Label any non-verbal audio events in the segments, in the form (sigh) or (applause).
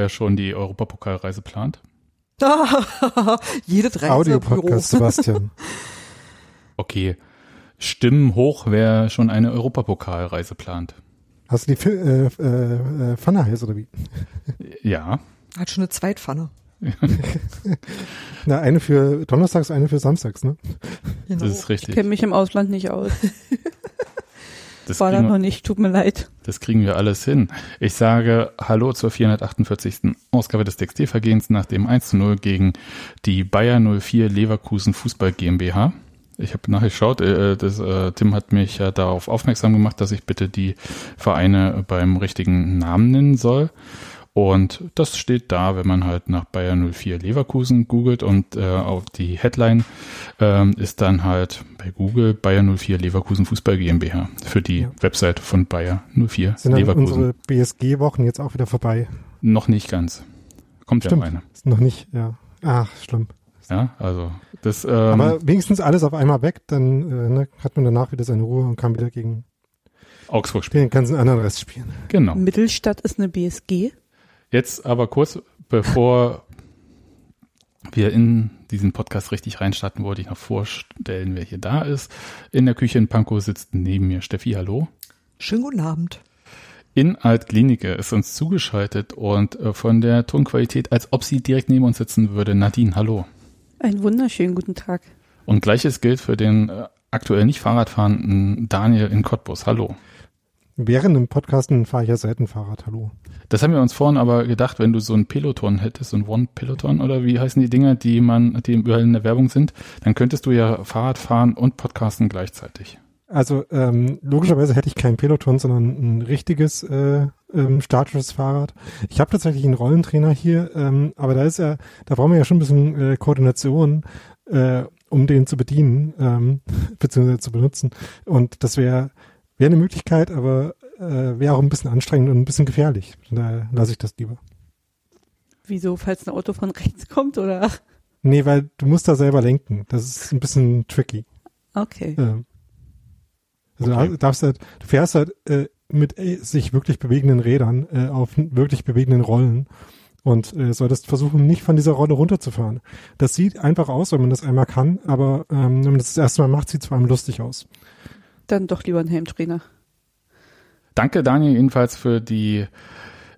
Wer schon die Europapokalreise plant. (laughs) Jede drei Audio-Podcast, Sebastian. (laughs) Okay. Stimmen hoch, wer schon eine Europapokalreise plant. Hast du die äh, äh, Pfanne heiß oder wie? Ja. Hat schon eine Zweitpfanne. (laughs) Na, eine für Donnerstags, eine für Samstags, ne? Genau. Das ist richtig. Ich kenne mich im Ausland nicht aus. Das War da noch nicht, tut mir leid. Das kriegen wir alles hin. Ich sage Hallo zur 448. Ausgabe des Textilvergehens nach dem 1 zu 0 gegen die Bayer 04 Leverkusen Fußball GmbH. Ich habe nachgeschaut, äh, das, äh, Tim hat mich ja darauf aufmerksam gemacht, dass ich bitte die Vereine beim richtigen Namen nennen soll. Und das steht da, wenn man halt nach Bayer 04 Leverkusen googelt und äh, auf die Headline ähm, ist dann halt bei Google Bayer 04 Leverkusen Fußball GmbH für die ja. Website von Bayer 04 Sind Leverkusen. Sind unsere BSG-Wochen jetzt auch wieder vorbei? Noch nicht ganz. Kommt Stimmt, ja eine. Ist noch nicht, ja. Ach, schlimm. Ja, also das. Ähm, Aber wenigstens alles auf einmal weg, dann äh, ne, hat man danach wieder seine Ruhe und kann wieder gegen Augsburg spielen. Den ganzen anderen Rest spielen. Genau. Mittelstadt ist eine BSG. Jetzt aber kurz, bevor wir in diesen Podcast richtig reinstarten, wollte ich noch vorstellen, wer hier da ist. In der Küche in Pankow sitzt neben mir Steffi, hallo. Schönen guten Abend. In Altklinike ist uns zugeschaltet und äh, von der Tonqualität, als ob sie direkt neben uns sitzen würde, Nadine, hallo. Einen wunderschönen guten Tag. Und gleiches gilt für den äh, aktuell nicht Fahrradfahrenden Daniel in Cottbus, hallo. Während dem Podcasten fahre ich ja selten Fahrrad, hallo. Das haben wir uns vorhin aber gedacht, wenn du so ein Peloton hättest, so ein One-Peloton oder wie heißen die Dinger, die man, die überall in der Werbung sind, dann könntest du ja Fahrrad fahren und podcasten gleichzeitig. Also ähm, logischerweise hätte ich kein Peloton, sondern ein richtiges äh, ähm, statisches Fahrrad. Ich habe tatsächlich einen Rollentrainer hier, ähm, aber da ist ja, da brauchen wir ja schon ein bisschen äh, Koordination, äh, um den zu bedienen, ähm, (laughs) beziehungsweise zu benutzen. Und das wäre Wäre eine Möglichkeit, aber äh, wäre auch ein bisschen anstrengend und ein bisschen gefährlich. Da lasse ich das lieber. Wieso, falls ein Auto von rechts kommt, oder? Nee, weil du musst da selber lenken. Das ist ein bisschen tricky. Okay. Ähm, also okay. du, darfst halt, du fährst halt äh, mit äh, sich wirklich bewegenden Rädern äh, auf wirklich bewegenden Rollen und äh, solltest versuchen, nicht von dieser Rolle runterzufahren. Das sieht einfach aus, wenn man das einmal kann, aber ähm, wenn man das das erste Mal macht, sieht es vor allem lustig aus. Dann doch lieber ein Helmtrainer. Danke, Daniel, jedenfalls für die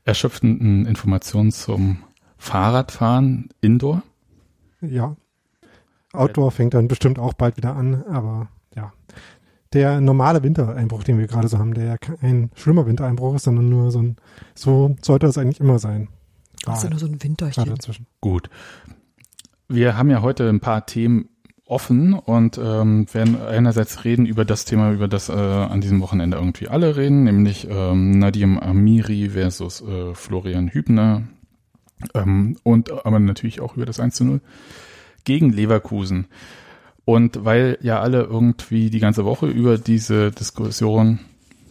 erschöpfenden Informationen zum Fahrradfahren Indoor. Ja. Outdoor fängt dann bestimmt auch bald wieder an, aber ja. Der normale Wintereinbruch, den wir gerade so haben, der ja kein schlimmer Wintereinbruch ist, sondern nur so ein, so sollte es eigentlich immer sein. Das ist ja nur so ein Winterchen. Gut. Wir haben ja heute ein paar Themen offen und ähm, werden einerseits reden über das Thema, über das äh, an diesem Wochenende irgendwie alle reden, nämlich ähm, Nadim Amiri versus äh, Florian Hübner ähm, und aber natürlich auch über das 1 zu 0 gegen Leverkusen. Und weil ja alle irgendwie die ganze Woche über diese Diskussion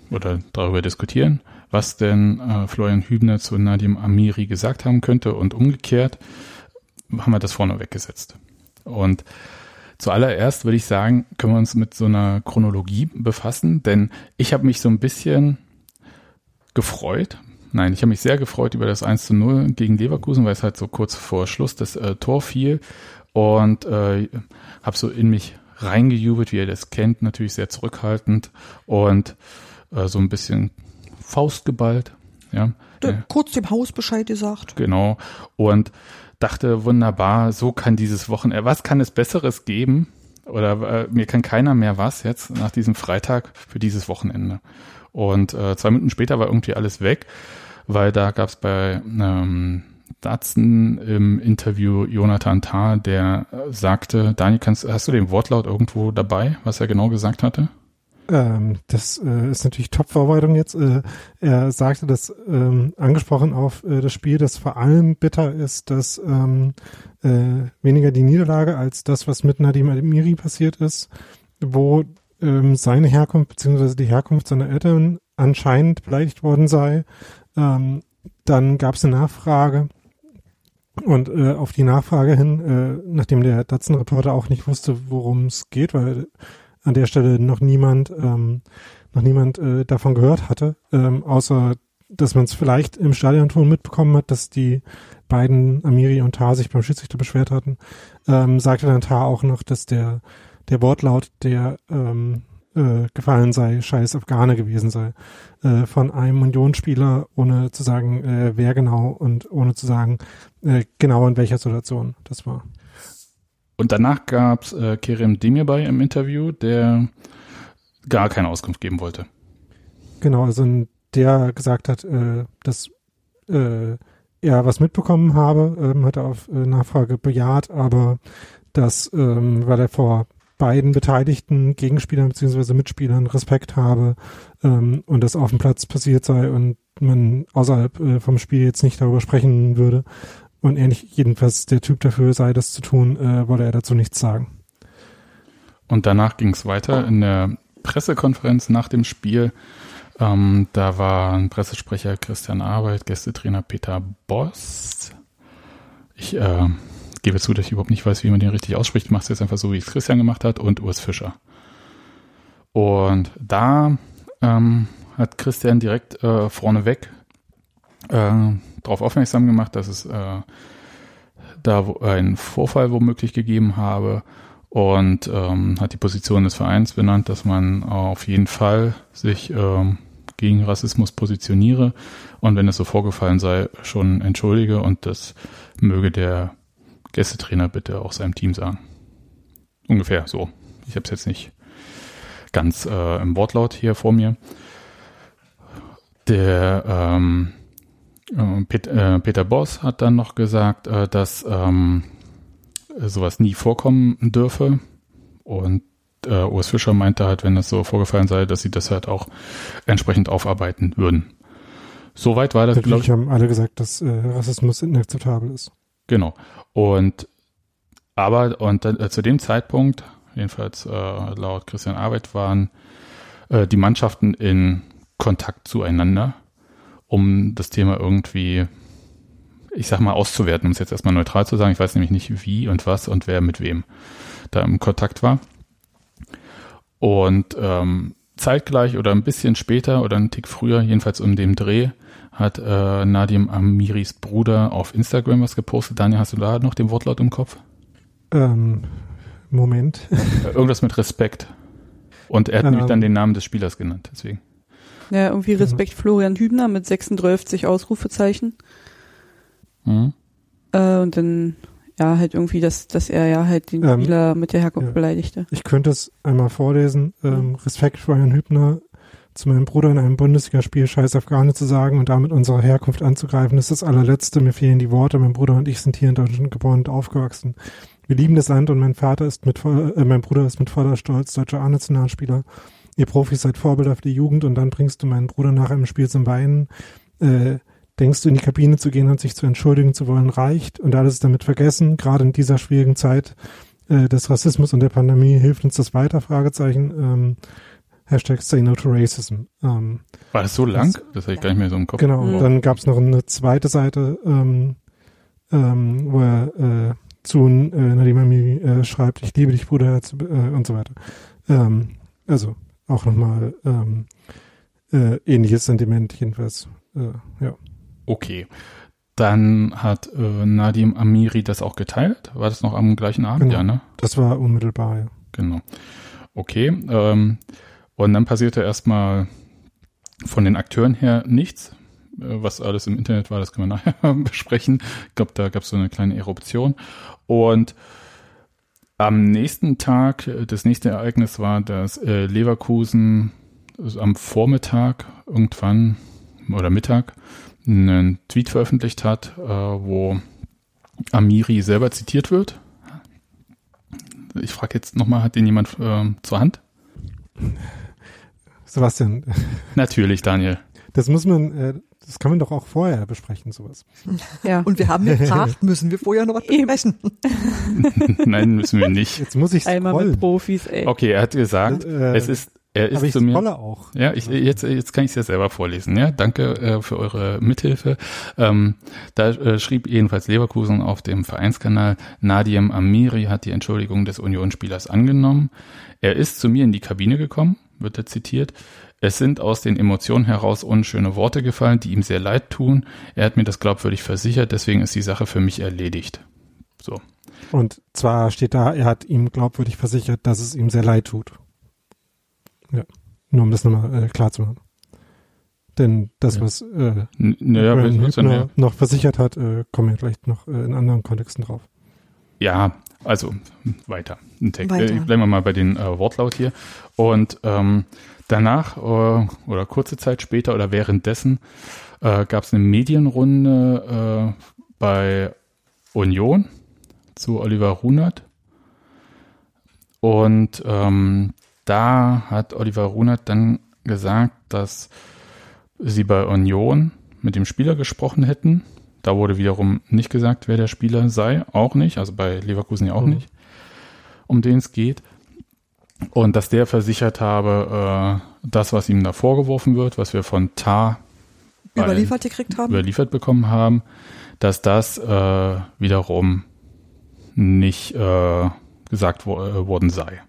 oder darüber diskutieren, was denn äh, Florian Hübner zu Nadim Amiri gesagt haben könnte und umgekehrt, haben wir das vorne weggesetzt. Und Zuallererst würde ich sagen, können wir uns mit so einer Chronologie befassen, denn ich habe mich so ein bisschen gefreut. Nein, ich habe mich sehr gefreut über das 1 zu 0 gegen Leverkusen, weil es halt so kurz vor Schluss das äh, Tor fiel und äh, habe so in mich reingejubelt, wie ihr das kennt, natürlich sehr zurückhaltend und äh, so ein bisschen Faust geballt. Ja. Kurz dem Haus Bescheid gesagt. Genau. Und dachte, wunderbar, so kann dieses Wochenende, was kann es Besseres geben? Oder äh, mir kann keiner mehr was jetzt nach diesem Freitag für dieses Wochenende. Und äh, zwei Minuten später war irgendwie alles weg, weil da gab es bei ähm, Datsen im Interview Jonathan Tah, der äh, sagte, Daniel, kannst, hast du den Wortlaut irgendwo dabei, was er genau gesagt hatte? Ähm, das äh, ist natürlich Top-Vorbereitung jetzt. Äh, er sagte das ähm, angesprochen auf äh, das Spiel, das vor allem bitter ist, dass ähm, äh, weniger die Niederlage als das, was mit Nadim Admiri passiert ist, wo ähm, seine Herkunft beziehungsweise die Herkunft seiner Eltern anscheinend beleidigt worden sei. Ähm, dann gab es eine Nachfrage und äh, auf die Nachfrage hin, äh, nachdem der Datsun-Reporter auch nicht wusste, worum es geht, weil an der Stelle noch niemand, ähm, noch niemand äh, davon gehört hatte, ähm, außer dass man es vielleicht im Stadionton mitbekommen hat, dass die beiden Amiri und Tar sich beim Schiedsrichter beschwert hatten, ähm, sagte dann Tar auch noch, dass der der Wortlaut, der ähm, äh, gefallen sei, scheiß Afghane gewesen sei, äh, von einem Unionsspieler, ohne zu sagen, äh, wer genau und ohne zu sagen, äh, genau in welcher Situation das war. Und danach gab's äh, Kerem Demirbay im Interview, der gar keine Auskunft geben wollte. Genau, also der gesagt hat, äh, dass äh, er was mitbekommen habe, ähm, hat er auf äh, Nachfrage bejaht, aber dass, ähm, weil er vor beiden beteiligten Gegenspielern bzw. Mitspielern Respekt habe ähm, und das auf dem Platz passiert sei und man außerhalb äh, vom Spiel jetzt nicht darüber sprechen würde und er nicht jedenfalls der Typ dafür sei, das zu tun, äh, wolle er dazu nichts sagen. Und danach ging es weiter in der Pressekonferenz nach dem Spiel. Ähm, da war ein Pressesprecher Christian Arbeit, Gästetrainer Peter Boss. Ich äh, gebe zu, dass ich überhaupt nicht weiß, wie man den richtig ausspricht. Ich mache es jetzt einfach so, wie es Christian gemacht hat und Urs Fischer. Und da ähm, hat Christian direkt äh, vorneweg äh, darauf aufmerksam gemacht, dass es äh, da einen Vorfall womöglich gegeben habe und ähm, hat die Position des Vereins benannt, dass man auf jeden Fall sich ähm, gegen Rassismus positioniere und wenn es so vorgefallen sei, schon entschuldige und das möge der Gästetrainer bitte auch seinem Team sagen. Ungefähr so. Ich habe es jetzt nicht ganz äh, im Wortlaut hier vor mir. Der ähm, äh, äh, Peter Boss hat dann noch gesagt, äh, dass ähm, sowas nie vorkommen dürfe. Und äh, Urs Fischer meinte halt, wenn das so vorgefallen sei, dass sie das halt auch entsprechend aufarbeiten würden. Soweit war das, glaube ich. haben alle gesagt, dass äh, Rassismus inakzeptabel ist. Genau. Und aber und äh, zu dem Zeitpunkt, jedenfalls äh, laut Christian Arbeit, waren äh, die Mannschaften in Kontakt zueinander, um das Thema irgendwie, ich sag mal, auszuwerten, um es jetzt erstmal neutral zu sagen. Ich weiß nämlich nicht, wie und was und wer mit wem da im Kontakt war. Und ähm, zeitgleich oder ein bisschen später oder einen Tick früher, jedenfalls um den Dreh, hat äh, Nadim Amiris Bruder auf Instagram was gepostet. Daniel, hast du da noch den Wortlaut im Kopf? Ähm, Moment. Irgendwas mit Respekt. Und er hat ähm, nämlich dann den Namen des Spielers genannt, deswegen. Ja, irgendwie Respekt Florian Hübner mit 36 Ausrufezeichen. Mhm. Äh, und dann, ja, halt irgendwie, dass, dass er ja halt den ähm, Spieler mit der Herkunft ja. beleidigte. Ich könnte es einmal vorlesen. Ähm, Respekt Florian Hübner zu meinem Bruder in einem Bundesligaspiel Scheiß Afghane zu sagen und damit unsere Herkunft anzugreifen, ist das allerletzte. Mir fehlen die Worte. Mein Bruder und ich sind hier in Deutschland geboren und aufgewachsen. Wir lieben das Land und mein Vater ist mit, äh, mein Bruder ist mit voller Stolz deutscher A-Nationalspieler. Ihr Profis seid Vorbilder für die Jugend und dann bringst du meinen Bruder nach einem Spiel zum Weinen. Äh, denkst du, in die Kabine zu gehen und sich zu entschuldigen zu wollen, reicht und alles damit vergessen. Gerade in dieser schwierigen Zeit äh, des Rassismus und der Pandemie hilft uns das weiter, Fragezeichen. Ähm, Hashtag Say No to Racism. Ähm, War das so lang? Das, das habe ich gar nicht mehr so im Kopf. Genau, mhm. dann gab es noch eine zweite Seite, ähm, ähm, wo er äh, zu äh, Nadim Amiri äh, schreibt, ich liebe dich, Bruder, äh, und so weiter. Ähm, also auch nochmal ähm, äh, ähnliches Sentiment jedenfalls. Äh, ja. Okay. Dann hat äh, Nadim Amiri das auch geteilt. War das noch am gleichen Abend? Genau. Ja, ne? Das war unmittelbar, ja. Genau. Okay. Ähm, und dann passierte erstmal von den Akteuren her nichts. Äh, was alles im Internet war, das können wir nachher (laughs) besprechen. Ich glaube, da gab es so eine kleine Eruption. Und am nächsten Tag, äh, das nächste Ereignis war, dass äh, Leverkusen am Vormittag irgendwann oder Mittag einen Tweet veröffentlicht hat, wo Amiri selber zitiert wird. Ich frage jetzt nochmal, hat den jemand äh, zur Hand? Sebastian. Natürlich, Daniel. Das muss man, äh, das kann man doch auch vorher besprechen, sowas. (laughs) Ja. Und wir haben gefragt, (laughs) müssen wir vorher noch was besprechen? (laughs) Nein, müssen wir nicht. Jetzt muss ich Einmal scrollen. mit Profis, ey. Okay, er hat gesagt, äh, es ist er ist ich zu mir. auch. Ja, ich, jetzt, jetzt kann ich es ja selber vorlesen. Ja, danke äh, für eure Mithilfe. Ähm, da äh, schrieb jedenfalls Leverkusen auf dem Vereinskanal, Nadim Amiri hat die Entschuldigung des Unionsspielers angenommen. Er ist zu mir in die Kabine gekommen, wird er zitiert. Es sind aus den Emotionen heraus unschöne Worte gefallen, die ihm sehr leid tun. Er hat mir das glaubwürdig versichert, deswegen ist die Sache für mich erledigt. So. Und zwar steht da, er hat ihm glaubwürdig versichert, dass es ihm sehr leid tut. Ja, nur um das nochmal äh, klar zu machen. Denn das, Ja. was äh, Naja, Hübner noch versichert hat, äh, kommen wir vielleicht noch äh, in anderen Kontexten drauf. Ja, also weiter. Ein Text. Weiter. Äh, bleiben wir mal bei den äh, Wortlaut hier. Und ähm, danach äh, oder kurze Zeit später oder währenddessen äh, gab es eine Medienrunde äh, bei Union zu Oliver Runert. Und ähm, da hat Oliver Runert dann gesagt, dass sie bei Union mit dem Spieler gesprochen hätten. Da wurde wiederum nicht gesagt, wer der Spieler sei, auch nicht, also bei Leverkusen ja auch Mhm. nicht, um den es geht. Und dass der versichert habe, äh, das, was ihm da vorgeworfen wird, was wir von Tar Überliefert gekriegt haben? überliefert bekommen haben, dass das äh, wiederum nicht äh, gesagt wo äh, worden sei.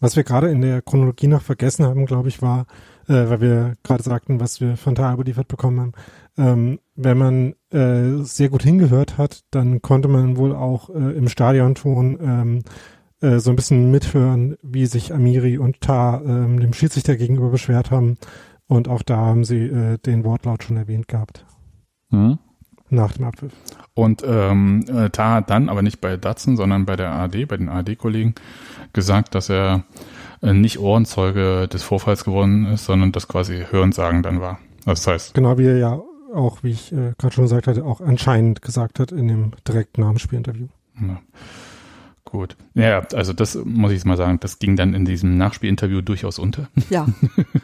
Was wir gerade in der Chronologie noch vergessen haben, glaube ich, war, äh, weil wir gerade sagten, was wir von Tar überliefert bekommen haben, ähm, wenn man äh, sehr gut hingehört hat, dann konnte man wohl auch äh, im Stadionton ähm, äh, so ein bisschen mithören, wie sich Amiri und Tar ähm, dem Schiedsrichter gegenüber beschwert haben. Und auch da haben sie äh, den Wortlaut schon erwähnt gehabt, nach dem Abpfiff. Und ähm, äh, Tar hat dann, aber nicht bei Datsun, sondern bei der ARD, bei den ARD-Kollegen, gesagt, dass er äh, nicht Ohrenzeuge des Vorfalls geworden ist, sondern das quasi Hörensagen dann war. Das heißt, Genau wie er ja auch, wie ich äh, gerade schon gesagt hatte, auch anscheinend gesagt hat in dem direkten Nachspielinterview. Ja. Gut. Ja, also das muss ich jetzt mal sagen, das ging dann in diesem Nachspielinterview durchaus unter. Ja. (laughs)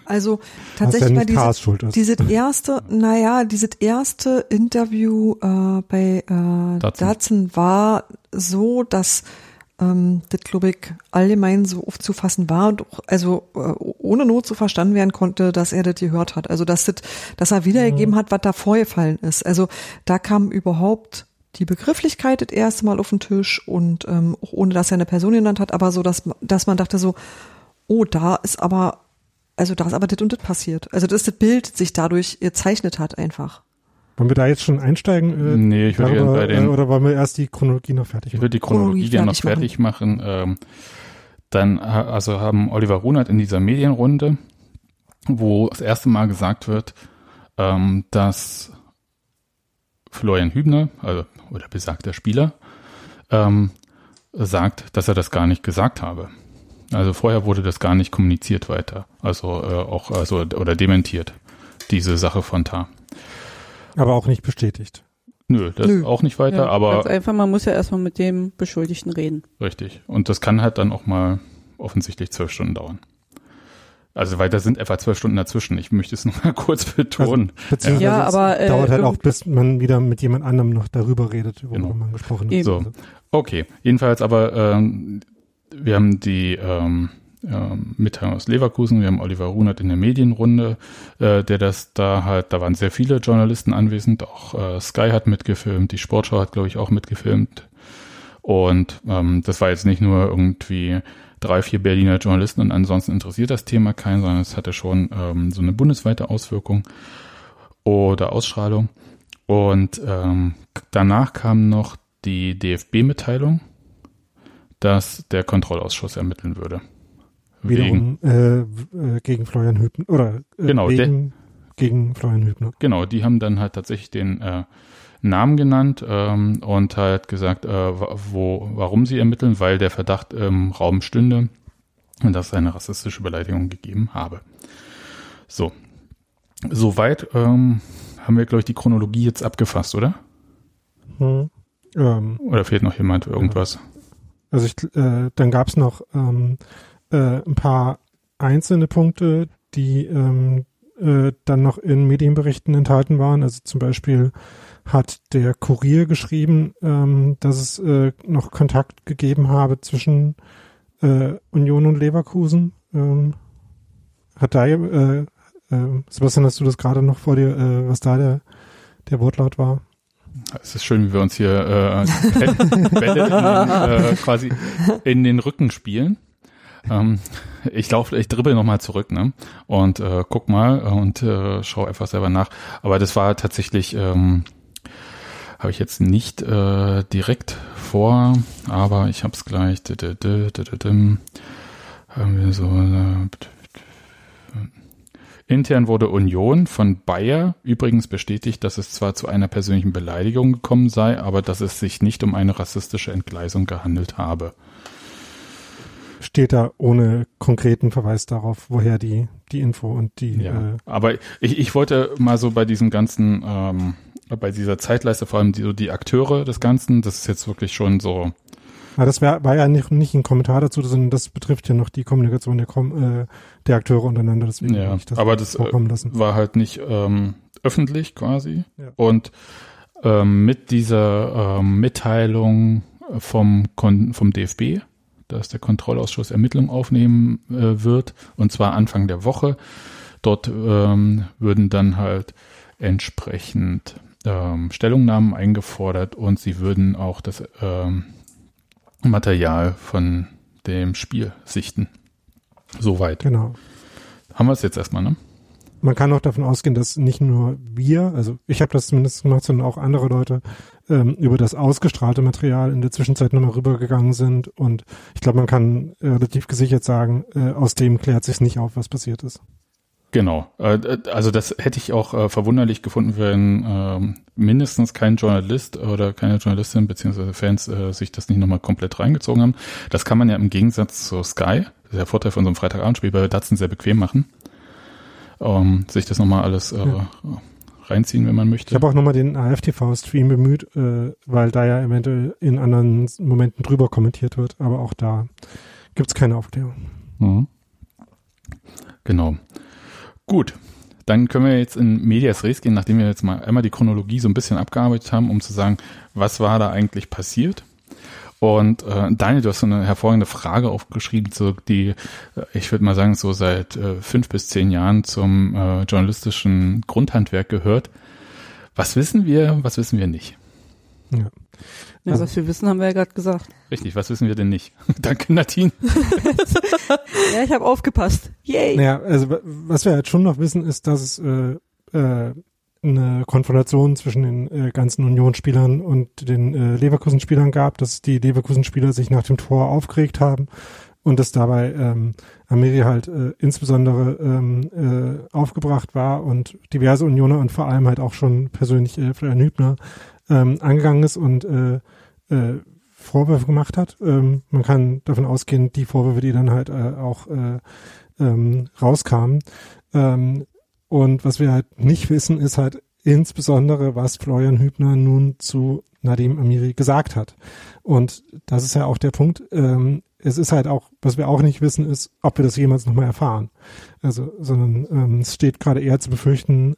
Also Was ja tatsächlich war dieses, ist. dieses erste, naja, dieses erste Interview äh, bei äh, Datsun. Datsun war so, dass ähm, das, glaube ich, allgemein so aufzufassen war und auch, also äh, ohne Not so verstanden werden konnte, dass er das gehört hat. Also dass, das, dass er wiedergegeben hat, was da vorgefallen ist. Also da kam überhaupt die Begrifflichkeit das erste Mal auf den Tisch und ähm, auch ohne, dass er eine Person genannt hat, aber so, dass, dass man dachte so, oh, da ist aber, also da ist aber das und das passiert. Also das ist das Bild sich dadurch gezeichnet hat einfach. Wollen wir da jetzt schon einsteigen? Äh, Nee, ich würde gerne bei den- äh, oder wollen wir erst die Chronologie noch fertig Ich machen? würde die Chronologie Chronologie gerne noch fertig fertig machen. Ähm, dann also haben Oliver Runert in dieser Medienrunde, wo das erste Mal gesagt wird, ähm, dass Florian Hübner, also oder besagter Spieler, ähm, sagt, dass er das gar nicht gesagt habe. Also vorher wurde das gar nicht kommuniziert weiter. Also äh, auch also oder dementiert diese Sache von Tar. Aber auch nicht bestätigt. Nö, das Nö. auch nicht weiter, Ja, aber Ganz einfach, man muss ja erstmal mit dem Beschuldigten reden. Richtig. Und das kann halt dann auch mal offensichtlich zwölf Stunden dauern. Also, weil da sind etwa zwölf Stunden dazwischen. Ich möchte es (laughs) noch mal kurz betonen. Beziehungsweise Ja, es aber, äh, dauert halt auch, bis man wieder mit jemand anderem noch darüber redet, worüber Genau. man gesprochen hat. So. Okay. Jedenfalls aber, ähm, wir haben die ähm, ähm, Mitteilung aus Leverkusen, wir haben Oliver Runert in der Medienrunde, äh, der das da halt, da waren sehr viele Journalisten anwesend, auch äh, Sky hat mitgefilmt, die Sportschau hat, glaube ich, auch mitgefilmt. Und ähm, das war jetzt nicht nur irgendwie drei, vier Berliner Journalisten und ansonsten interessiert das Thema keinen, sondern es hatte schon ähm, so eine bundesweite Auswirkung oder Ausstrahlung. Und ähm, danach kam noch die DFB-Mitteilung, dass der Kontrollausschuss ermitteln würde. Wegen, Wiederum äh, w- äh, gegen Florian Hübner oder äh, Genau, wegen, gegen Florian Hübner. genau, die haben dann halt tatsächlich den äh, Namen genannt ähm, und halt gesagt, äh, wo, warum sie ermitteln, weil der Verdacht im Raum stünde und dass es eine rassistische Beleidigung gegeben habe. So, soweit ähm, haben wir, glaube ich, die Chronologie jetzt abgefasst, oder? Hm. Ähm, Oder fehlt noch jemand irgendwas? Also ich, äh, dann gab es noch ähm, äh, ein paar einzelne Punkte, die ähm, äh, dann noch in Medienberichten enthalten waren. Also zum Beispiel hat der Kurier geschrieben, ähm, dass es äh, noch Kontakt gegeben habe zwischen äh, Union und Leverkusen. Ähm, hat da, äh, äh, Sebastian, hast du das gerade noch vor dir, äh, was da der, der Wortlaut war? Es ist schön, wie wir uns hier äh, Bälle in äh, quasi in den Rücken spielen. ähm, ich laufe, ich dribbel nochmal zurück, ne? Und äh, guck mal und äh, schau einfach selber nach. Aber das war tatsächlich, ähm, habe ich jetzt nicht äh, direkt vor, aber ich habe es gleich. Haben wir so. Äh, Intern wurde Union von Bayer übrigens bestätigt, dass es zwar zu einer persönlichen Beleidigung gekommen sei, aber dass es sich nicht um eine rassistische Entgleisung gehandelt habe. Steht da ohne konkreten Verweis darauf, woher die, die Info und die. Ja, äh aber ich, ich wollte mal so bei diesem ganzen, ähm, bei dieser Zeitleiste, vor allem die, so die Akteure des Ganzen, das ist jetzt wirklich schon so aber das wär, war ja nicht, nicht ein Kommentar dazu, sondern das betrifft ja noch die Kommunikation der, äh, der Akteure untereinander. Deswegen ja, das aber das äh, war halt nicht ähm, öffentlich quasi. Ja. Und ähm, mit dieser ähm, Mitteilung vom, Kon vom DFB, dass der Kontrollausschuss Ermittlungen aufnehmen äh, wird, und zwar Anfang der Woche. Dort ähm, würden dann halt entsprechend ähm, Stellungnahmen eingefordert und sie würden auch das ähm, Material von dem Spiel sichten. Soweit. Genau. Haben wir es jetzt erstmal, ne? Man kann auch davon ausgehen, dass nicht nur wir, also ich habe das zumindest gemacht, sondern auch andere Leute ähm, über das ausgestrahlte Material in der Zwischenzeit nochmal rübergegangen sind. Und ich glaube, man kann relativ gesichert sagen, äh, aus dem klärt sich nicht auf, was passiert ist. Genau. Äh, also das hätte ich auch äh, verwunderlich gefunden, wenn ähm, mindestens kein Journalist oder keine Journalistin beziehungsweise Fans äh, sich das nicht nochmal komplett reingezogen haben. Das kann man ja im Gegensatz zu Sky, das ist der Vorteil von so einem Freitagabendspiel bei Datsen sehr bequem machen, um, sich das nochmal alles ja. reinziehen, wenn man möchte. Ich habe auch nochmal den AFTV-Stream bemüht, weil da ja eventuell in anderen Momenten drüber kommentiert wird, aber auch da gibt's keine Aufklärung. Mhm. Genau. Gut, dann können wir jetzt in Medias Res gehen, nachdem wir jetzt mal einmal die Chronologie so ein bisschen abgearbeitet haben, um zu sagen, was war da eigentlich passiert. Und äh, Daniel, du hast so eine hervorragende Frage aufgeschrieben, so die, äh, ich würde mal sagen, so seit äh, fünf bis zehn Jahren zum äh, journalistischen Grundhandwerk gehört. Was wissen wir, was wissen wir nicht? Ja. Ja, also, was wir wissen, haben wir ja gerade gesagt. Richtig, was wissen wir denn nicht? (laughs) Danke, Nadine. (laughs) ja, ich habe aufgepasst. Yay. Naja, also was wir halt schon noch wissen, ist, dass es äh, äh, eine Konfrontation zwischen den äh, ganzen Unionsspielern und den äh, Leverkusen-Spielern gab, dass die Leverkusen-Spieler sich nach dem Tor aufgeregt haben und dass dabei ähm, Amiri halt äh, insbesondere ähm, äh, aufgebracht war und diverse Unioner und vor allem halt auch schon persönlich äh, Florian Hübner ähm, angegangen ist und äh, äh, Vorwürfe gemacht hat. Ähm, man kann davon ausgehen, die Vorwürfe, die dann halt äh, auch äh, ähm, rauskamen. Ähm, und was wir halt nicht wissen, ist halt insbesondere, was Florian Hübner nun zu Nadim Amiri gesagt hat. Und das ist ja auch der Punkt. Ähm, es ist halt auch, was wir auch nicht wissen, ist, ob wir das jemals nochmal erfahren. Also, sondern ähm, es steht gerade eher zu befürchten,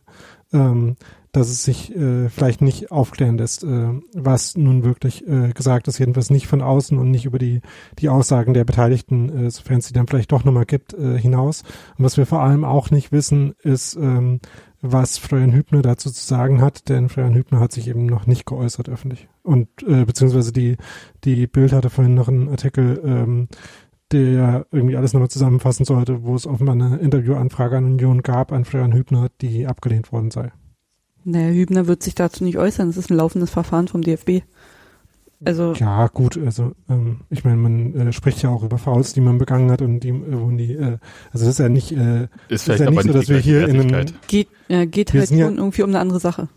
ähm, dass es sich äh, vielleicht nicht aufklären lässt, äh, was nun wirklich äh, gesagt ist, jedenfalls nicht von außen und nicht über die, die Aussagen der Beteiligten, äh, sofern es sie dann vielleicht doch nochmal gibt, äh, hinaus. Und was wir vor allem auch nicht wissen, ist, ähm, was Florian Hübner dazu zu sagen hat, denn Florian Hübner hat sich eben noch nicht geäußert öffentlich. Und äh, beziehungsweise die, die Bild hatte vorhin noch einen Artikel, ähm, der irgendwie alles nochmal zusammenfassen sollte, wo es offenbar eine Interviewanfrage an Union gab, an Florian Hübner, die abgelehnt worden sei. Naja, Hübner wird sich dazu nicht äußern. Das ist ein laufendes Verfahren vom DFB. Also ja, gut, also ähm, ich meine, man äh, spricht ja auch über Fouls, die man begangen hat und die, äh, wo die, äh, also das ist ja nicht, äh, ist, ist ja nicht so, dass wir hier in einem geht, äh, geht halt schon ja, irgendwie um eine andere Sache.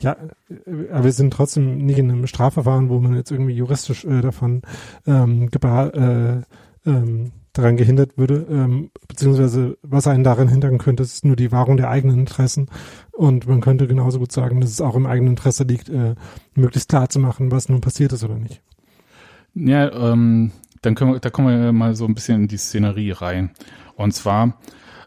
Ja, äh, aber wir sind trotzdem nicht in einem Strafverfahren, wo man jetzt irgendwie juristisch äh, davon ähm, gebar, äh, ähm, daran gehindert würde, ähm, beziehungsweise was einen daran hindern könnte, ist nur die Wahrung der eigenen Interessen. Und man könnte genauso gut sagen, dass es auch im eigenen Interesse liegt, äh, möglichst klar zu machen, was nun passiert ist oder nicht. Ja, ähm, dann können wir, da kommen wir mal so ein bisschen in die Szenerie rein. Und zwar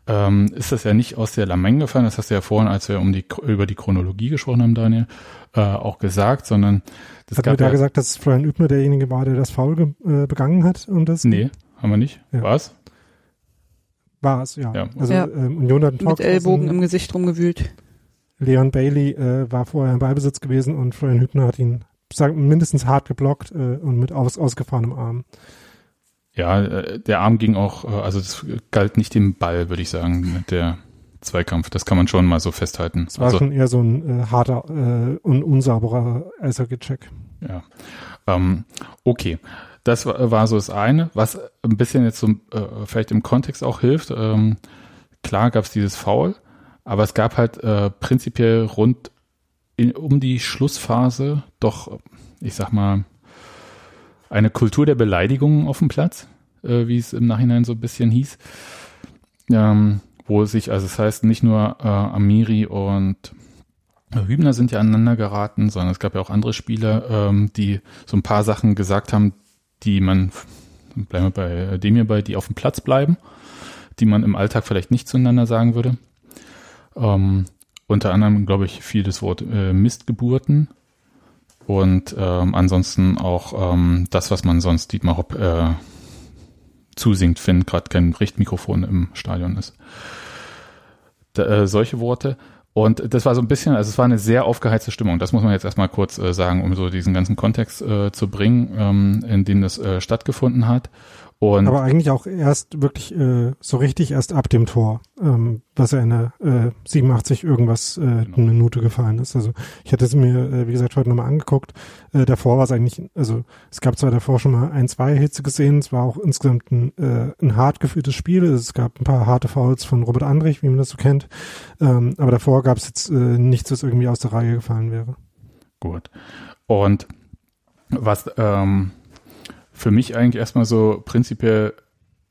ähm, ist das ja nicht aus der Lameng gefallen, das hast du ja vorhin, als wir um die, über die Chronologie gesprochen haben, Daniel, äh, auch gesagt, sondern das hat gab da ja, gesagt, dass Florian Übner derjenige war, der das Foul äh, begangen hat und das? Nee, haben wir nicht? Ja. War es? War es, ja. ja. Also ja. Ähm, Union hat Mit Ellbogen im Gesicht rumgewühlt. Leon Bailey äh, war vorher im Beibesitz gewesen und Florian Hübner hat ihn sagen, mindestens hart geblockt äh, und mit aus, ausgefahrenem Arm. Ja, äh, der Arm ging auch, äh, also es galt nicht dem Ball, würde ich sagen, der Zweikampf. Das kann man schon mal so festhalten. Es war also, schon eher so ein äh, harter äh, und unsauberer Eishockey-Check. Ja. Ähm, okay. Das war, so das eine, was ein bisschen jetzt so äh, vielleicht im Kontext auch hilft. Ähm, klar gab es dieses Foul, aber es gab halt äh, prinzipiell rund in, um die Schlussphase doch, ich sag mal, eine Kultur der Beleidigungen auf dem Platz, äh, wie es im Nachhinein so ein bisschen hieß. Ähm, wo sich, also das heißt nicht nur äh, Amiri und Hübner sind ja aneinander geraten, sondern es gab ja auch andere Spieler, ähm, die so ein paar Sachen gesagt haben, die man, bleiben wir bei dem hier bei, die auf dem Platz bleiben, die man im Alltag vielleicht nicht zueinander sagen würde. Ähm, unter anderem, glaube ich, viel das Wort äh, Mistgeburten und ähm, ansonsten auch ähm, das, was man sonst Dietmar Hopp äh, zusingt, wenn gerade kein Richtmikrofon im Stadion ist. Da, äh, solche Worte. Und das war so ein bisschen, also es war eine sehr aufgeheizte Stimmung. Das muss man jetzt erstmal kurz äh, sagen, um so diesen ganzen Kontext äh, zu bringen, ähm, in dem das äh, stattgefunden hat. Und Aber eigentlich auch erst wirklich äh, so richtig erst ab dem Tor, ähm, was ja in der äh, 87 irgendwas äh, genau. eine Minute gefallen ist. Also ich hatte es mir, äh, wie gesagt, heute nochmal angeguckt. Äh, davor war es eigentlich, also es gab zwar davor schon mal ein, zwei Hitze gesehen, es war auch insgesamt ein, äh, ein hart geführtes Spiel. Es gab ein paar harte Fouls von Robert Andrich, wie man das so kennt. Ähm, aber davor gab es jetzt äh, nichts, was irgendwie aus der Reihe gefallen wäre. Gut. Und was ähm, für mich eigentlich erstmal so prinzipiell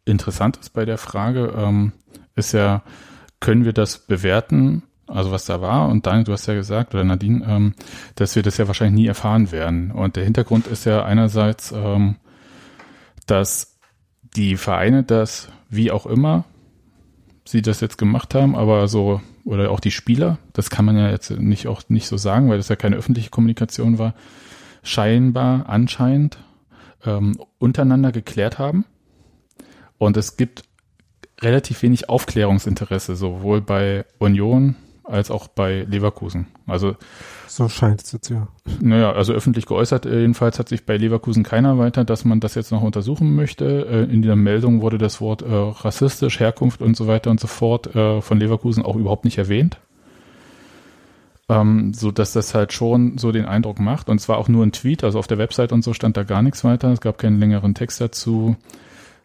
interessant ist bei der Frage, ähm, ist ja, können wir das bewerten, also was da war? Und Daniel, du hast ja gesagt, oder Nadine, ähm, dass wir das ja wahrscheinlich nie erfahren werden. Und der Hintergrund ist ja einerseits, ähm, dass die Vereine das, wie auch immer, sie das jetzt gemacht haben, aber so, oder auch die Spieler, das kann man ja jetzt nicht auch nicht so sagen, weil das ja keine öffentliche Kommunikation war, scheinbar, anscheinend ähm, untereinander geklärt haben. Und es gibt relativ wenig Aufklärungsinteresse, sowohl bei Union als auch bei Leverkusen. Also so scheint es jetzt ja. Naja, also öffentlich geäußert jedenfalls hat sich bei Leverkusen keiner weiter, dass man das jetzt noch untersuchen möchte. Äh, in dieser Meldung wurde das Wort äh, rassistisch, Herkunft und so weiter und so fort äh, von Leverkusen auch überhaupt nicht erwähnt ähm, so dass das halt schon so den Eindruck macht. Und zwar auch nur ein Tweet, also auf der Website und so stand da gar nichts weiter. Es gab keinen längeren Text dazu.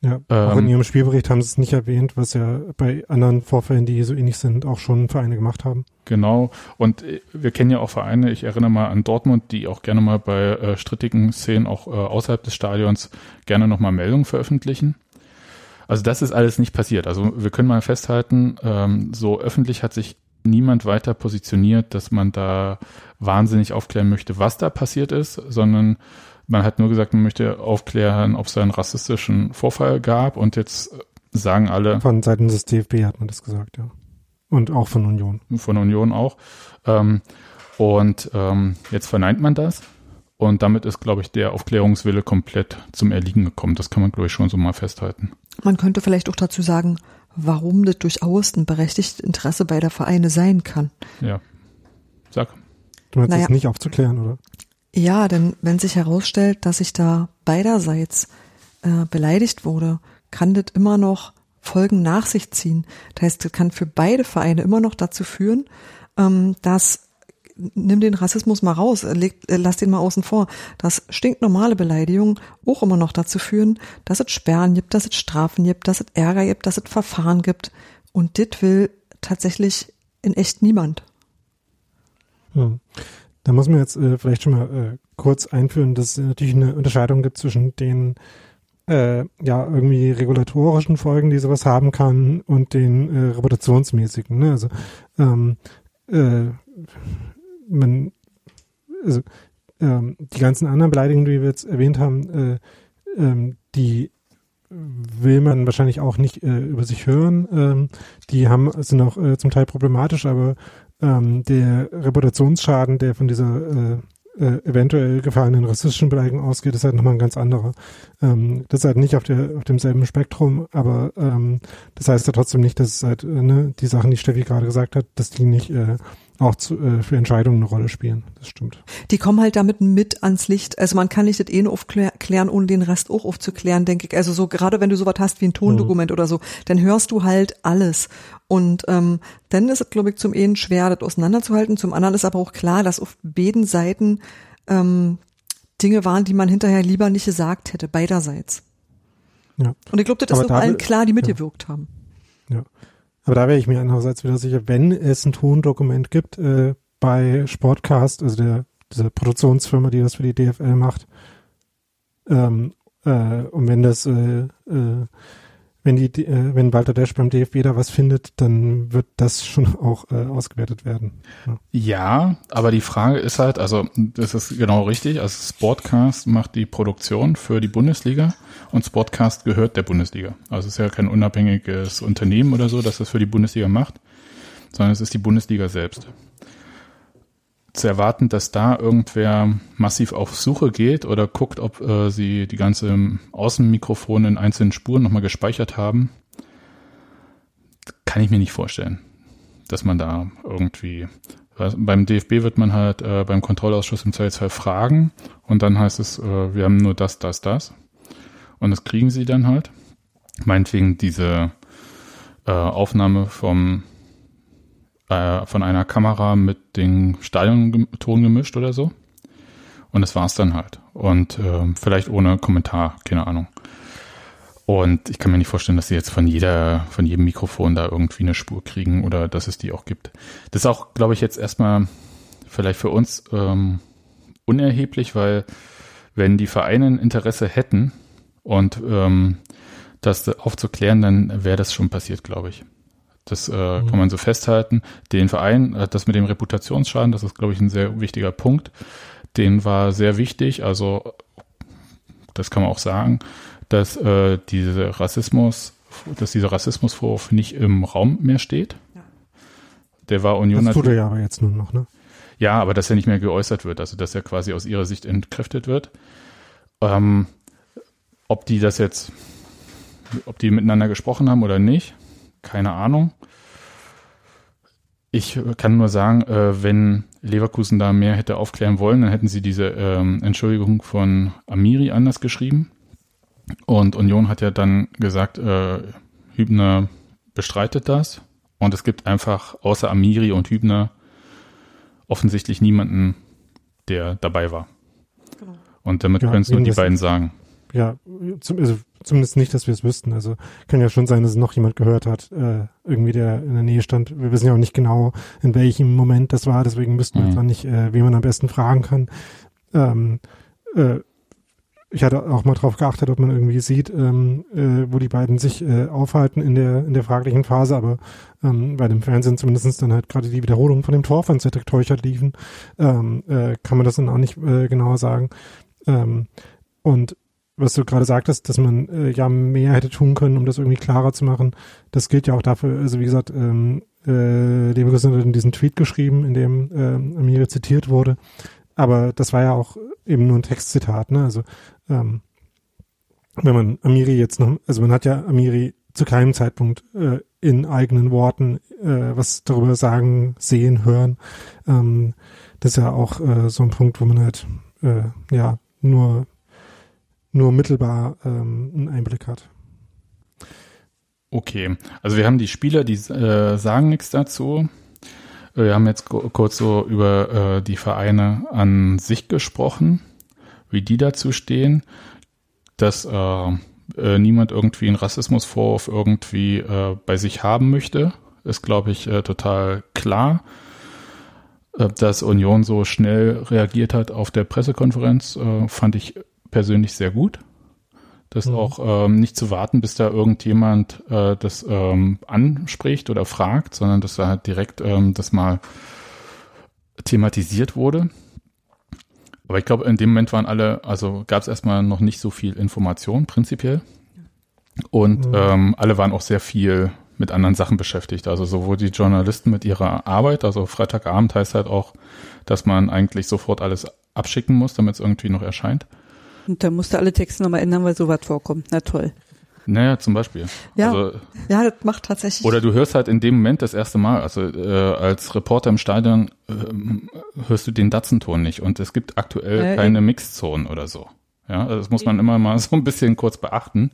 Ja, auch ähm, in ihrem Spielbericht haben sie es nicht erwähnt, was ja bei anderen Vorfällen, die so ähnlich sind, auch schon Vereine gemacht haben. Genau. Und äh, wir kennen ja auch Vereine, ich erinnere mal an Dortmund, die auch gerne mal bei äh, strittigen Szenen auch äh, außerhalb des Stadions gerne nochmal Meldungen veröffentlichen. Also das ist alles nicht passiert. Also wir können mal festhalten, ähm, so öffentlich hat sich niemand weiter positioniert, dass man da wahnsinnig aufklären möchte, was da passiert ist, sondern man hat nur gesagt, man möchte aufklären, ob es einen rassistischen Vorfall gab und jetzt sagen alle. Von Seiten des DFB hat man das gesagt, ja. Und auch von Union. Von Union auch. Ähm, und ähm, jetzt verneint man das. Und damit ist, glaube ich, der Aufklärungswille komplett zum Erliegen gekommen. Das kann man, glaube ich, schon so mal festhalten. Man könnte vielleicht auch dazu sagen, warum das durchaus ein berechtigtes Interesse beider Vereine sein kann. Ja. Sag. Du meinst naja. das nicht aufzuklären, oder? Ja, denn wenn sich herausstellt, dass ich da beiderseits äh, beleidigt wurde, kann das immer noch Folgen nach sich ziehen. Das heißt, das kann für beide Vereine immer noch dazu führen, ähm, dass nimm den Rassismus mal raus, leg, lass den mal außen vor, dass stinknormale Beleidigungen auch immer noch dazu führen, dass es Sperren gibt, dass es Strafen gibt, dass es Ärger gibt, dass es Verfahren gibt. Und das will tatsächlich in echt niemand. Hm. Da muss man jetzt äh, vielleicht schon mal äh, kurz einführen, dass es natürlich eine Unterscheidung gibt zwischen den äh, ja irgendwie regulatorischen Folgen, die sowas haben kann, und den äh, reputationsmäßigen. Ne? Also ähm, äh, man, also ähm, die ganzen anderen Beleidigungen, die wir jetzt erwähnt haben, äh, ähm, die will man wahrscheinlich auch nicht äh, über sich hören. Ähm, die haben sind auch äh, zum Teil problematisch, aber ähm, der Reputationsschaden, der von dieser äh, äh, eventuell gefallenen rassistischen Beleidigung ausgeht, ist halt nochmal ein ganz anderer. Ähm, das ist halt nicht auf, der, auf demselben Spektrum, aber ähm, das heißt ja trotzdem nicht, dass es halt, äh, ne, die Sachen, die Steffi gerade gesagt hat, dass die nicht äh, auch zu, äh, für Entscheidungen eine Rolle spielen. Das stimmt. Die kommen halt damit mit ans Licht. Also man kann nicht das eh nur aufklären, ohne den Rest auch aufzuklären, denke ich. Also so gerade wenn du sowas hast wie ein Tondokument mhm. oder so, dann hörst du halt alles. Und ähm, dann ist es, glaube ich, zum einen schwer, das auseinanderzuhalten. Zum anderen ist aber auch klar, dass auf beiden Seiten ähm, Dinge waren, die man hinterher lieber nicht gesagt hätte, beiderseits. Ja. Und ich glaube, das aber ist auch allen klar, die mitgewirkt ja. haben. Ja. Aber da wäre ich mir andererseits wieder sicher, wenn es ein Tondokument gibt äh, bei Sportcast, also der dieser Produktionsfirma, die das für die DFL macht, ähm, äh, und wenn das äh, äh, wenn die, äh, wenn Walter Desch beim DFB da was findet, dann wird das schon (laughs) auch äh, ausgewertet werden. Ja. ja. aber die Frage ist halt, also das ist genau richtig, also Sportcast macht die Produktion für die Bundesliga und Sportcast gehört der Bundesliga. Also es ist ja kein unabhängiges Unternehmen oder so, das das für die Bundesliga macht, sondern es ist die Bundesliga selbst zu erwarten, dass da irgendwer massiv auf Suche geht oder guckt, ob äh, sie die ganze Außenmikrofone in einzelnen Spuren nochmal gespeichert haben, kann ich mir nicht vorstellen, dass man da irgendwie beim DFB wird man halt äh, beim Kontrollausschuss im Zweifelsfall fragen und dann heißt es, äh, wir haben nur das, das, das. Und das kriegen sie dann halt. Meinetwegen diese äh, Aufnahme vom äh, von einer Kamera mit den Stadionton gemischt oder so. Und das war's dann halt. Und äh, vielleicht ohne Kommentar, keine Ahnung. Und ich kann mir nicht vorstellen, dass sie jetzt von jeder, von jedem Mikrofon da irgendwie eine Spur kriegen oder dass es die auch gibt. Das ist auch, glaube ich, jetzt erstmal vielleicht für uns ähm, unerheblich, weil wenn die Vereine ein Interesse hätten und ähm, das aufzuklären, dann wäre das schon passiert, glaube ich. Das äh, mhm. kann man so festhalten. Den Verein, das mit dem Reputationsschaden, das ist, glaube ich, ein sehr wichtiger Punkt. Den war sehr wichtig. Also, das kann man auch sagen, dass äh, diese Rassismus, dass dieser Rassismusvorwurf nicht im Raum mehr steht. Ja. Der war Union. Das tut er ja aber jetzt nur noch, ne? Ja, aber dass er nicht mehr geäußert wird, also dass er quasi aus ihrer Sicht entkräftet wird. Ähm, ob die das jetzt, ob die miteinander gesprochen haben oder nicht, keine Ahnung. Ich kann nur sagen, äh, wenn Leverkusen da mehr hätte aufklären wollen, dann hätten sie diese ähm, Entschuldigung von Amiri anders geschrieben. Und Union hat ja dann gesagt, äh, Hübner bestreitet das. Und es gibt einfach außer Amiri und Hübner offensichtlich niemanden, der dabei war. Genau. Und damit ja, können es nur die beiden sagen. Ja, zum, also zumindest nicht, dass wir es wüssten. Also kann ja schon sein, dass es noch jemand gehört hat, äh, irgendwie der in der Nähe stand. Wir wissen ja auch nicht genau, in welchem Moment das war, deswegen müssten wir mhm. jetzt auch nicht, äh, wie man am besten fragen kann. Ähm, äh, ich hatte auch mal drauf geachtet, ob man irgendwie sieht, ähm, äh, wo die beiden sich äh, aufhalten in der in der fraglichen Phase, aber ähm, bei dem Fernsehen zumindestens dann halt gerade die Wiederholung von dem Tor von Cedric Teuchert liefen, ähm, äh, kann man das dann auch nicht äh, genauer sagen. Ähm, und was du gerade sagtest, dass man äh, ja mehr hätte tun können, um das irgendwie klarer zu machen. Das gilt ja auch dafür, also wie gesagt, ähm, äh, Leverkusen hat in diesen Tweet geschrieben, in dem äh, Amiri zitiert wurde. Aber das war ja auch eben nur ein Textzitat, ne? Also ähm, wenn man Amiri jetzt noch, also man hat ja Amiri zu keinem Zeitpunkt äh, in eigenen Worten äh, was darüber sagen, sehen, hören. Ähm, das ist ja auch äh, so ein Punkt, wo man halt äh, ja nur nur mittelbar ähm, einen Einblick hat. Okay, also wir haben die Spieler, die äh, sagen nichts dazu. Wir haben jetzt kurz so über äh, die Vereine an sich gesprochen, wie die dazu stehen, dass äh, äh, niemand irgendwie einen Rassismusvorwurf irgendwie äh, bei sich haben möchte, ist, glaube ich, äh, total klar. Dass Union so schnell reagiert hat auf der Pressekonferenz, fand ich persönlich sehr gut. Das mhm. auch ähm, nicht zu warten, bis da irgendjemand äh, das ähm, anspricht oder fragt, sondern dass da halt direkt ähm, das mal thematisiert wurde. Aber ich glaube, in dem Moment waren alle, also gab es erstmal noch nicht so viel Information prinzipiell. Und mhm. ähm, alle waren auch sehr viel mit anderen Sachen beschäftigt. Also sowohl die Journalisten mit ihrer Arbeit, also Freitagabend heißt halt auch, dass man eigentlich sofort alles abschicken muss, damit es irgendwie noch erscheint. Und da musste alle Texte nochmal ändern, weil sowas vorkommt. Na toll. Naja, zum Beispiel. Ja, also, ja, das macht tatsächlich. Oder du hörst halt in dem Moment das erste Mal, also äh, als Reporter im Stadion äh, hörst du den Datsenton nicht und es gibt aktuell äh, keine Mixzonen oder so. Ja, also das muss man immer mal (laughs) so ein bisschen kurz beachten.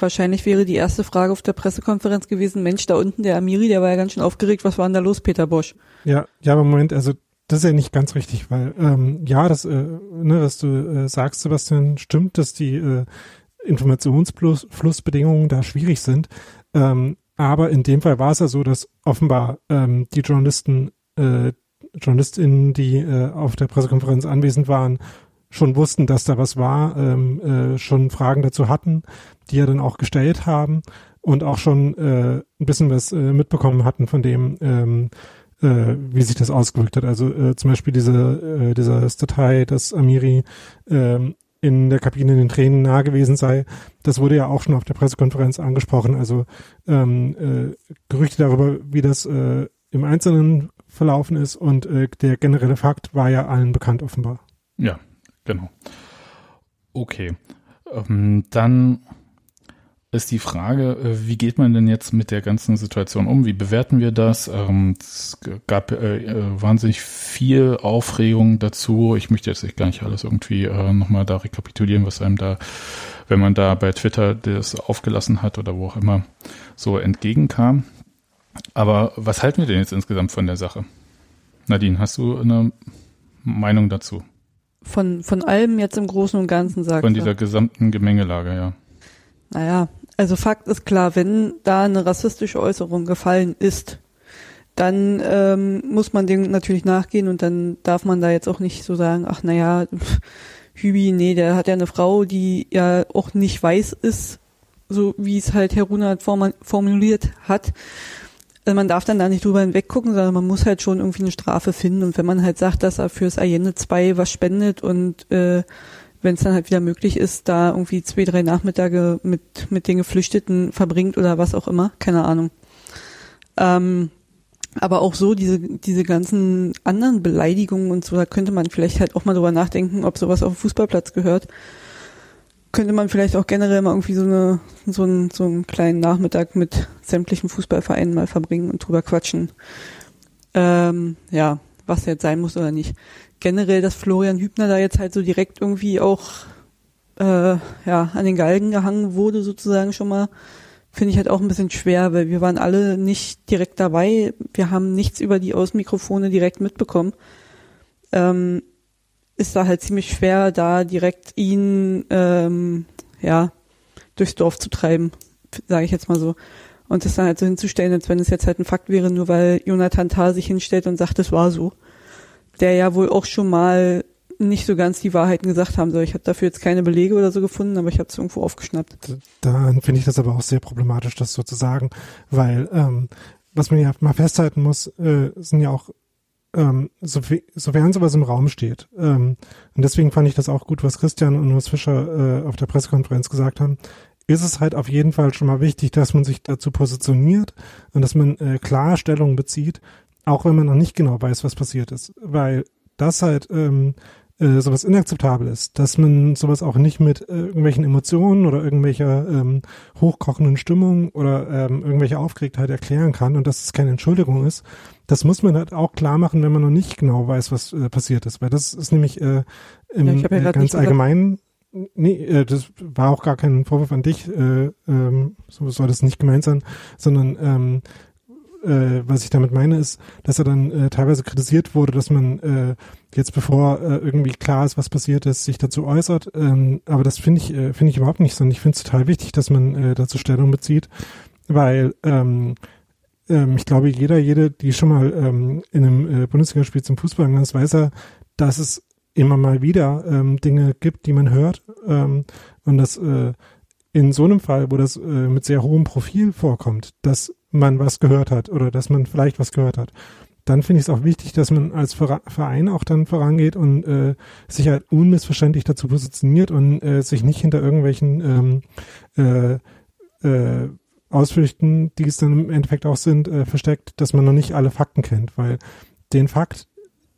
Wahrscheinlich wäre die erste Frage auf der Pressekonferenz gewesen, Mensch, da unten der Amiri, der war ja ganz schön aufgeregt, was war denn da los, Peter Bosch? Ja, ja, aber Moment, also das ist ja nicht ganz richtig, weil ähm, ja, das, äh, ne, was du äh, sagst, Sebastian, stimmt, dass die äh, Informationsflussbedingungen da schwierig sind. Ähm, aber in dem Fall war es ja so, dass offenbar ähm, die Journalisten, äh, JournalistInnen, die äh, auf der Pressekonferenz anwesend waren, schon wussten, dass da was war, ähm, äh, schon Fragen dazu hatten, die ja dann auch gestellt haben und auch schon äh, ein bisschen was äh, mitbekommen hatten von dem, ähm, äh, wie sich das ausgewirkt hat. Also äh, zum Beispiel diese, äh, diese Datei, dass Amiri ähm, in der Kabine den Tränen nahe gewesen sei. Das wurde ja auch schon auf der Pressekonferenz angesprochen. Also ähm, äh, Gerüchte darüber, wie das äh, im Einzelnen verlaufen ist und äh, der generelle Fakt war ja allen bekannt offenbar. Ja, genau. Okay. Ähm, dann ist die Frage, äh, wie geht man denn jetzt mit der ganzen Situation um? Wie bewerten wir das? Ähm, es gab äh, äh, wahnsinnig viel Aufregung dazu. Ich möchte jetzt gar nicht alles irgendwie äh, nochmal da rekapitulieren, was einem da, wenn man da bei Twitter das aufgelassen hat oder wo auch immer so entgegenkam. Aber was halten wir denn jetzt insgesamt von der Sache? Nadine, hast du eine Meinung dazu? Von, von allem jetzt im Großen und Ganzen sagt Von dieser gesamten Gemengelage, ja. Naja, also Fakt ist klar, wenn da eine rassistische Äußerung gefallen ist, dann ähm, muss man dem natürlich nachgehen und dann darf man da jetzt auch nicht so sagen, ach naja, (laughs) Hübi, nee, der hat ja eine Frau, die ja auch nicht weiß ist, so wie es halt Herr Runert formuliert hat. Also man darf dann da nicht drüber hinweggucken, sondern man muss halt schon irgendwie eine Strafe finden. Und wenn man halt sagt, dass er fürs Allende 2 was spendet und äh, wenn es dann halt wieder möglich ist, da irgendwie zwei, drei Nachmittage mit, mit den Geflüchteten verbringt oder was auch immer, keine Ahnung. Ähm, aber auch so diese, diese ganzen anderen Beleidigungen und so, da könnte man vielleicht halt auch mal drüber nachdenken, ob sowas auf dem Fußballplatz gehört. Könnte man vielleicht auch generell mal irgendwie so eine, so einen, so einen kleinen Nachmittag mit sämtlichen Fußballvereinen mal verbringen und drüber quatschen. Ähm, ja, was jetzt sein muss oder nicht generell, dass Florian Hübner da jetzt halt so direkt irgendwie auch äh, ja an den Galgen gehangen wurde sozusagen schon mal, finde ich halt auch ein bisschen schwer, weil wir waren alle nicht direkt dabei. Wir haben nichts über die Außenmikrofone direkt mitbekommen. Ähm, ist da halt ziemlich schwer, da direkt ihn ähm, ja durchs Dorf zu treiben, sage ich jetzt mal so. Und das dann halt so hinzustellen, als wenn es jetzt halt ein Fakt wäre, nur weil Jonathan Tah sich hinstellt und sagt, es war so der ja wohl auch schon mal nicht so ganz die Wahrheiten gesagt haben soll. Ich habe dafür jetzt keine Belege oder so gefunden, aber ich habe es irgendwo aufgeschnappt. Dann finde ich das aber auch sehr problematisch, das so zu sagen, weil ähm, was man ja mal festhalten muss, äh, sind ja auch ähm, so, sofern sowas im Raum steht. Ähm, und deswegen fand ich das auch gut, was Christian und was Fischer äh, auf der Pressekonferenz gesagt haben. Ist es halt auf jeden Fall schon mal wichtig, dass man sich dazu positioniert und dass man äh, klar Stellung bezieht auch wenn man noch nicht genau weiß, was passiert ist, weil das halt ähm, äh, sowas inakzeptabel ist, dass man sowas auch nicht mit äh, irgendwelchen Emotionen oder irgendwelcher ähm, hochkochenden Stimmung oder ähm, irgendwelcher Aufgeregtheit erklären kann und dass es keine Entschuldigung ist. Das muss man halt auch klar machen, wenn man noch nicht genau weiß, was äh, passiert ist, weil das ist nämlich äh, im, ja, ja äh, ganz allgemein Nee, äh, das war auch gar kein Vorwurf an dich, äh, ähm, so soll das nicht gemeint sein, sondern ähm, äh, was ich damit meine, ist, dass er dann äh, teilweise kritisiert wurde, dass man äh, jetzt bevor äh, irgendwie klar ist, was passiert ist, sich dazu äußert. Ähm, aber das finde ich, äh, finde ich überhaupt nicht, sondern ich finde es total wichtig, dass man äh, dazu Stellung bezieht, weil ähm, ähm, ich glaube, jeder, jede, die schon mal ähm, in einem äh, Bundesligaspiel zum Fußball gegangen ist, weiß er, dass es immer mal wieder ähm, Dinge gibt, die man hört ähm, und das äh, in so einem Fall, wo das äh, mit sehr hohem Profil vorkommt, dass man was gehört hat oder dass man vielleicht was gehört hat, dann finde ich es auch wichtig, dass man als Verein auch dann vorangeht und äh, sich halt unmissverständlich dazu positioniert und äh, sich nicht hinter irgendwelchen ähm, äh, äh, Ausflüchten, die es dann im Endeffekt auch sind, äh, versteckt, dass man noch nicht alle Fakten kennt, weil den Fakt,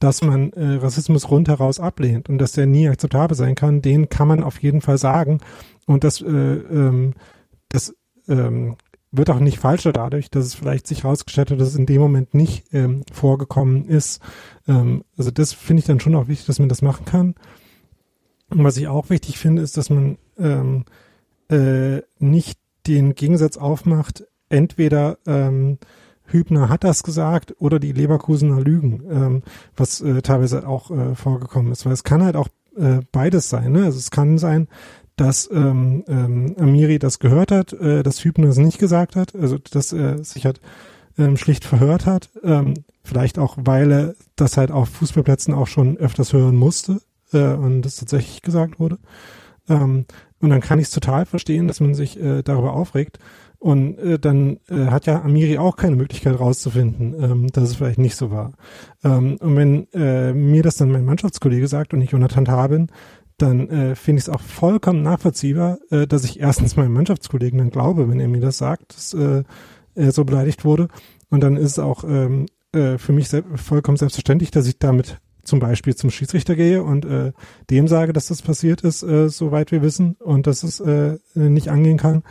dass man äh, Rassismus rundheraus ablehnt und dass der nie akzeptabel sein kann, den kann man auf jeden Fall sagen. Und das, äh, ähm, das ähm, wird auch nicht falscher dadurch, dass es vielleicht sich herausgestellt hat, dass es in dem Moment nicht ähm, vorgekommen ist. Ähm, also das finde ich dann schon auch wichtig, dass man das machen kann. Und was ich auch wichtig finde, ist, dass man ähm, äh, nicht den Gegensatz aufmacht, entweder ähm, Hübner hat das gesagt oder die Leverkusener lügen, ähm, was äh, teilweise auch äh, vorgekommen ist. Weil es kann halt auch äh, beides sein. Ne? Also es kann sein, dass ähm, ähm, Amiri das gehört hat, äh, dass Hübner es nicht gesagt hat, also dass er sich halt ähm, schlicht verhört hat. Ähm, vielleicht auch, weil er das halt auf Fußballplätzen auch schon öfters hören musste äh, und das tatsächlich gesagt wurde. Ähm, und dann kann ich es total verstehen, dass man sich äh, darüber aufregt. Und äh, dann äh, hat ja Amiri auch keine Möglichkeit rauszufinden, ähm, dass es vielleicht nicht so war. Ähm, und wenn äh, mir das dann mein Mannschaftskollege sagt und ich Jonathan Tah bin, dann äh, finde ich es auch vollkommen nachvollziehbar, äh, dass ich erstens meinem Mannschaftskollegen dann glaube, wenn er mir das sagt, dass äh, er so beleidigt wurde. Und dann ist es auch ähm, äh, für mich se vollkommen selbstverständlich, dass ich damit zum Beispiel zum Schiedsrichter gehe und äh, dem sage, dass das passiert ist, äh, soweit wir wissen, und dass es äh, nicht angehen kann.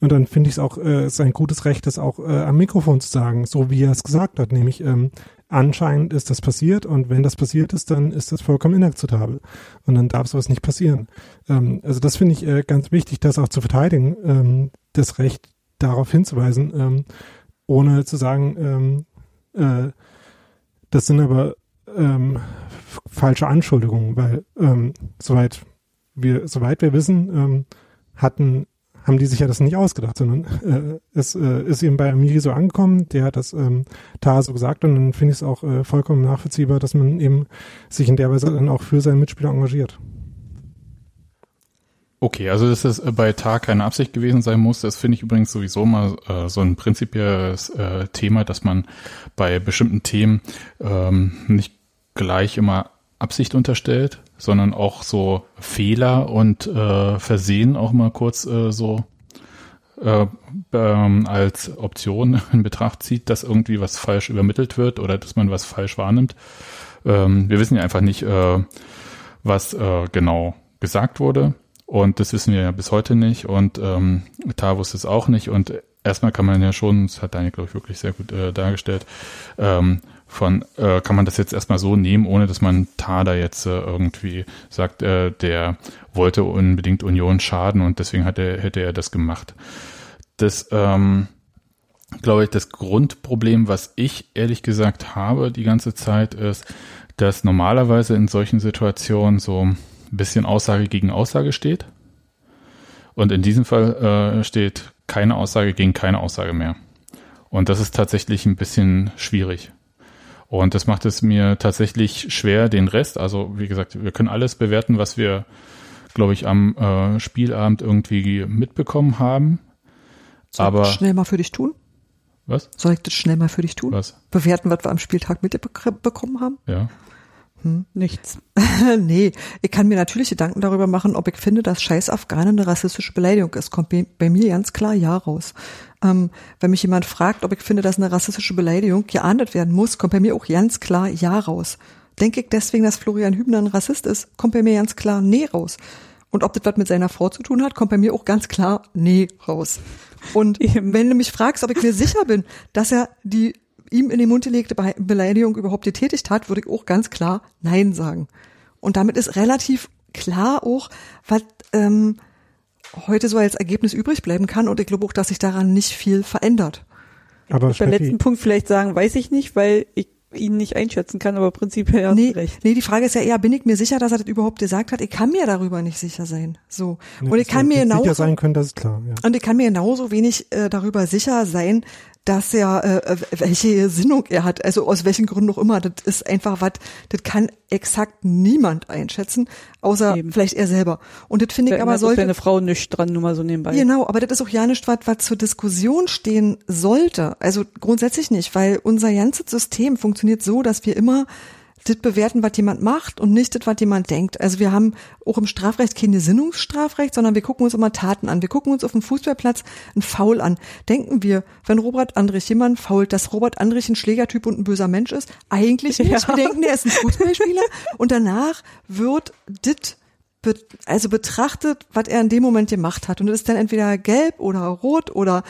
Und dann finde ich es auch äh, sein gutes Recht, das auch äh, am Mikrofon zu sagen, so wie er es gesagt hat, nämlich ähm, anscheinend ist das passiert und wenn das passiert ist, dann ist das vollkommen inakzeptabel und dann darf sowas nicht passieren. Ähm, also das finde ich äh, ganz wichtig, das auch zu verteidigen, ähm, das Recht darauf hinzuweisen, ähm, ohne zu sagen, ähm, äh, das sind aber ähm, falsche Anschuldigungen, weil ähm, soweit wir soweit wir wissen, hatten haben die sich ja das nicht ausgedacht, sondern äh, es äh, ist eben bei Amiri so angekommen, der hat das ähm, Tar so gesagt und dann finde ich es auch äh, vollkommen nachvollziehbar, dass man eben sich in der Weise dann auch für seinen Mitspieler engagiert. Okay, also dass es bei Tar keine Absicht gewesen sein muss, das finde ich übrigens sowieso mal äh, so ein prinzipielles äh, Thema, dass man bei bestimmten Themen ähm, nicht gleich immer Absicht unterstellt, sondern auch so Fehler und äh, Versehen auch mal kurz äh, so äh, ähm, als Option (laughs) in Betracht zieht, dass irgendwie was falsch übermittelt wird oder dass man was falsch wahrnimmt. Ähm, wir wissen ja einfach nicht, äh, was äh, genau gesagt wurde. Und das wissen wir ja bis heute nicht. Und ähm, wusste es auch nicht. Und erstmal kann man ja schon, das hat Daniel, glaube ich, wirklich sehr gut äh, dargestellt, ähm, von, äh, kann man das jetzt erstmal so nehmen, ohne dass man Tada jetzt äh, irgendwie sagt, äh, der wollte unbedingt Union schaden und deswegen hat er, hätte er das gemacht. Das, ähm, glaube ich, das Grundproblem, was ich ehrlich gesagt habe die ganze Zeit, ist, dass normalerweise in solchen Situationen so ein bisschen Aussage gegen Aussage steht. Und in diesem Fall äh, steht keine Aussage gegen keine Aussage mehr. Und das ist tatsächlich ein bisschen schwierig. Und das macht es mir tatsächlich schwer, den Rest, also wie gesagt, wir können alles bewerten, was wir, glaube ich, am äh, Spielabend irgendwie mitbekommen haben. Soll aber ich das schnell mal für dich tun? Was? Soll ich das schnell mal für dich tun? Was? Bewerten, was wir am Spieltag mitbekommen haben? Ja. Hm. Nichts. (laughs) nee, ich kann mir natürlich Gedanken darüber machen, ob ich finde, dass Scheiß Afghanen eine rassistische Beleidigung ist. Kommt bei mir ganz klar ja raus. Ähm, wenn mich jemand fragt, ob ich finde, dass eine rassistische Beleidigung geahndet werden muss, kommt bei mir auch ganz klar ja raus. Denke ich deswegen, dass Florian Hübner ein Rassist ist, kommt bei mir ganz klar nee raus. Und ob das was mit seiner Frau zu tun hat, kommt bei mir auch ganz klar nee raus. Und (laughs) wenn du mich fragst, ob ich mir sicher bin, dass er die ihm in den Mund gelegte Beleidigung überhaupt getätigt hat, würde ich auch ganz klar Nein sagen. Und damit ist relativ klar auch, was ähm, heute so als Ergebnis übrig bleiben kann. Und ich glaube auch, dass sich daran nicht viel verändert. Aber beim letzten Punkt vielleicht sagen, weiß ich nicht, weil ich ihn nicht einschätzen kann, aber prinzipiell hast nee, recht. Nee, die Frage ist ja eher, bin ich mir sicher, dass er das überhaupt gesagt hat? Ich kann mir darüber nicht sicher sein. So. und ich kann mir genauso, sicher sein können, das ist klar. Ja. Und ich kann mir genauso wenig äh, darüber sicher sein, dass er, äh, welche Sinnung er hat, also aus welchen Gründen auch immer, das ist einfach was, das kann exakt niemand einschätzen, außer Eben. vielleicht er selber. Und das finde ich aber sollte. eine Frau nicht dran, nur mal so nebenbei. Genau, aber das ist auch ja nicht was, was zur Diskussion stehen sollte. Also grundsätzlich nicht, weil unser ganzes System funktioniert so, dass wir immer das bewerten, was jemand macht und nicht das, was jemand denkt. Also wir haben auch im Strafrecht keine Sinnungsstrafrecht, sondern wir gucken uns immer Taten an. Wir gucken uns auf dem Fußballplatz ein Foul an. Denken wir, wenn Robert Andrich jemand fault, dass Robert Andrich ein Schlägertyp und ein böser Mensch ist? Eigentlich nicht. Ja. Wir denken, er ist ein Fußballspieler (laughs) und danach wird dit also betrachtet, was er in dem Moment gemacht hat. Und das ist dann entweder gelb oder rot oder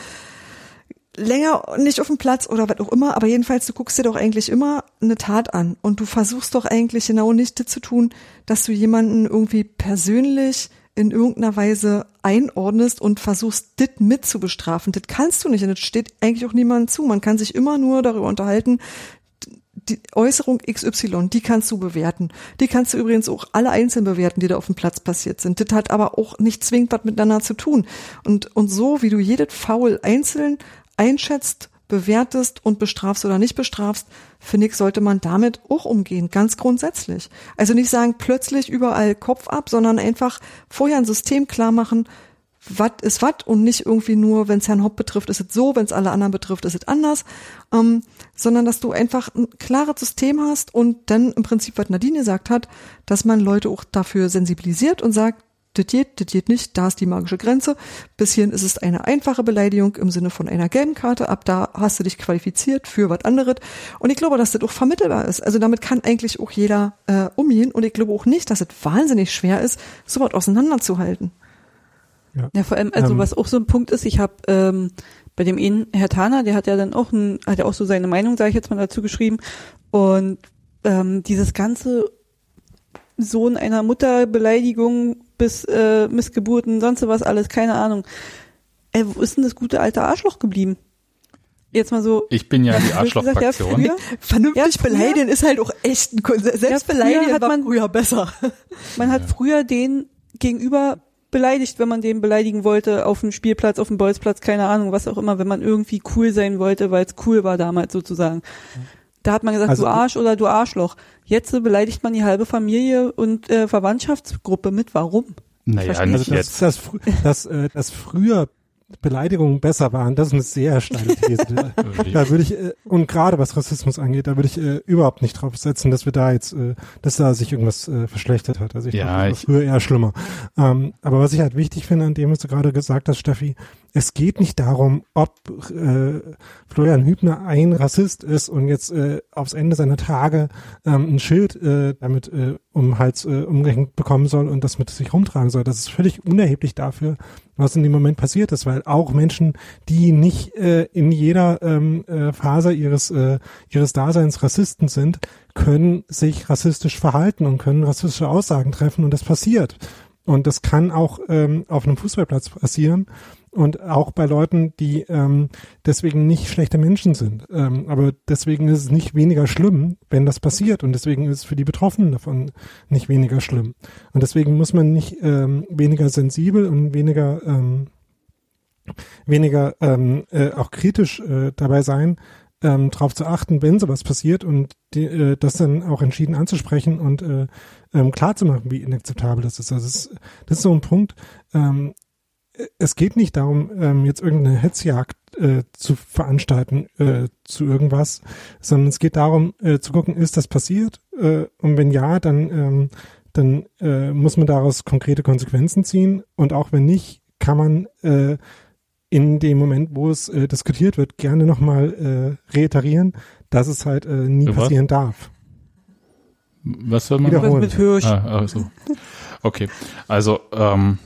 länger nicht auf dem Platz oder was auch immer, aber jedenfalls, du guckst dir doch eigentlich immer eine Tat an und du versuchst doch eigentlich genau nicht zu tun, dass du jemanden irgendwie persönlich in irgendeiner Weise einordnest und versuchst, dit mit zu bestrafen. Das kannst du nicht und das steht eigentlich auch niemandem zu. Man kann sich immer nur darüber unterhalten, die Äußerung XY, die kannst du bewerten. Die kannst du übrigens auch alle einzeln bewerten, die da auf dem Platz passiert sind. Das hat aber auch nicht zwingend was miteinander zu tun. Und, und so, wie du jedes Foul einzeln einschätzt, bewertest und bestrafst oder nicht bestrafst, finde ich, sollte man damit auch umgehen, ganz grundsätzlich. Also nicht sagen, plötzlich überall Kopf ab, sondern einfach vorher ein System klar machen, was ist was und nicht irgendwie nur, wenn es Herrn Hopp betrifft, ist es so, wenn es alle anderen betrifft, ist es anders, ähm, sondern dass du einfach ein klares System hast und dann im Prinzip, was Nadine gesagt hat, dass man Leute auch dafür sensibilisiert und sagt, das geht, das geht nicht, da ist die magische Grenze. Bis hierhin ist es eine einfache Beleidigung im Sinne von einer gelben Karte. Ab da hast du dich qualifiziert für was anderes. Und ich glaube, dass das auch vermittelbar ist. Also damit kann eigentlich auch jeder äh, umgehen. Und ich glaube auch nicht, dass es wahnsinnig schwer ist, sowas auseinanderzuhalten. Ja. ja, vor allem, also ähm, was auch so ein Punkt ist, ich habe ähm, bei dem einen Herr Tana, der hat ja dann auch ein, hat ja auch so seine Meinung, sage ich jetzt mal dazu geschrieben. Und ähm, dieses ganze Sohn einer Mutter Beleidigung bis äh, Missgeburten, sonst was alles, keine Ahnung. Ey, wo ist denn das gute alte Arschloch geblieben? Jetzt mal so. Ich bin ja die Arschlochfraktion. Ja, (laughs) Vernünftig ja, beleidigen ist halt auch echt ein Selbst ja, beleidigen hat man früher besser. Man hat früher den gegenüber beleidigt, wenn man den beleidigen wollte, auf dem Spielplatz, auf dem Bolzplatz, keine Ahnung, was auch immer, wenn man irgendwie cool sein wollte, weil es cool war damals sozusagen. Da hat man gesagt, also, du Arsch oder du Arschloch. Jetzt beleidigt man die halbe Familie und äh, Verwandtschaftsgruppe mit. Warum? Naja, nicht also das, das, das, äh, das früher Beleidigungen besser waren, das ist eine sehr steile These. (laughs) da würde ich, äh, und gerade was Rassismus angeht, da würde ich äh, überhaupt nicht drauf setzen, dass wir da jetzt, äh, dass da sich irgendwas äh, verschlechtert hat. Also ich ja, glaube, das war früher eher schlimmer. Ähm, aber was ich halt wichtig finde an dem, was du gerade gesagt hast, Steffi, es geht nicht darum, ob äh, Florian Hübner ein Rassist ist und jetzt äh, aufs Ende seiner Tage ähm, ein Schild äh, damit äh, um Hals äh, umgehängt bekommen soll und das mit sich rumtragen soll. Das ist völlig unerheblich dafür, was in dem Moment passiert ist, weil auch Menschen, die nicht äh, in jeder ähm, äh, Phase ihres äh, ihres Daseins Rassisten sind, können sich rassistisch verhalten und können rassistische Aussagen treffen und das passiert. Und das kann auch ähm, auf einem Fußballplatz passieren und auch bei Leuten, die ähm, deswegen nicht schlechte Menschen sind. Ähm, aber deswegen ist es nicht weniger schlimm, wenn das passiert und deswegen ist es für die Betroffenen davon nicht weniger schlimm. Und deswegen muss man nicht ähm, weniger sensibel und weniger ähm, weniger ähm, äh, auch kritisch äh, dabei sein, ähm, darauf zu achten, wenn sowas passiert und die, äh, das dann auch entschieden anzusprechen und äh, ähm, klar zu machen, wie inakzeptabel das ist. Also das ist, das ist so ein Punkt. Ähm, es geht nicht darum, ähm, jetzt irgendeine Hetzjagd äh, zu veranstalten äh, zu irgendwas, sondern es geht darum, äh, zu gucken, ist das passiert? Äh, und wenn ja, dann, ähm, dann äh, muss man daraus konkrete Konsequenzen ziehen. Und auch wenn nicht, kann man äh, in dem Moment, wo es äh, diskutiert wird, gerne nochmal äh, reiterieren, dass es halt äh, nie Was? passieren darf. Was soll man Wiederholen. mit Hirsch? Ah, also. Okay, also ähm,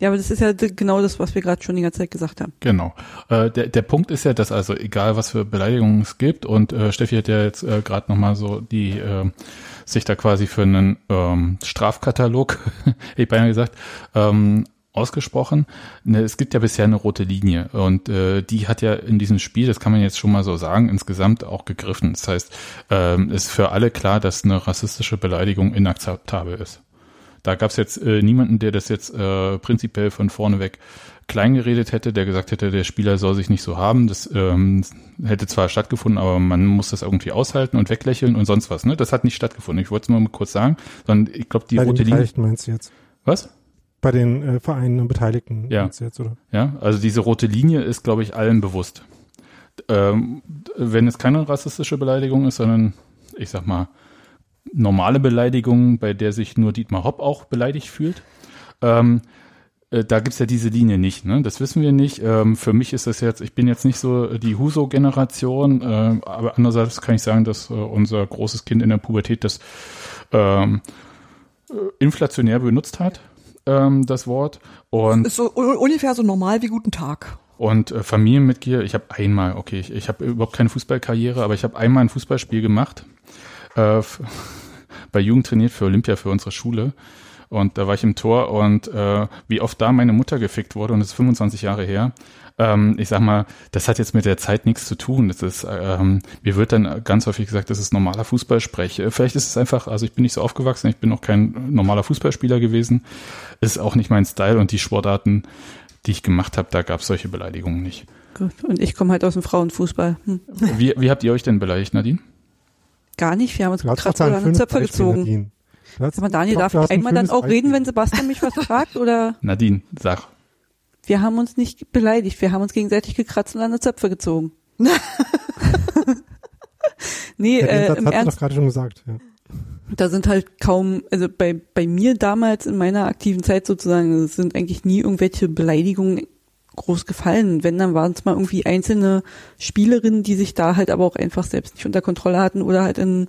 ja, aber das ist ja genau das, was wir gerade schon die ganze Zeit gesagt haben. Genau. Äh, der, der Punkt ist ja, dass also egal was für Beleidigungen es gibt und äh, Steffi hat ja jetzt äh, gerade nochmal so die äh, sich da quasi für einen ähm, Strafkatalog, (laughs) ich beinahe gesagt, ähm, ausgesprochen. Ne, es gibt ja bisher eine rote Linie und äh, die hat ja in diesem Spiel, das kann man jetzt schon mal so sagen, insgesamt auch gegriffen. Das heißt, ähm, ist für alle klar, dass eine rassistische Beleidigung inakzeptabel ist. Da gab es jetzt äh, niemanden, der das jetzt äh, prinzipiell von vorne weg klein geredet hätte, der gesagt hätte, der Spieler soll sich nicht so haben. Das ähm, hätte zwar stattgefunden, aber man muss das irgendwie aushalten und weglächeln und sonst was. Ne? Das hat nicht stattgefunden. Ich wollte es nur mal kurz sagen, sondern ich glaube, die Bei rote Linie. meinst du jetzt? Was? Bei den äh, Vereinen und Beteiligten ja. meinst du jetzt, oder? Ja, also diese rote Linie ist, glaube ich, allen bewusst. Ähm, wenn es keine rassistische Beleidigung ist, sondern ich sag mal normale Beleidigung, bei der sich nur Dietmar Hopp auch beleidigt fühlt. Ähm, äh, da gibt's ja diese Linie nicht, ne? Das wissen wir nicht. Ähm, für mich ist das jetzt, ich bin jetzt nicht so die Huso-Generation, äh, aber andererseits kann ich sagen, dass äh, unser großes Kind in der Pubertät das ähm, inflationär benutzt hat, ähm, das Wort. Und ist so ungefähr so normal wie guten Tag. Und äh, Familienmitglieder, ich habe einmal, okay, ich, ich habe überhaupt keine Fußballkarriere, aber ich habe einmal ein Fußballspiel gemacht, äh, (laughs) bei Jugend trainiert für Olympia für unsere Schule. Und da war ich im Tor und äh, wie oft da meine Mutter gefickt wurde, und das ist 25 Jahre her, ähm, ich sag mal, das hat jetzt mit der Zeit nichts zu tun. Das ist, ähm, mir wird dann ganz häufig gesagt, das ist normaler Fußballsprech. Vielleicht ist es einfach, also ich bin nicht so aufgewachsen, ich bin noch kein normaler Fußballspieler gewesen. Ist auch nicht mein Style und die Sportarten, die ich gemacht habe, da gab es solche Beleidigungen nicht. Gut. Und ich komme halt aus dem Frauenfußball. Hm. Wie, wie habt ihr euch denn beleidigt, Nadine? Gar nicht, wir haben uns gerade oder eine Zöpfe gezogen. Sag mal, Daniel, darf ich einmal dann auch reden, wenn Sebastian mich was fragt? Oder? Nadine, sag. Wir haben uns nicht beleidigt, wir haben uns gegenseitig gekratzt und an die Zöpfe gezogen. (laughs) nee, ja, äh, im hat Ernst. doch gerade schon gesagt, ja. Da sind halt kaum, also bei, bei mir damals in meiner aktiven Zeit sozusagen, es sind eigentlich nie irgendwelche Beleidigungen groß gefallen. Wenn, dann waren es mal irgendwie einzelne Spielerinnen, die sich da halt aber auch einfach selbst nicht unter Kontrolle hatten oder halt in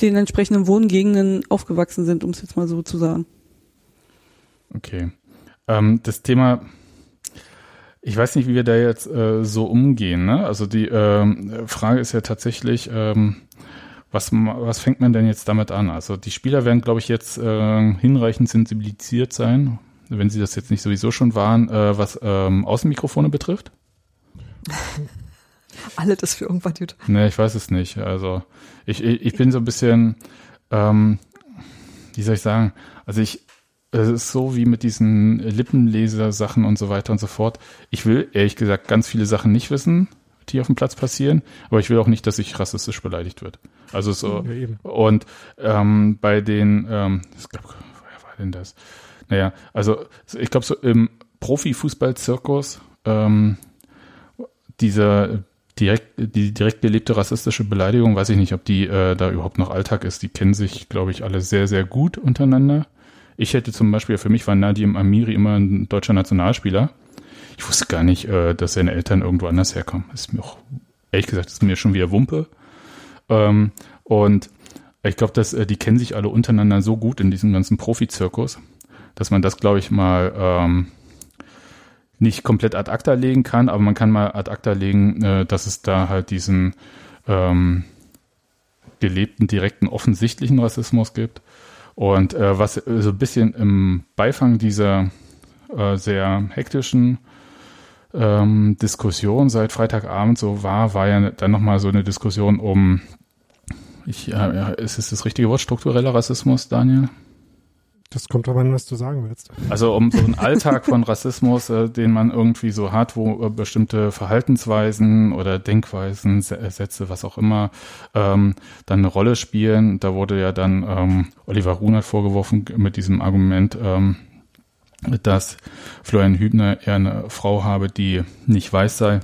den entsprechenden Wohngegenden aufgewachsen sind, um es jetzt mal so zu sagen. Okay. Ähm, das Thema, ich weiß nicht, wie wir da jetzt äh, so umgehen. Ne? Also die äh, Frage ist ja tatsächlich, ähm, was, was fängt man denn jetzt damit an? Also die Spieler werden, glaube ich, jetzt äh, hinreichend sensibilisiert sein, wenn sie das jetzt nicht sowieso schon waren, äh, was ähm, Außenmikrofone betrifft. (laughs) Alle das für irgendwann gut. Ne, ich weiß es nicht. Also ich, ich, ich bin so ein bisschen, ähm, wie soll ich sagen, also ich, es ist so wie mit diesen Lippenleser-Sachen und so weiter und so fort. Ich will ehrlich gesagt ganz viele Sachen nicht wissen, die auf dem Platz passieren, aber ich will auch nicht, dass ich rassistisch beleidigt wird. Also so ja, und ähm, bei den, ähm, ich glaube, woher war denn das? Naja, also ich glaube so im Profifußball-Zirkus ähm, dieser direkt, die direkt gelebte rassistische Beleidigung, weiß ich nicht, ob die äh, da überhaupt noch Alltag ist. Die kennen sich, glaube ich, alle sehr, sehr gut untereinander. Ich hätte zum Beispiel, für mich war Nadim Amiri immer ein deutscher Nationalspieler. Ich wusste gar nicht, äh, dass seine Eltern irgendwo anders herkommen. Ist mir auch, ehrlich gesagt, ist mir schon wieder Wumpe. Ähm, und ich glaube, dass äh, die kennen sich alle untereinander so gut in diesem ganzen Profizirkus, dass man das, glaube ich, mal ähm, nicht komplett ad acta legen kann, aber man kann mal ad acta legen, äh, dass es da halt diesen ähm, gelebten, direkten, offensichtlichen Rassismus gibt. Und äh, was so ein bisschen im Beifang dieser äh, sehr hektischen ähm, Diskussion seit Freitagabend so war, war ja dann nochmal so eine Diskussion um, ich, ja, ist es das richtige Wort, struktureller Rassismus, Daniel? Das kommt aber an, was du sagen willst. Also um so einen Alltag von Rassismus, äh, den man irgendwie so hat, wo äh, bestimmte Verhaltensweisen oder Denkweisen, äh, Sätze, was auch immer, ähm, dann eine Rolle spielen. Da wurde ja dann ähm, Oliver Runert vorgeworfen mit diesem Argument, ähm, dass Florian Hübner eher eine Frau habe, die nicht weiß sei,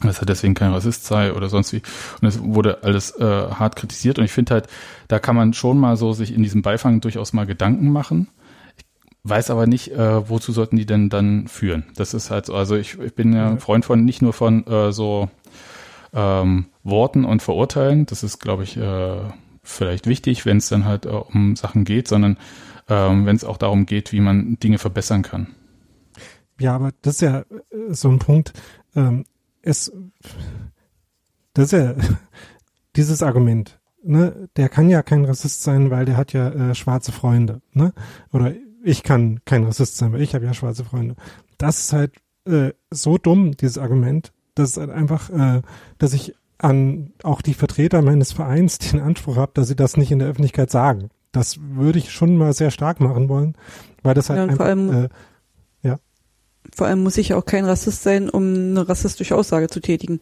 dass er deswegen kein Rassist sei oder sonst wie. Und es wurde alles äh, hart kritisiert. Und ich finde halt, da kann man schon mal so sich in diesem Beifang durchaus mal Gedanken machen. Ich weiß aber nicht, äh, wozu sollten die denn dann führen. Das ist halt so, also ich, ich bin ja ein Freund von, nicht nur von äh, so ähm, Worten und Verurteilen. Das ist, glaube ich, äh, vielleicht wichtig, wenn es dann halt äh, um Sachen geht, sondern ähm, wenn es auch darum geht, wie man Dinge verbessern kann. Ja, aber das ist ja äh, so ein Punkt. Ähm, es, das ist ja (laughs) dieses Argument, ne, der kann ja kein Rassist sein, weil der hat ja äh, schwarze Freunde, ne? Oder ich kann kein Rassist sein, weil ich habe ja schwarze Freunde. Das ist halt äh, so dumm, dieses Argument, dass halt einfach, äh, dass ich an auch die Vertreter meines Vereins (laughs) den Anspruch habe, dass sie das nicht in der Öffentlichkeit sagen. Das würde ich schon mal sehr stark machen wollen, weil das halt ja, einfach, äh, vor allem muss ich ja auch kein Rassist sein, um eine rassistische Aussage zu tätigen.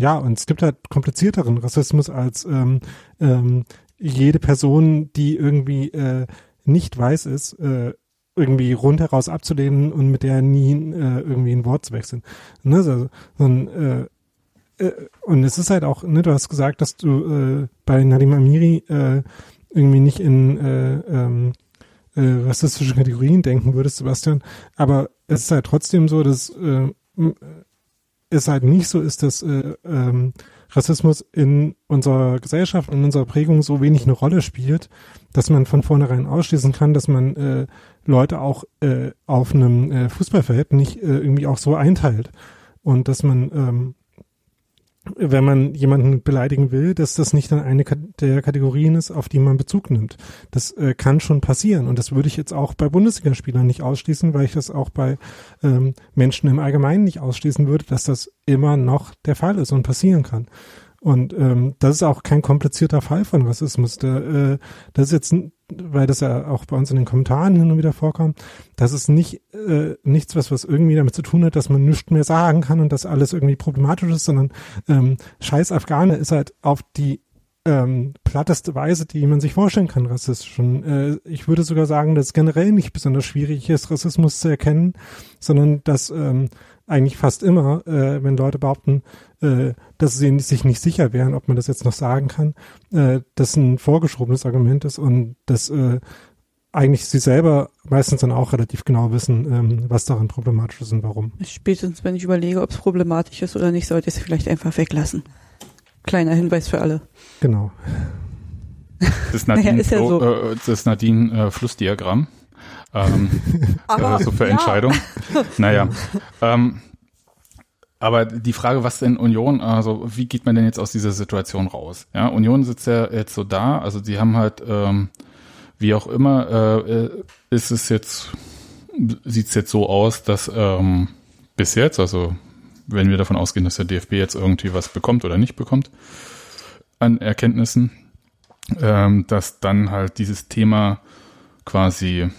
Ja, und es gibt halt komplizierteren Rassismus als ähm, ähm, jede Person, die irgendwie äh, nicht weiß ist, äh, irgendwie rundheraus abzulehnen und mit der nie äh, irgendwie ein Wort zu wechseln. Ne? So, so ein, äh, äh, und es ist halt auch, ne, du hast gesagt, dass du äh, bei Nadim Amiri äh, irgendwie nicht in äh, ähm, äh, rassistische Kategorien denken würdest, Sebastian. Aber es ist halt trotzdem so, dass äh, es halt nicht so ist, dass äh, ähm, Rassismus in unserer Gesellschaft, in unserer Prägung so wenig eine Rolle spielt, dass man von vornherein ausschließen kann, dass man äh, Leute auch äh, auf einem äh, Fußballfeld nicht äh, irgendwie auch so einteilt. Und dass man ähm, wenn man jemanden beleidigen will, dass das nicht dann eine der Kategorien ist, auf die man Bezug nimmt. Das äh, kann schon passieren und das würde ich jetzt auch bei Bundesligaspielern nicht ausschließen, weil ich das auch bei ähm, Menschen im Allgemeinen nicht ausschließen würde, dass das immer noch der Fall ist und passieren kann. Und ähm, das ist auch kein komplizierter Fall von Rassismus. Der, äh, das ist jetzt, weil das ja auch bei uns in den Kommentaren hin und wieder vorkam, das ist nicht äh, nichts, was was irgendwie damit zu tun hat, dass man nichts mehr sagen kann und dass alles irgendwie problematisch ist, sondern ähm, Scheiß Afghane ist halt auf die ähm, platteste Weise, die man sich vorstellen kann, rassistisch. Und, äh, ich würde sogar sagen, dass es generell nicht besonders schwierig ist, Rassismus zu erkennen, sondern dass ähm, eigentlich fast immer, äh, wenn Leute behaupten, äh, dass sie sich nicht sicher wären, ob man das jetzt noch sagen kann, äh, das ein vorgeschobenes Argument ist und dass äh, eigentlich sie selber meistens dann auch relativ genau wissen, ähm, was daran problematisch ist und warum. Spätestens, wenn ich überlege, ob es problematisch ist oder nicht, sollte ich es vielleicht einfach weglassen. Kleiner Hinweis für alle. Genau. Das ist (laughs) Nadine, naja, ist ja so. äh, das Nadine äh, Flussdiagramm. Ähm, (laughs) aber, äh, so für ja. Entscheidung. Naja. (laughs) ähm, aber die Frage, was denn Union, also wie geht man denn jetzt aus dieser Situation raus? Ja, Union sitzt ja jetzt so da, also die haben halt, ähm, wie auch immer, äh, ist es jetzt, sieht es jetzt so aus, dass ähm, bis jetzt, also wenn wir davon ausgehen, dass der DFB jetzt irgendwie was bekommt oder nicht bekommt an Erkenntnissen, ähm, dass dann halt dieses Thema quasi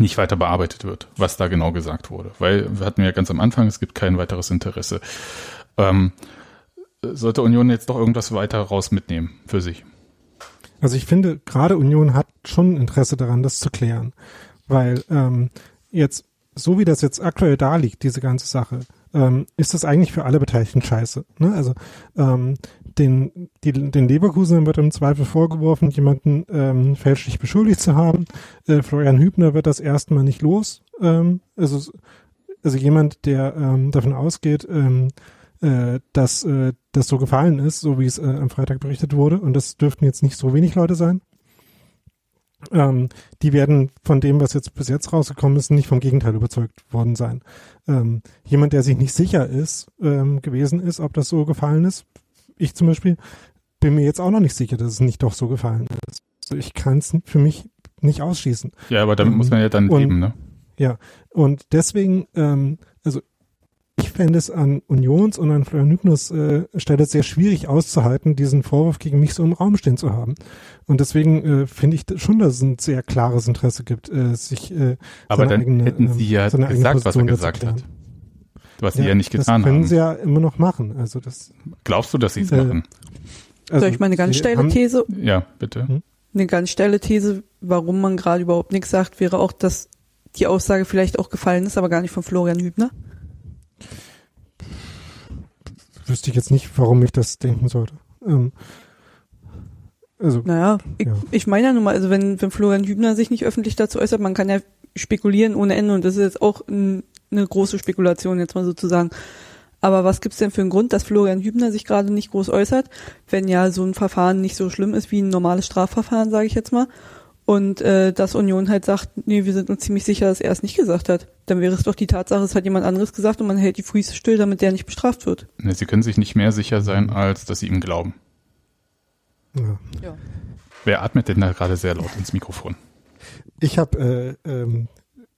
nicht weiter bearbeitet wird, was da genau gesagt wurde. Weil wir hatten ja ganz am Anfang, es gibt kein weiteres Interesse. Ähm, sollte Union jetzt doch irgendwas weiter raus mitnehmen für sich? Also ich finde, gerade Union hat schon Interesse daran, das zu klären. Weil ähm, jetzt, so wie das jetzt aktuell da liegt, diese ganze Sache, ähm, ist das eigentlich für alle Beteiligten scheiße. Ne? Also ähm, den, die, den Leverkusen wird im Zweifel vorgeworfen, jemanden ähm, fälschlich beschuldigt zu haben. Äh, Florian Hübner wird das erstmal nicht los. Ähm, also, also jemand, der ähm, davon ausgeht, ähm, äh, dass äh, das so gefallen ist, so wie es äh, am Freitag berichtet wurde. Und das dürften jetzt nicht so wenig Leute sein. Ähm, die werden von dem, was jetzt bis jetzt rausgekommen ist, nicht vom Gegenteil überzeugt worden sein. Ähm, jemand, der sich nicht sicher ist, ähm, gewesen ist, ob das so gefallen ist, ich zum Beispiel bin mir jetzt auch noch nicht sicher, dass es nicht doch so gefallen ist. Also ich kann es für mich nicht ausschließen. Ja, aber damit ähm, muss man ja dann und, leben, ne? Ja, und deswegen, ähm, also ich fände es an Unions und an Florian Hypnos äh, Stelle sehr schwierig auszuhalten, diesen Vorwurf gegen mich so im Raum stehen zu haben. Und deswegen äh, finde ich schon, dass es ein sehr klares Interesse gibt, äh, sich äh, Aber dann eigene, hätten Sie ja ähm, gesagt, was er gesagt hat. Was ja, sie ja nicht getan haben. Das können haben. sie ja immer noch machen. Also das. Glaubst du, dass sie es äh, machen? Also Soll ich mal eine ganz steile These? Ja, bitte. Hm? Eine ganz steile These, warum man gerade überhaupt nichts sagt, wäre auch, dass die Aussage vielleicht auch gefallen ist, aber gar nicht von Florian Hübner. Wüsste ich jetzt nicht, warum ich das denken sollte. Ähm, also, naja, ich, ja. ich meine ja nun mal, also wenn, wenn Florian Hübner sich nicht öffentlich dazu äußert, man kann ja spekulieren ohne Ende und das ist jetzt auch ein eine große Spekulation jetzt mal sozusagen. Aber was gibt's denn für einen Grund, dass Florian Hübner sich gerade nicht groß äußert, wenn ja so ein Verfahren nicht so schlimm ist wie ein normales Strafverfahren, sage ich jetzt mal. Und äh, dass Union halt sagt, nee, wir sind uns ziemlich sicher, dass er es nicht gesagt hat. Dann wäre es doch die Tatsache, es hat jemand anderes gesagt und man hält die Füße still, damit der nicht bestraft wird. Nee, sie können sich nicht mehr sicher sein, als dass sie ihm glauben. Ja. ja. Wer atmet denn da gerade sehr laut ins Mikrofon? Ich habe äh, ähm,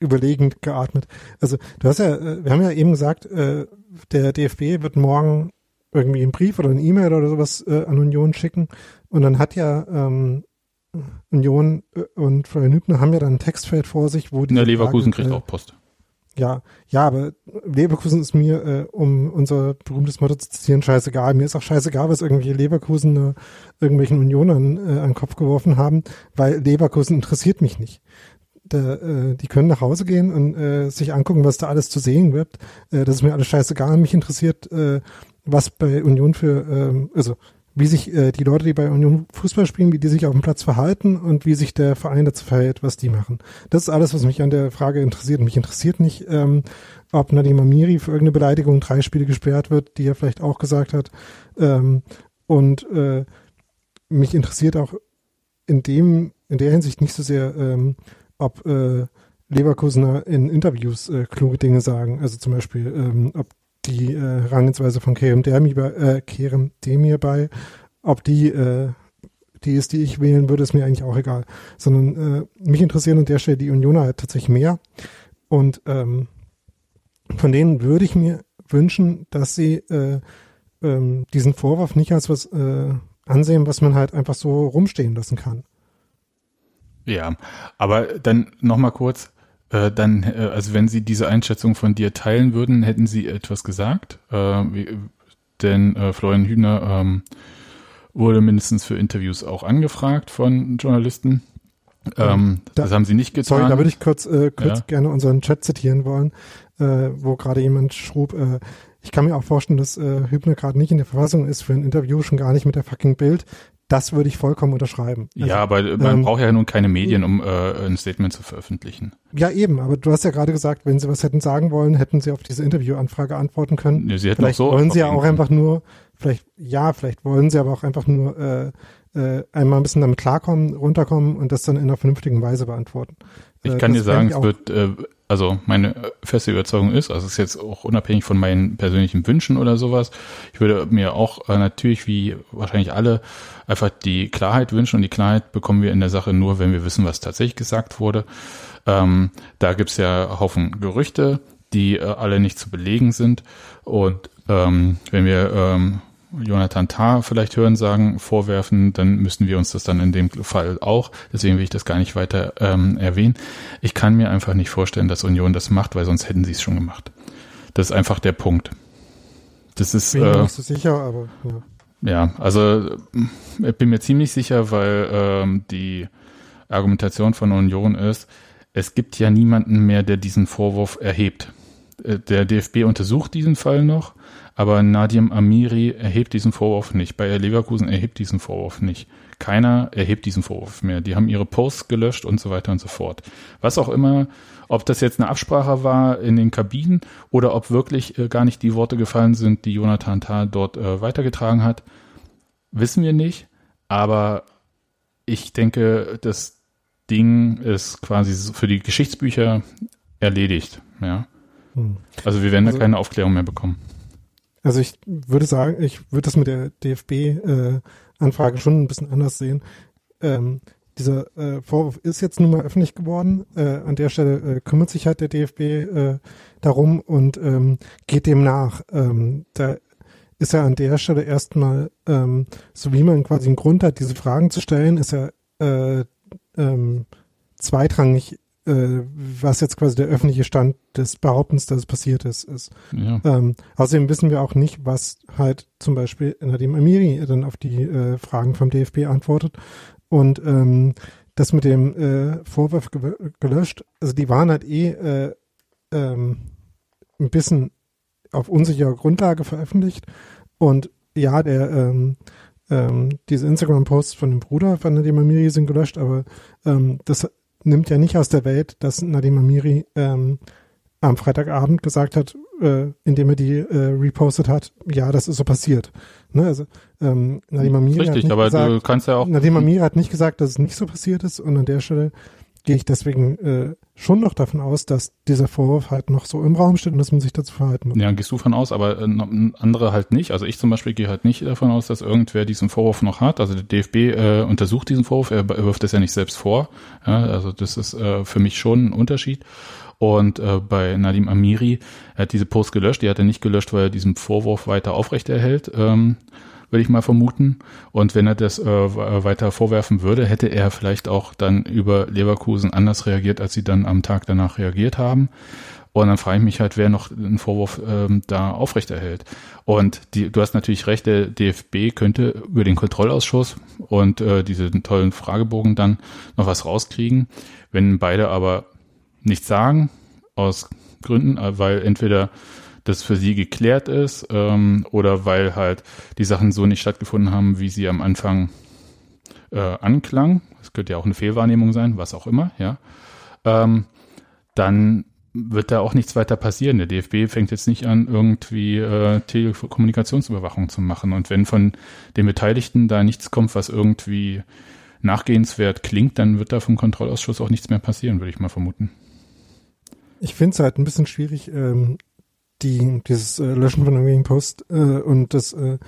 überlegend geatmet. Also du hast ja, äh, wir haben ja eben gesagt, äh, der DFB wird morgen irgendwie einen Brief oder eine E-Mail oder sowas äh, an Union schicken und dann hat ja ähm, Union und Florian Hübner haben ja dann ein Textfeld vor sich, wo die. Ja, Leverkusen Frage, kriegt auch Post. Ja, ja, aber Leverkusen ist mir, äh, um unser berühmtes Motto zu zitieren, scheißegal. Mir ist auch scheißegal, was irgendwelche Leverkusen äh, irgendwelchen Unionern äh, an den Kopf geworfen haben, weil Leverkusen interessiert mich nicht da, äh, die können nach Hause gehen und äh, sich angucken, was da alles zu sehen wird. Äh, das ist mir alles scheißegal. Mich interessiert, äh, was bei Union für, ähm, also wie sich äh, die Leute, die bei Union Fußball spielen, wie die sich auf dem Platz verhalten und wie sich der Verein dazu verhält, was die machen. Das ist alles, was mich an der Frage interessiert. Mich interessiert nicht, ähm, ob Nadim Amiri für irgendeine Beleidigung drei Spiele gesperrt wird, die er vielleicht auch gesagt hat. Ähm, und äh, mich interessiert auch in dem, in der Hinsicht nicht so sehr, ähm, ob äh, Leverkusener in Interviews äh, kluge Dinge sagen. Also zum Beispiel, ähm, ob die äh, Herangehensweise von Kerem Demir bei, äh, Kerem Demir bei, ob die äh, die ist, die ich wählen würde, ist mir eigentlich auch egal. Sondern äh, mich interessieren an der Stelle die Unioner halt tatsächlich mehr. Und ähm, von denen würde ich mir wünschen, dass sie äh, ähm, diesen Vorwurf nicht als was äh, ansehen, was man halt einfach so rumstehen lassen kann. Ja, aber dann nochmal kurz, äh, dann, äh, also wenn Sie diese Einschätzung von dir teilen würden, hätten Sie etwas gesagt? Äh, wie, denn äh, Florian Hübner ähm, wurde mindestens für Interviews auch angefragt von Journalisten. Ähm, da, das haben Sie nicht getan. Sorry, da würde ich kurz, äh, kurz ja. gerne unseren Chat zitieren wollen, äh, wo gerade jemand schrub, äh, ich kann mir auch vorstellen, dass äh, Hübner gerade nicht in der Verfassung ist für ein Interview, schon gar nicht mit der fucking Bild. Das würde ich vollkommen unterschreiben. Also, ja, aber man ähm, braucht ja nun keine Medien, um äh, ein Statement zu veröffentlichen. Ja, eben, aber du hast ja gerade gesagt, wenn sie was hätten sagen wollen, hätten sie auf diese Interviewanfrage antworten können. Ja, sie hätten vielleicht auch so wollen sie ja auch einfach nur, vielleicht, ja, vielleicht wollen sie aber auch einfach nur äh, äh, einmal ein bisschen damit klarkommen, runterkommen und das dann in einer vernünftigen Weise beantworten. Ich äh, kann dir sagen, es wird äh, also meine feste Überzeugung ist, also es ist jetzt auch unabhängig von meinen persönlichen Wünschen oder sowas, ich würde mir auch äh, natürlich wie wahrscheinlich alle einfach die Klarheit wünschen und die Klarheit bekommen wir in der Sache nur, wenn wir wissen, was tatsächlich gesagt wurde. Ähm, da gibt's ja Haufen Gerüchte, die äh, alle nicht zu belegen sind und ähm, wenn wir ähm, Jonathan Tah vielleicht hören sagen, vorwerfen, dann müssen wir uns das dann in dem Fall auch. Deswegen will ich das gar nicht weiter ähm, erwähnen. Ich kann mir einfach nicht vorstellen, dass Union das macht, weil sonst hätten sie es schon gemacht. Das ist einfach der Punkt. Das ist. Bin äh, nicht so sicher, aber ja. Ja, also ich bin mir ziemlich sicher, weil ähm, die Argumentation von Union ist, es gibt ja niemanden mehr, der diesen Vorwurf erhebt. Äh, der DFB untersucht diesen Fall noch aber Nadim Amiri erhebt diesen Vorwurf nicht. Bayer Leverkusen erhebt diesen Vorwurf nicht. Keiner erhebt diesen Vorwurf mehr. Die haben ihre Posts gelöscht und so weiter und so fort. Was auch immer, ob das jetzt eine Absprache war in den Kabinen oder ob wirklich äh, gar nicht die Worte gefallen sind, die Jonathan Tah dort äh, weitergetragen hat, wissen wir nicht. Aber ich denke, das Ding ist quasi für die Geschichtsbücher erledigt. Ja. Hm. Also wir werden also, da keine Aufklärung mehr bekommen. Also ich würde sagen, ich würde das mit der DFB-Anfrage äh, schon ein bisschen anders sehen. Ähm, dieser äh, Vorwurf ist jetzt nun mal öffentlich geworden. Äh, an der Stelle äh, kümmert sich halt der DFB äh, darum und ähm, geht dem nach. Ähm, da ist er an der Stelle erstmal, ähm, so wie man quasi einen Grund hat, diese Fragen zu stellen, ist er äh, ähm, zweitrangig äh, was jetzt quasi der öffentliche Stand des Behauptens, dass es passiert ist, ist. Ja. Ähm, außerdem wissen wir auch nicht, was halt zum Beispiel Nadim Amiri dann auf die äh, Fragen vom DFB antwortet. Und ähm, das mit dem äh, Vorwurf ge gelöscht, also die waren halt eh äh, ähm, ein bisschen auf unsicherer Grundlage veröffentlicht. Und ja, der ähm, ähm, diese Instagram-Posts von dem Bruder von Nadim Amiri sind gelöscht, aber ähm, das nimmt ja nicht aus der Welt, dass Nadim Amiri ähm, am Freitagabend gesagt hat, äh, indem er die äh, repostet hat, ja, das ist so passiert. Ne? Also ähm, Nadim Amiri Richtig, hat nicht aber gesagt, du kannst ja auch. Nadim Amiri hat nicht gesagt, dass es nicht so passiert ist und an der Stelle gehe ich deswegen äh, schon noch davon aus, dass dieser Vorwurf halt noch so im Raum steht und dass man sich dazu verhalten muss. Ja, gehst du von aus, aber äh, andere halt nicht. Also ich zum Beispiel gehe halt nicht davon aus, dass irgendwer diesen Vorwurf noch hat. Also der DFB äh, untersucht diesen Vorwurf, er, er wirft das ja nicht selbst vor. Ja, also das ist äh, für mich schon ein Unterschied. Und äh, bei Nadim Amiri, er hat diese Post gelöscht, die hat er nicht gelöscht, weil er diesen Vorwurf weiter aufrechterhält. Ähm, würde ich mal vermuten. Und wenn er das äh, weiter vorwerfen würde, hätte er vielleicht auch dann über Leverkusen anders reagiert, als sie dann am Tag danach reagiert haben. Und dann frage ich mich halt, wer noch einen Vorwurf ähm, da aufrechterhält. Und die, du hast natürlich recht, der DFB könnte über den Kontrollausschuss und äh, diese tollen Fragebogen dann noch was rauskriegen. Wenn beide aber nichts sagen, aus Gründen, äh, weil entweder das für sie geklärt ist ähm, oder weil halt die Sachen so nicht stattgefunden haben, wie sie am Anfang äh, anklang. Das könnte ja auch eine Fehlwahrnehmung sein, was auch immer, ja. Ähm, dann wird da auch nichts weiter passieren. Der DFB fängt jetzt nicht an, irgendwie äh, Telekommunikationsüberwachung zu machen. Und wenn von den Beteiligten da nichts kommt, was irgendwie nachgehenswert klingt, dann wird da vom Kontrollausschuss auch nichts mehr passieren, würde ich mal vermuten. Ich finde es halt ein bisschen schwierig, ähm, die, dieses äh, Löschen von irgendwelchen Post äh, und das äh,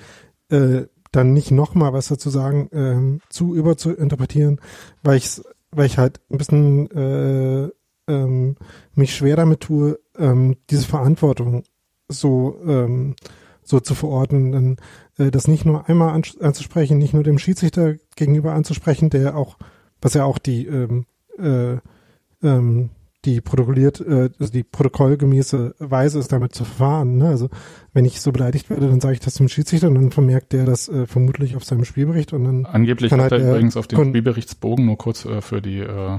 äh, dann nicht nochmal was dazu sagen, ähm, zu über zu interpretieren, weil ich weil ich halt ein bisschen äh, ähm, mich schwer damit tue, ähm, diese Verantwortung so ähm, so zu verorten, dann äh, das nicht nur einmal an, anzusprechen, nicht nur dem Schiedsrichter gegenüber anzusprechen, der auch, was ja auch die ähm, äh, ähm, die protokolliert, äh, also die protokollgemäße Weise ist, damit zu verfahren. Ne? Also wenn ich so beleidigt werde, dann sage ich das zum Schiedsrichter und dann vermerkt der das äh, vermutlich auf seinem Spielbericht und dann angeblich hat halt er übrigens auf dem Spielberichtsbogen nur kurz äh, für die äh,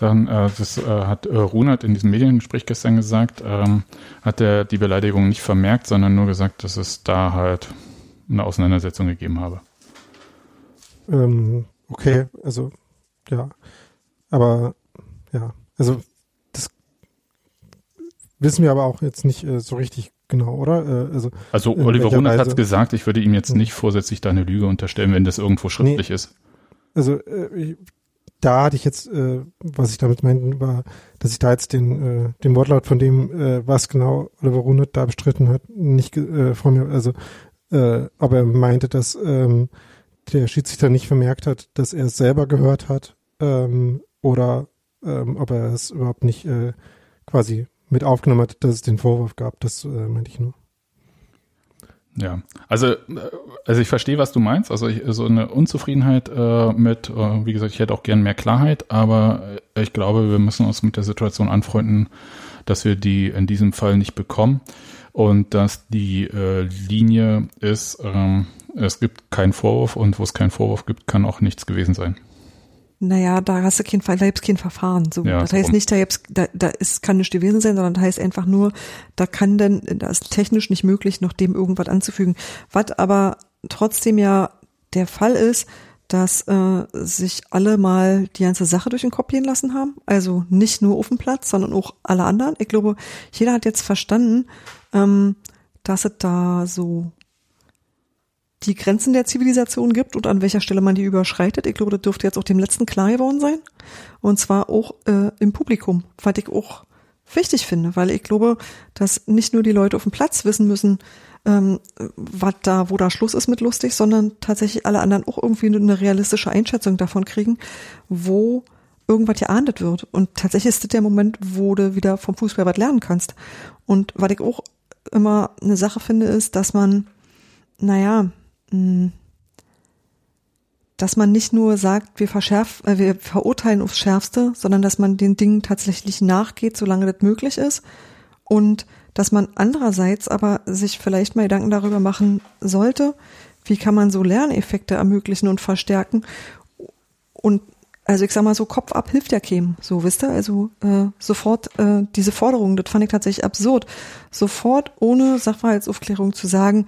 dann, äh, das äh, hat äh, Runert in diesem Mediengespräch gestern gesagt, ähm, hat er die Beleidigung nicht vermerkt, sondern nur gesagt, dass es da halt eine Auseinandersetzung gegeben habe. Ähm, okay, also ja, aber ja, also Wissen wir aber auch jetzt nicht äh, so richtig genau, oder? Äh, also, also Oliver Runert hat es gesagt, ich würde ihm jetzt hm. nicht vorsätzlich da eine Lüge unterstellen, wenn das irgendwo schriftlich nee, ist. Also äh, da hatte ich jetzt, äh, was ich damit meinte, war, dass ich da jetzt den, äh, den Wortlaut von dem, äh, was genau Oliver Runert da bestritten hat, nicht äh, vor mir, also äh, ob er meinte, dass ähm, der Schiedsrichter nicht vermerkt hat, dass er es selber gehört hat ähm, oder ähm, ob er es überhaupt nicht äh, quasi mit aufgenommen hat, dass es den Vorwurf gab. Das äh, meinte ich nur. Ja, also, äh, also ich verstehe, was du meinst. Also ich, so eine Unzufriedenheit äh, mit, äh, wie gesagt, ich hätte auch gern mehr Klarheit, aber äh, ich glaube, wir müssen uns mit der Situation anfreunden, dass wir die in diesem Fall nicht bekommen und dass die äh, Linie ist, ähm, es gibt keinen Vorwurf und wo es keinen Vorwurf gibt, kann auch nichts gewesen sein. Naja, da hast du kein, da gibt's kein Verfahren. So. Ja, das heißt nicht, da, gibt's, da, da ist, kann nicht gewesen sein, sondern das heißt einfach nur, da kann denn, da ist technisch nicht möglich, noch dem irgendwas anzufügen. Was aber trotzdem ja der Fall ist, dass äh, sich alle mal die ganze Sache durch den Kopf gehen lassen haben. Also nicht nur auf dem Platz, sondern auch alle anderen. Ich glaube, jeder hat jetzt verstanden, ähm, dass es da so die Grenzen der Zivilisation gibt und an welcher Stelle man die überschreitet. Ich glaube, das dürfte jetzt auch dem letzten klar geworden sein. Und zwar auch äh, im Publikum, was ich auch wichtig finde, weil ich glaube, dass nicht nur die Leute auf dem Platz wissen müssen, ähm, was da, wo da Schluss ist mit lustig, sondern tatsächlich alle anderen auch irgendwie eine realistische Einschätzung davon kriegen, wo irgendwas geahndet wird. Und tatsächlich ist das der Moment, wo du wieder vom Fußball was lernen kannst. Und was ich auch immer eine Sache finde, ist, dass man, naja. Dass man nicht nur sagt, wir verschärfen, äh, wir verurteilen aufs Schärfste, sondern dass man den Dingen tatsächlich nachgeht, solange das möglich ist. Und dass man andererseits aber sich vielleicht mal Gedanken darüber machen sollte, wie kann man so Lerneffekte ermöglichen und verstärken. Und also ich sag mal so, Kopf ab hilft ja keinem, so wisst ihr, also äh, sofort äh, diese Forderung, das fand ich tatsächlich absurd, sofort ohne Sachverhaltsaufklärung zu sagen,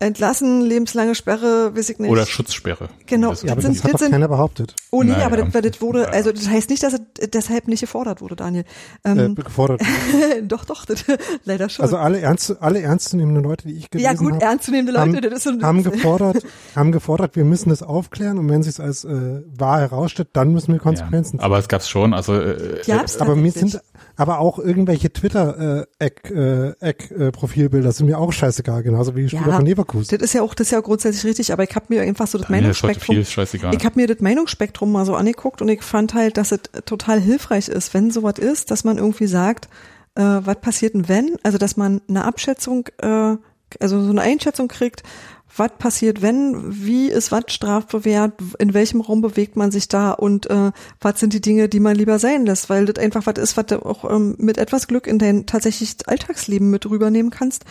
entlassen, lebenslange Sperre, weiß ich nicht. Oder Schutzsperre. Genau. Ja, aber das, das hat doch keiner behauptet. Oh nee, naja. aber das, das wurde, also das heißt nicht, dass es deshalb nicht gefordert wurde, Daniel. Ähm, äh, gefordert. (laughs) doch, doch, das, (laughs) leider schon. Also alle ernst, alle ernstzunehmenden Leute, die ich gelesen habe. Ja gut, hab, ernstzunehmende Leute, haben, das ist so haben gefordert, haben gefordert, wir müssen das aufklären und wenn es sich als äh, wahr herausstellt, dann müssen wir Konsequenzen ja, Aber es gab's schon, also äh, ja, äh, aber mir sind aber auch irgendwelche Twitter äh, äh, äh, Profilbilder sind mir auch scheißegal, genauso wie Spieler ja, von Leverkusen. Das ist ja auch das ist ja grundsätzlich richtig, aber ich habe mir einfach so das Meinungsspektrum viel, scheißegal. ich habe mir das Meinungsspektrum mal so angeguckt und ich fand halt, dass es total hilfreich ist, wenn sowas ist, dass man irgendwie sagt, äh, was passiert denn wenn, also dass man eine Abschätzung äh, also so eine Einschätzung kriegt, was passiert, wenn, wie ist was strafbewehrt, in welchem Raum bewegt man sich da und äh, was sind die Dinge, die man lieber sein lässt, weil das einfach was ist, was du auch ähm, mit etwas Glück in dein tatsächlich Alltagsleben mit rübernehmen kannst.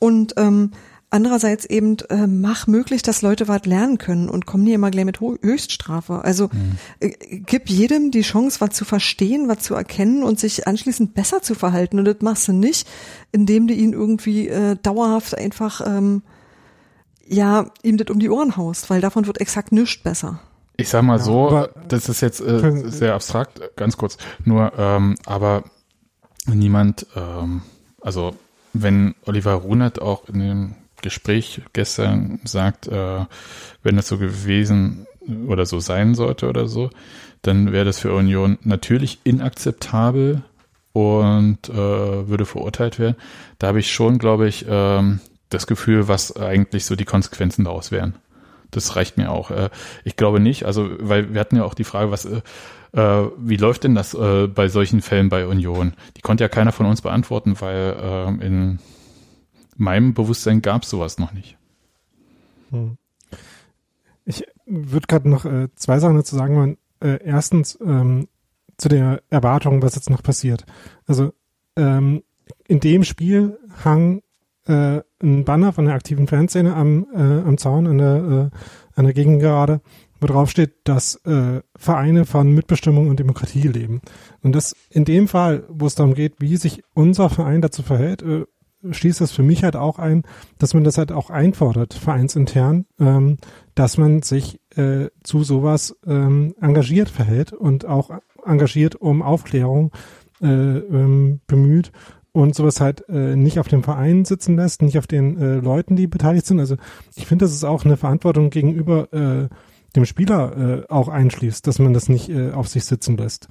Und ähm, andererseits eben äh, mach möglich, dass Leute was lernen können und komm nie immer gleich mit Höchststrafe. Also mhm. äh, gib jedem die Chance, was zu verstehen, was zu erkennen und sich anschließend besser zu verhalten. Und das machst du nicht, indem du ihn irgendwie äh, dauerhaft einfach ähm, ja ihm das um die Ohren haust, weil davon wird exakt nichts besser. Ich sag mal ja, so, das ist jetzt äh, sehr abstrakt, ganz kurz. Nur, ähm, aber niemand, ähm, also wenn Oliver Runert auch in dem Gespräch gestern sagt, äh, wenn das so gewesen oder so sein sollte oder so, dann wäre das für Union natürlich inakzeptabel und äh, würde verurteilt werden. Da habe ich schon, glaube ich, ähm, das Gefühl, was eigentlich so die Konsequenzen daraus wären. Das reicht mir auch. Äh, ich glaube nicht, also weil wir hatten ja auch die Frage, was äh, äh, wie läuft denn das bei solchen Fällen bei Union? Die konnte ja keiner von uns beantworten, weil in meinem Bewusstsein gab es sowas noch nicht. Hm. Ich würde gerade noch zwei Sachen dazu sagen wollen. Erstens ähm, zu der Erwartung, was jetzt noch passiert. Also ähm, in dem Spiel hang äh, ein Banner von der aktiven Fanszene am, äh, am Zaun an der, äh, an der Gegengerade wo drauf steht, dass äh, Vereine von Mitbestimmung und Demokratie leben. Und das in dem Fall, wo es darum geht, wie sich unser Verein dazu verhält, äh, schließt das für mich halt auch ein, dass man das halt auch einfordert, vereinsintern, ähm, dass man sich äh, zu sowas ähm, engagiert verhält und auch engagiert um Aufklärung äh, ähm, bemüht und sowas halt äh, nicht auf dem Verein sitzen lässt, nicht auf den äh, Leuten, die beteiligt sind. Also ich finde, das ist auch eine Verantwortung gegenüber äh, dem Spieler äh, auch einschließt, dass man das nicht äh, auf sich sitzen lässt.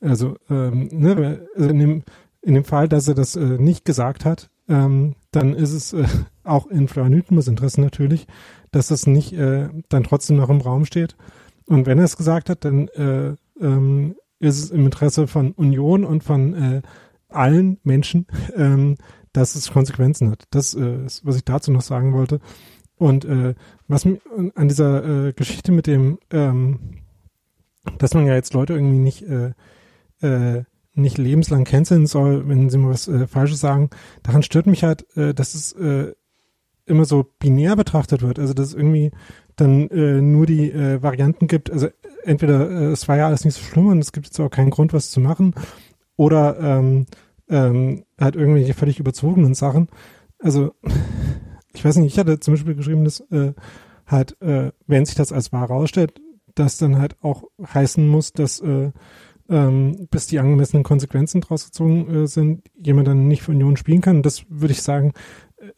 Also, ähm, ne, also in, dem, in dem Fall, dass er das äh, nicht gesagt hat, ähm, dann ist es äh, (laughs) auch in Florian Hüttenmus Interesse natürlich, dass das nicht äh, dann trotzdem noch im Raum steht. Und wenn er es gesagt hat, dann äh, ähm, ist es im Interesse von Union und von äh, allen Menschen, (laughs) ähm, dass es Konsequenzen hat. Das äh, ist, was ich dazu noch sagen wollte. Und äh, was an dieser äh, Geschichte mit dem, ähm, dass man ja jetzt Leute irgendwie nicht, äh, äh, nicht lebenslang canceln soll, wenn sie mal was äh, Falsches sagen, daran stört mich halt, äh, dass es äh, immer so binär betrachtet wird. Also dass es irgendwie dann äh, nur die äh, Varianten gibt. Also entweder äh, es war ja alles nicht so schlimm und es gibt jetzt auch keinen Grund, was zu machen, oder ähm, ähm, halt irgendwelche völlig überzogenen Sachen. Also ich weiß nicht, ich hatte zum Beispiel geschrieben, dass äh, halt, äh, wenn sich das als wahr herausstellt, dass dann halt auch heißen muss, dass äh, ähm, bis die angemessenen Konsequenzen draus gezogen äh, sind, jemand dann nicht für Union spielen kann. Das würde ich sagen,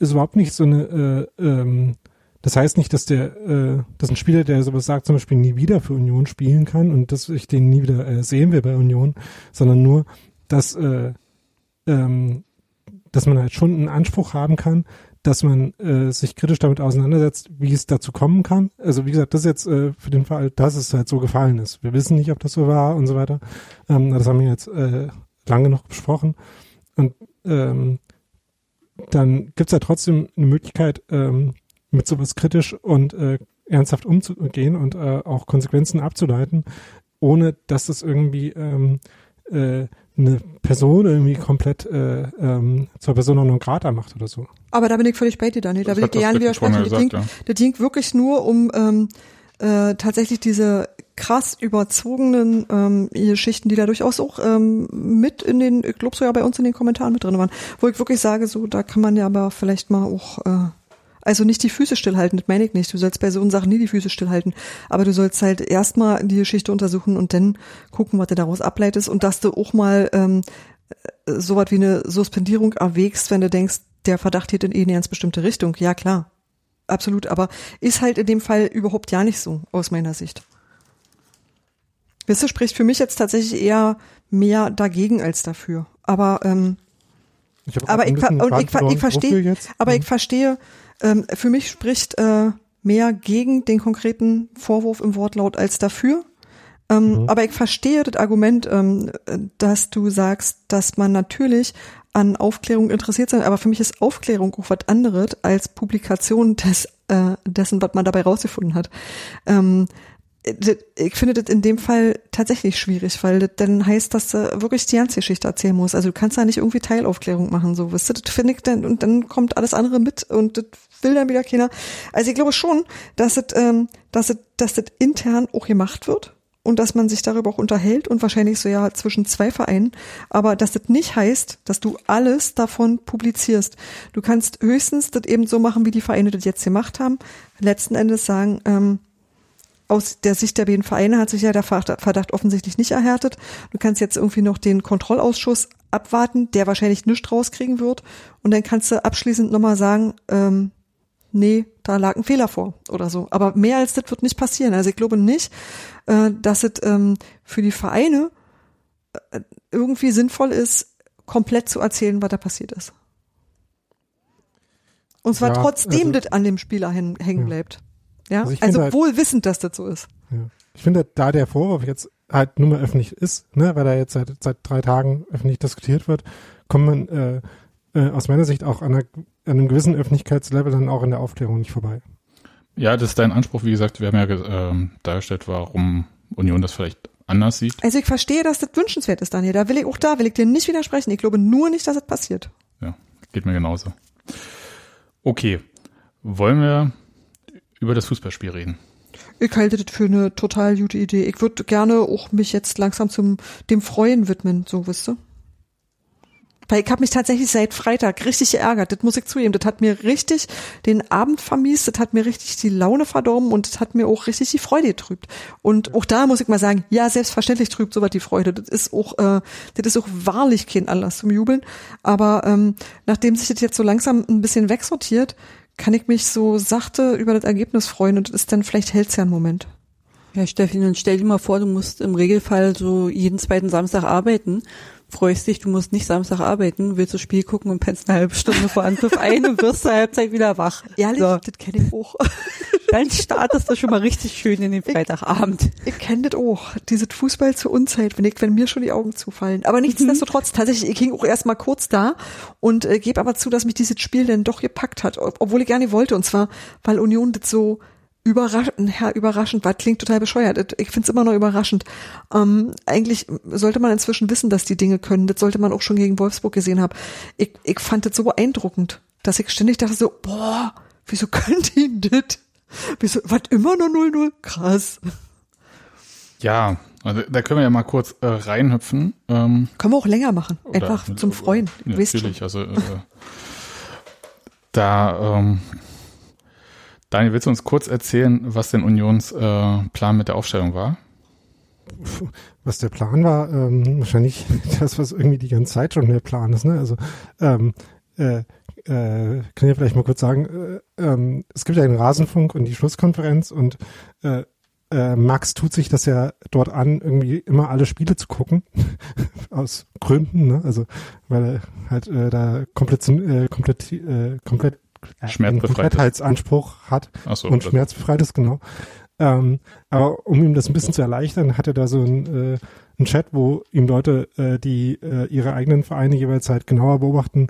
ist überhaupt nicht so eine, äh, ähm, das heißt nicht, dass der, äh, dass ein Spieler, der sowas sagt, zum Beispiel nie wieder für Union spielen kann und dass ich den nie wieder äh, sehen will bei Union, sondern nur, dass, äh, ähm, dass man halt schon einen Anspruch haben kann, dass man äh, sich kritisch damit auseinandersetzt, wie es dazu kommen kann. Also wie gesagt, das ist jetzt äh, für den Fall, dass es halt so gefallen ist. Wir wissen nicht, ob das so war und so weiter. Ähm, das haben wir jetzt äh, lange noch besprochen. Und ähm, dann gibt's ja trotzdem eine Möglichkeit, ähm, mit sowas kritisch und äh, ernsthaft umzugehen und äh, auch Konsequenzen abzuleiten, ohne dass das irgendwie ähm, äh, eine Person irgendwie komplett äh, ähm, zur Person non grata macht oder so. Aber da bin ich völlig bei dir, Daniel. Da will ich dir gerne widersprechen. Das, gesagt, ja. das ging wirklich nur um ähm, äh, tatsächlich diese krass überzogenen ähm, Geschichten, die da durchaus auch ähm, mit in den, ich glaube sogar bei uns in den Kommentaren mit drin waren, wo ich wirklich sage, so, da kann man ja aber vielleicht mal auch äh, also nicht die Füße stillhalten, das meine ich nicht. Du sollst bei so Sachen nie die Füße stillhalten. Aber du sollst halt erstmal die Geschichte untersuchen und dann gucken, was du daraus ableitest und dass du auch mal ähm, so was wie eine Suspendierung erwägst, wenn du denkst, der Verdacht geht in eh eine ganz bestimmte Richtung. Ja, klar. Absolut. Aber ist halt in dem Fall überhaupt ja nicht so, aus meiner Sicht. Wisst ihr, spricht für mich jetzt tatsächlich eher mehr dagegen als dafür. Aber ähm, ich aber ich, und ich, ich verstehe, aber ich mhm. verstehe, ähm, für mich spricht äh, mehr gegen den konkreten Vorwurf im Wortlaut als dafür. Ähm, mhm. Aber ich verstehe das Argument, ähm, dass du sagst, dass man natürlich an Aufklärung interessiert sein, aber für mich ist Aufklärung auch was anderes als Publikation des, äh, dessen, was man dabei rausgefunden hat. Ähm, ich finde das in dem Fall tatsächlich schwierig, weil das dann heißt, dass du wirklich die ganze Geschichte erzählen musst. Also du kannst da nicht irgendwie Teilaufklärung machen, so, weißt du, das finde ich dann, und dann kommt alles andere mit und das will dann wieder keiner. Also ich glaube schon, dass das, ähm, dass das, dass das intern auch gemacht wird und dass man sich darüber auch unterhält und wahrscheinlich so ja zwischen zwei Vereinen, aber dass das nicht heißt, dass du alles davon publizierst. Du kannst höchstens das eben so machen, wie die Vereine das jetzt gemacht haben. Letzten Endes sagen, ähm, aus der Sicht der beiden Vereine hat sich ja der Verdacht offensichtlich nicht erhärtet. Du kannst jetzt irgendwie noch den Kontrollausschuss abwarten, der wahrscheinlich nichts rauskriegen wird. Und dann kannst du abschließend nochmal sagen, ähm, nee, da lag ein Fehler vor oder so. Aber mehr als das wird nicht passieren. Also ich glaube nicht, äh, dass es ähm, für die Vereine äh, irgendwie sinnvoll ist, komplett zu erzählen, was da passiert ist. Und zwar ja, trotzdem also, das an dem Spieler hängen bleibt. Ja, also, also halt, wohl wissend, dass das so ist. Ja. Ich finde, da der Vorwurf jetzt halt nur mal öffentlich ist, ne, weil er jetzt seit, seit drei Tagen öffentlich diskutiert wird, kommt man äh, äh, aus meiner Sicht auch an, einer, an einem gewissen Öffentlichkeitslevel dann auch in der Aufklärung nicht vorbei. Ja, das ist dein Anspruch. Wie gesagt, wir haben ja äh, dargestellt, warum Union das vielleicht anders sieht. Also ich verstehe, dass das wünschenswert ist, Daniel. Da will ich auch da will ich dir nicht widersprechen. Ich glaube nur nicht, dass es das passiert. Ja, geht mir genauso. Okay, wollen wir über das Fußballspiel reden? Ich halte das für eine total gute Idee. Ich würde gerne auch mich jetzt langsam zum dem Freuen widmen, so wisst du. Weil ich habe mich tatsächlich seit Freitag richtig geärgert. Das muss ich zugeben. Das hat mir richtig den Abend vermiest. Das hat mir richtig die Laune verdorben und das hat mir auch richtig die Freude getrübt. Und auch da muss ich mal sagen, ja, selbstverständlich trübt sowas die Freude. Das ist auch, äh, das ist auch wahrlich kein Anlass zum Jubeln. Aber ähm, nachdem sich das jetzt so langsam ein bisschen wegsortiert, kann ich mich so sachte über das Ergebnis freuen und ist dann vielleicht hält's ja einen Moment. Ja, Steffi, dann stell dir mal vor, du musst im Regelfall so jeden zweiten Samstag arbeiten freust dich, du musst nicht Samstag arbeiten, willst das Spiel gucken und pennst eine halbe Stunde vor Anpfiff ein und wirst zur Halbzeit wieder wach. Ehrlich, so. das kenne ich auch. (laughs) Dann startest du schon mal richtig schön in den Freitagabend. Ich, ich kenne das auch. Diese Fußball zur Unzeit, wenn, ich, wenn mir schon die Augen zufallen. Aber nichtsdestotrotz, mhm. tatsächlich, ich ging auch erst mal kurz da und äh, gebe aber zu, dass mich dieses Spiel dann doch gepackt hat, obwohl ich nicht wollte. Und zwar, weil Union das so Überraschend, ja, überraschend, was klingt total bescheuert. Ich finde es immer noch überraschend. Ähm, eigentlich sollte man inzwischen wissen, dass die Dinge können. Das sollte man auch schon gegen Wolfsburg gesehen haben. Ich, ich fand das so beeindruckend, dass ich ständig dachte so, boah, wieso könnt ihr das? Wieso, was immer nur 0-0? Krass. Ja, also da können wir ja mal kurz äh, reinhüpfen. Ähm, können wir auch länger machen, einfach oder, zum Freuen. Natürlich, also äh, da ähm, Daniel, willst du uns kurz erzählen, was denn Unions äh, Plan mit der Aufstellung war? Was der Plan war, ähm, wahrscheinlich (laughs) das, was irgendwie die ganze Zeit schon der Plan ist. Ne? Also ähm, äh, äh, kann ich vielleicht mal kurz sagen, äh, ähm, es gibt ja den Rasenfunk und die Schlusskonferenz und äh, äh, Max tut sich das ja dort an, irgendwie immer alle Spiele zu gucken, (laughs) aus Gründen, ne? also weil er halt äh, da komplett, äh, komplett, äh, komplett Schmerzbefreitheitsanspruch hat so, und schmerzbefreit ist, genau. Ähm, aber um ihm das ein bisschen zu erleichtern, hat er da so ein, äh, ein Chat, wo ihm Leute, äh, die äh, ihre eigenen Vereine jeweils halt genauer beobachten,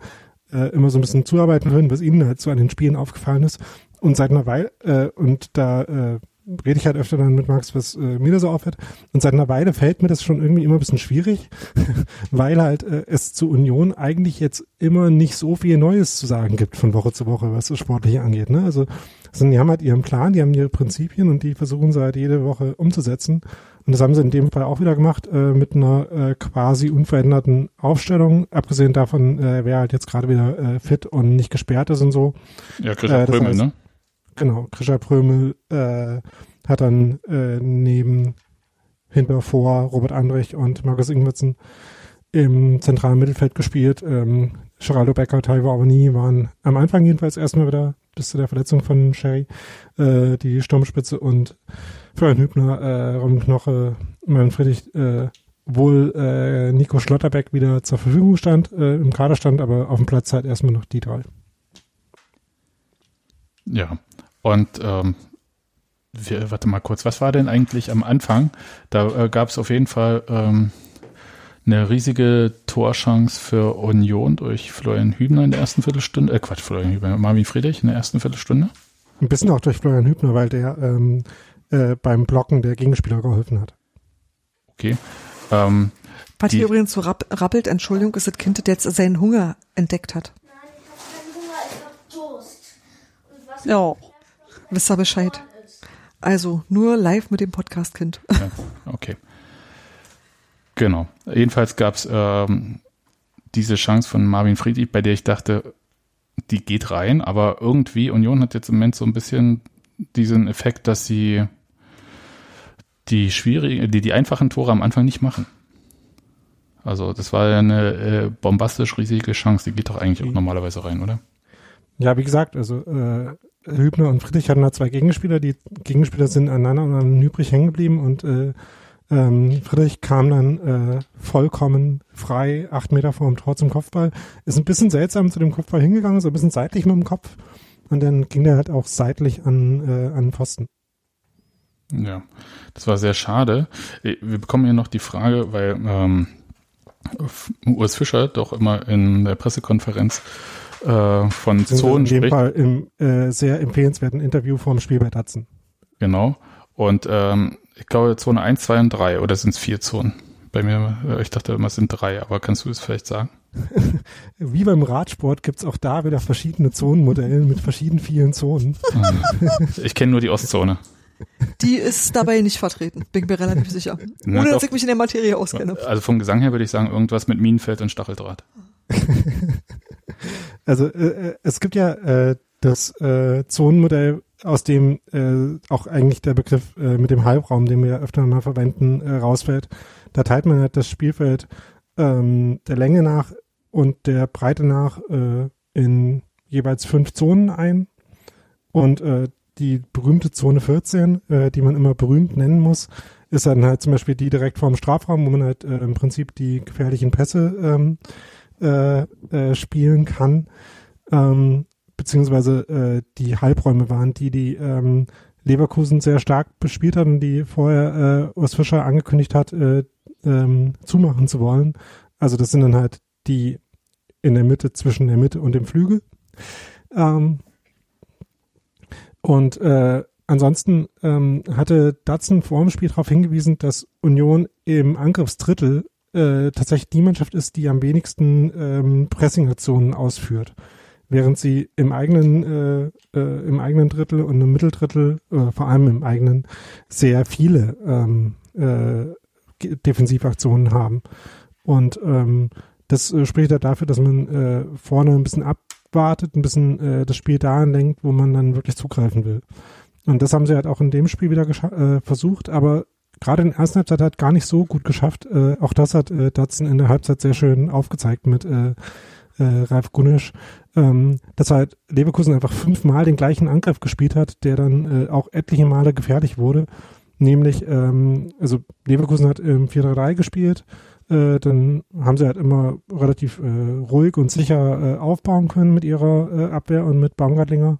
äh, immer so ein bisschen zuarbeiten würden, was ihnen halt so an den Spielen aufgefallen ist. Und seit einer Weile, äh, und da äh, rede ich halt öfter dann mit Max, was äh, mir da so auffällt. Und seit einer Weile fällt mir das schon irgendwie immer ein bisschen schwierig, (laughs) weil halt äh, es zu Union eigentlich jetzt immer nicht so viel Neues zu sagen gibt von Woche zu Woche, was das Sportliche angeht. Ne? Also, also die haben halt ihren Plan, die haben ihre Prinzipien und die versuchen sie halt jede Woche umzusetzen. Und das haben sie in dem Fall auch wieder gemacht, äh, mit einer äh, quasi unveränderten Aufstellung. Abgesehen davon, äh, wer halt jetzt gerade wieder äh, fit und nicht gesperrt ist und so. Ja, Christian äh, Prömel, heißt, ne? Genau, Grisha Prömel äh, hat dann äh, neben hinter vor Robert Andrich und Markus Ingwertsen im zentralen Mittelfeld gespielt. Ähm, Geraldo Becker, Taiwo Avani waren am Anfang jedenfalls erstmal wieder bis zu der Verletzung von Sherry äh, die Sturmspitze und Florian Hübner, äh, Ron Knoche, Mann Friedrich, äh, wohl äh, Nico Schlotterbeck wieder zur Verfügung stand, äh, im Kader stand, aber auf dem Platz halt erstmal noch die drei. Ja, und ähm, wir, warte mal kurz, was war denn eigentlich am Anfang? Da äh, gab es auf jeden Fall ähm, eine riesige Torchance für Union durch Florian Hübner in der ersten Viertelstunde. Äh, Quatsch, Florian Hübner, Marvin Friedrich in der ersten Viertelstunde. Ein bisschen auch durch Florian Hübner, weil der ähm, äh, beim Blocken der Gegenspieler geholfen hat. Okay. Ähm, Was hier übrigens so rapp, rappelt, Entschuldigung, ist das Kind, das jetzt seinen Hunger entdeckt hat. Nein, ich habe keinen Hunger, ich habe Durst. Und was Ja. Wisst ihr Bescheid? Also nur live mit dem Podcast-Kind. (laughs) Ja, okay. Genau. Jedenfalls gab es ähm, diese Chance von Marvin Friedrich, bei der ich dachte, die geht rein, aber irgendwie Union hat jetzt im Moment so ein bisschen diesen Effekt, dass sie die schwierigen, die, die einfachen Tore am Anfang nicht machen. Also das war ja eine äh, bombastisch riesige Chance, die geht doch eigentlich auch normalerweise rein, oder? Ja, wie gesagt, also äh, Hübner und Friedrich hatten da zwei Gegenspieler. Die Gegenspieler sind aneinander und an Nübrig hängen geblieben und äh, ähm, Friedrich kam dann äh, vollkommen frei, acht Meter vor dem Tor zum Kopfball. Ist ein bisschen seltsam zu dem Kopfball hingegangen, so ein bisschen seitlich mit dem Kopf. Und dann ging der halt auch seitlich an, äh, an den Pfosten. Ja, das war sehr schade. Wir bekommen hier noch die Frage, weil ähm, Urs Fischer doch immer in der Pressekonferenz äh, von Zonen in dem spricht. Fall im äh, sehr empfehlenswerten Interview vorm Spiel bei Datsen. Genau. Und ähm, ich glaube Zone 1, 2 und 3 oder sind es vier Zonen? Bei mir, äh, ich dachte immer, es sind drei, aber kannst du es vielleicht sagen? (laughs) Wie beim Radsport gibt's auch da wieder verschiedene Zonenmodelle mit verschieden vielen Zonen. Ich kenne nur die Ostzone. (laughs) Die ist dabei nicht vertreten, bin mir relativ sicher. Na Ohne dass ich mich in der Materie auskenne. Also vom Gesang her würde ich sagen, irgendwas mit Minenfeld und Stacheldraht. (laughs) Also äh, äh, es gibt ja äh, das äh, Zonenmodell, aus dem äh, auch eigentlich der Begriff äh, mit dem Halbraum, den wir öfter mal verwenden, äh, rausfällt. Da teilt man halt das Spielfeld ähm, der Länge nach und der Breite nach äh, in jeweils fünf Zonen ein. Und äh, die berühmte Zone 14, äh, die man immer berühmt nennen muss, ist dann halt zum Beispiel die direkt vorm Strafraum, wo man halt äh, im Prinzip die gefährlichen Pässe ähm, äh, äh, spielen kann, ähm, beziehungsweise äh, die Halbräume waren, die die ähm, Leverkusen sehr stark bespielt hatten, die vorher äh, Urs Fischer angekündigt hat, äh, ähm, zumachen zu wollen. Also das sind dann halt die in der Mitte, zwischen der Mitte und dem Flügel. Ähm, und äh, ansonsten ähm, hatte Datsen vor dem Spiel darauf hingewiesen, dass Union im Angriffsdrittel äh, tatsächlich die Mannschaft ist, die am wenigsten ähm, Pressingaktionen ausführt. Während sie im eigenen, äh, äh, im eigenen Drittel und im Mitteldrittel, äh, vor allem im eigenen, sehr viele ähm, äh, Defensivaktionen haben. Und ähm, das äh, spricht ja dafür, dass man äh, vorne ein bisschen abwartet, ein bisschen äh, das Spiel dahin lenkt, wo man dann wirklich zugreifen will. Und das haben sie halt auch in dem Spiel wieder äh, versucht, aber gerade in der ersten Halbzeit hat gar nicht so gut geschafft. Äh, auch das hat äh, Datsen in der Halbzeit sehr schön aufgezeigt mit äh, äh, Ralf Gunisch, ähm, dass halt Leverkusen einfach fünfmal den gleichen Angriff gespielt hat, der dann äh, auch etliche Male gefährlich wurde. Nämlich, ähm, also Leverkusen hat im 4-3-3 gespielt, äh, dann haben sie halt immer relativ äh, ruhig und sicher äh, aufbauen können mit ihrer äh, Abwehr und mit Baumgartlinger.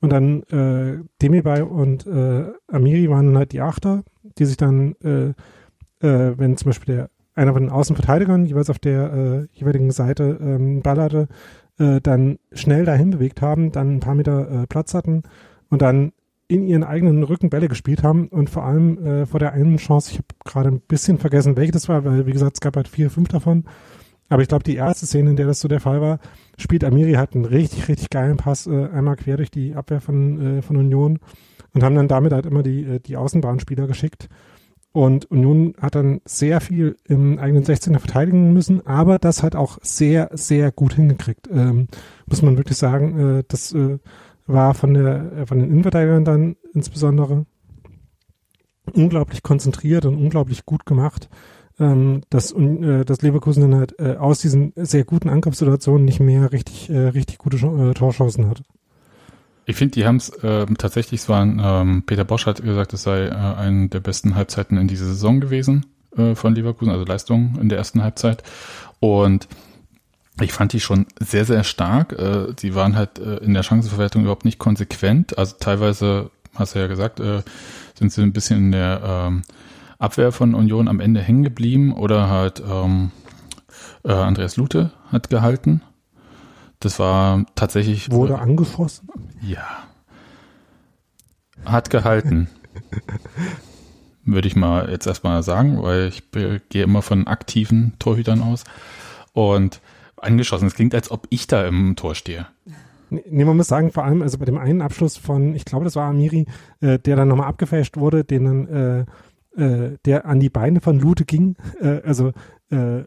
Und dann äh, Demirbay und äh, Amiri waren dann halt die Achter, die sich dann, äh, wenn zum Beispiel der einer von den Außenverteidigern jeweils auf der jeweiligen Seite ähm, Ball hatte, dann schnell dahin bewegt haben, dann ein paar Meter Platz hatten und dann in ihren eigenen Rücken Bälle gespielt haben und vor allem äh, vor der einen Chance, ich habe gerade ein bisschen vergessen, welche das war, weil wie gesagt, es gab halt vier, fünf davon. Aber ich glaube, die erste Szene, in der das so der Fall war, spielt Amiri halt einen richtig, richtig geilen Pass äh, einmal quer durch die Abwehr von, äh, von Union und haben dann damit halt immer die, äh, die Außenbahnspieler geschickt. Und Union hat dann sehr viel im eigenen 16er verteidigen müssen, aber das hat auch sehr, sehr gut hingekriegt. Ähm, muss man wirklich sagen, äh, das äh, war von der äh, von den Innenverteidigern dann insbesondere unglaublich konzentriert und unglaublich gut gemacht, ähm, dass, äh, dass Leverkusen dann halt äh, aus diesen sehr guten Angriffssituationen nicht mehr richtig, äh, richtig gute äh, Torchancen hat. Ich finde, die haben es äh, tatsächlich, es waren, ähm, Peter Bosch hat gesagt, es sei äh, eine der besten Halbzeiten in dieser Saison gewesen äh, von Leverkusen, also Leistung in der ersten Halbzeit. Und ich fand die schon sehr, sehr stark. Äh, sie waren halt äh, in der Chancenverwertung überhaupt nicht konsequent. Also teilweise, hast du ja gesagt, äh, sind sie ein bisschen in der ähm, Abwehr von Union am Ende hängen geblieben oder halt ähm, äh, Andreas Lute hat gehalten. Das war tatsächlich Wurde angeschossen. ja. Hat gehalten. Würde ich mal jetzt erstmal sagen, weil ich gehe immer von aktiven Torhütern aus. Und angeschossen, es klingt, als ob ich da im Tor stehe. Nee, man muss sagen, vor allem, also bei dem einen Abschluss von, ich glaube, das war Amiri, äh, der dann nochmal abgefälscht wurde, den dann, äh, äh, der an die Beine von Lute ging. Äh, also, äh,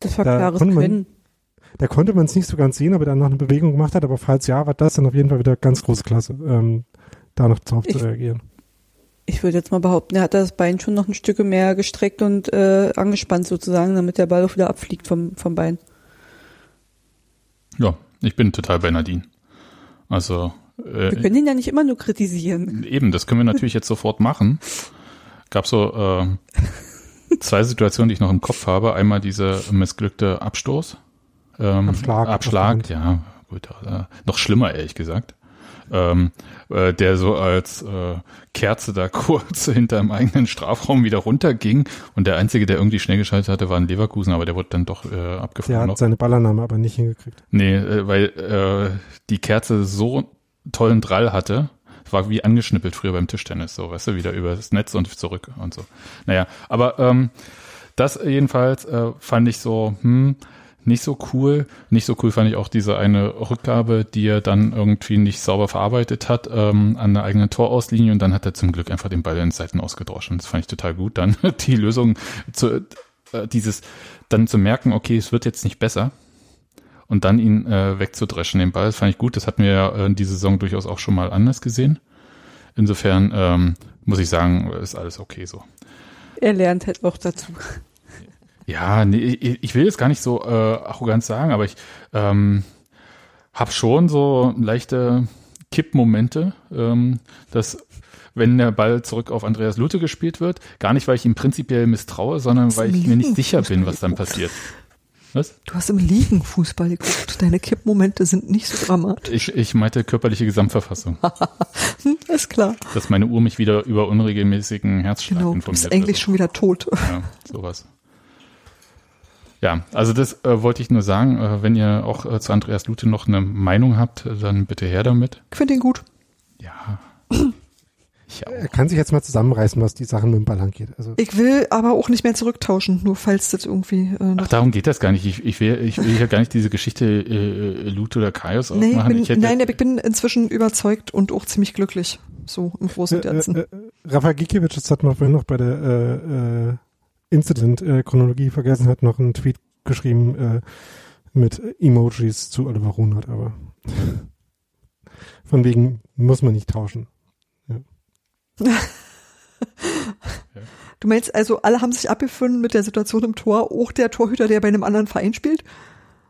das war da klares Können. Da konnte man es nicht so ganz sehen, aber dann noch eine Bewegung gemacht hat, aber falls ja, war das dann auf jeden Fall wieder ganz große Klasse, ähm, da noch drauf ich, zu reagieren. Ich würde jetzt mal behaupten, er hat das Bein schon noch ein Stück mehr gestreckt und äh, angespannt sozusagen, damit der Ball auch wieder abfliegt vom, vom Bein. Ja, ich bin total bei Nadine. Also äh, wir können ihn ja nicht immer nur kritisieren. Eben, das können wir natürlich jetzt sofort machen. Gab so äh, zwei Situationen, die ich noch im Kopf habe. Einmal dieser missglückte Abstoß. Ähm, Abschlag. Abschlag, ja, gut. Äh, noch schlimmer, ehrlich gesagt. Ähm, äh, der so als äh, Kerze da (laughs) kurz hinter dem eigenen Strafraum wieder runterging und der einzige, der irgendwie schnell geschaltet hatte, war ein Leverkusen, aber der wurde dann doch äh, abgefangen. Der hat noch. seine Ballannahme aber nicht hingekriegt. Nee, äh, weil äh, die Kerze so tollen Drall hatte, war wie angeschnippelt früher beim Tischtennis, so, weißt du, wieder über das Netz und zurück und so. Naja, aber ähm, das jedenfalls äh, fand ich so, hm, nicht so cool. Nicht so cool fand ich auch diese eine Rückgabe, die er dann irgendwie nicht sauber verarbeitet hat ähm, an der eigenen Torauslinie und dann hat er zum Glück einfach den Ball in Seiten ausgedroschen. Das fand ich total gut. Dann (laughs) die Lösung zu äh, dieses dann zu merken, okay, es wird jetzt nicht besser und dann ihn äh, wegzudreschen, den Ball, das fand ich gut. Das hatten wir ja äh, diese Saison durchaus auch schon mal anders gesehen. Insofern ähm, muss ich sagen, ist alles okay so. Er lernt halt auch dazu. Ja, nee, ich will jetzt gar nicht so äh, arrogant sagen, aber ich ähm, habe schon so leichte Kippmomente, ähm, dass wenn der Ball zurück auf Andreas Lute gespielt wird, gar nicht, weil ich ihm prinzipiell misstraue, sondern weil ich mir nicht sicher bin, was dann passiert. Was? Du hast im Liegen Fußball geguckt. Deine Kippmomente sind nicht so dramatisch. Ich, ich meinte körperliche Gesamtverfassung. (laughs) ist klar. Dass meine Uhr mich wieder über unregelmäßigen Herzschlag genau, informiert. Du bist eigentlich schon wieder tot. Ja, sowas. Ja, also das äh, wollte ich nur sagen. Äh, wenn ihr auch äh, zu Andreas Lute noch eine Meinung habt, dann bitte her damit. Ich finde ihn gut. Ja. (laughs) Ich auch. Er kann sich jetzt mal zusammenreißen, was die Sachen mit dem Ball angeht. Also ich will aber auch nicht mehr zurücktauschen, nur falls das irgendwie. Äh, Ach, darum geht das gar nicht. Ich, ich will, ich will ja gar nicht diese Geschichte äh, Lute oder Kaios nee, aufmachen. Bin, ich nein, ich bin inzwischen überzeugt und auch ziemlich glücklich. So im Großen und Ganzen. Äh, äh, Rafa Gikiewicz, das hat man vorhin noch bei der äh, äh, Incident-Chronologie vergessen, hat noch einen Tweet geschrieben äh, mit Emojis zu Oliver Runert, aber von wegen muss man nicht tauschen. (laughs) Ja. Du meinst also, alle haben sich abgefunden mit der Situation im Tor, auch der Torhüter, der bei einem anderen Verein spielt?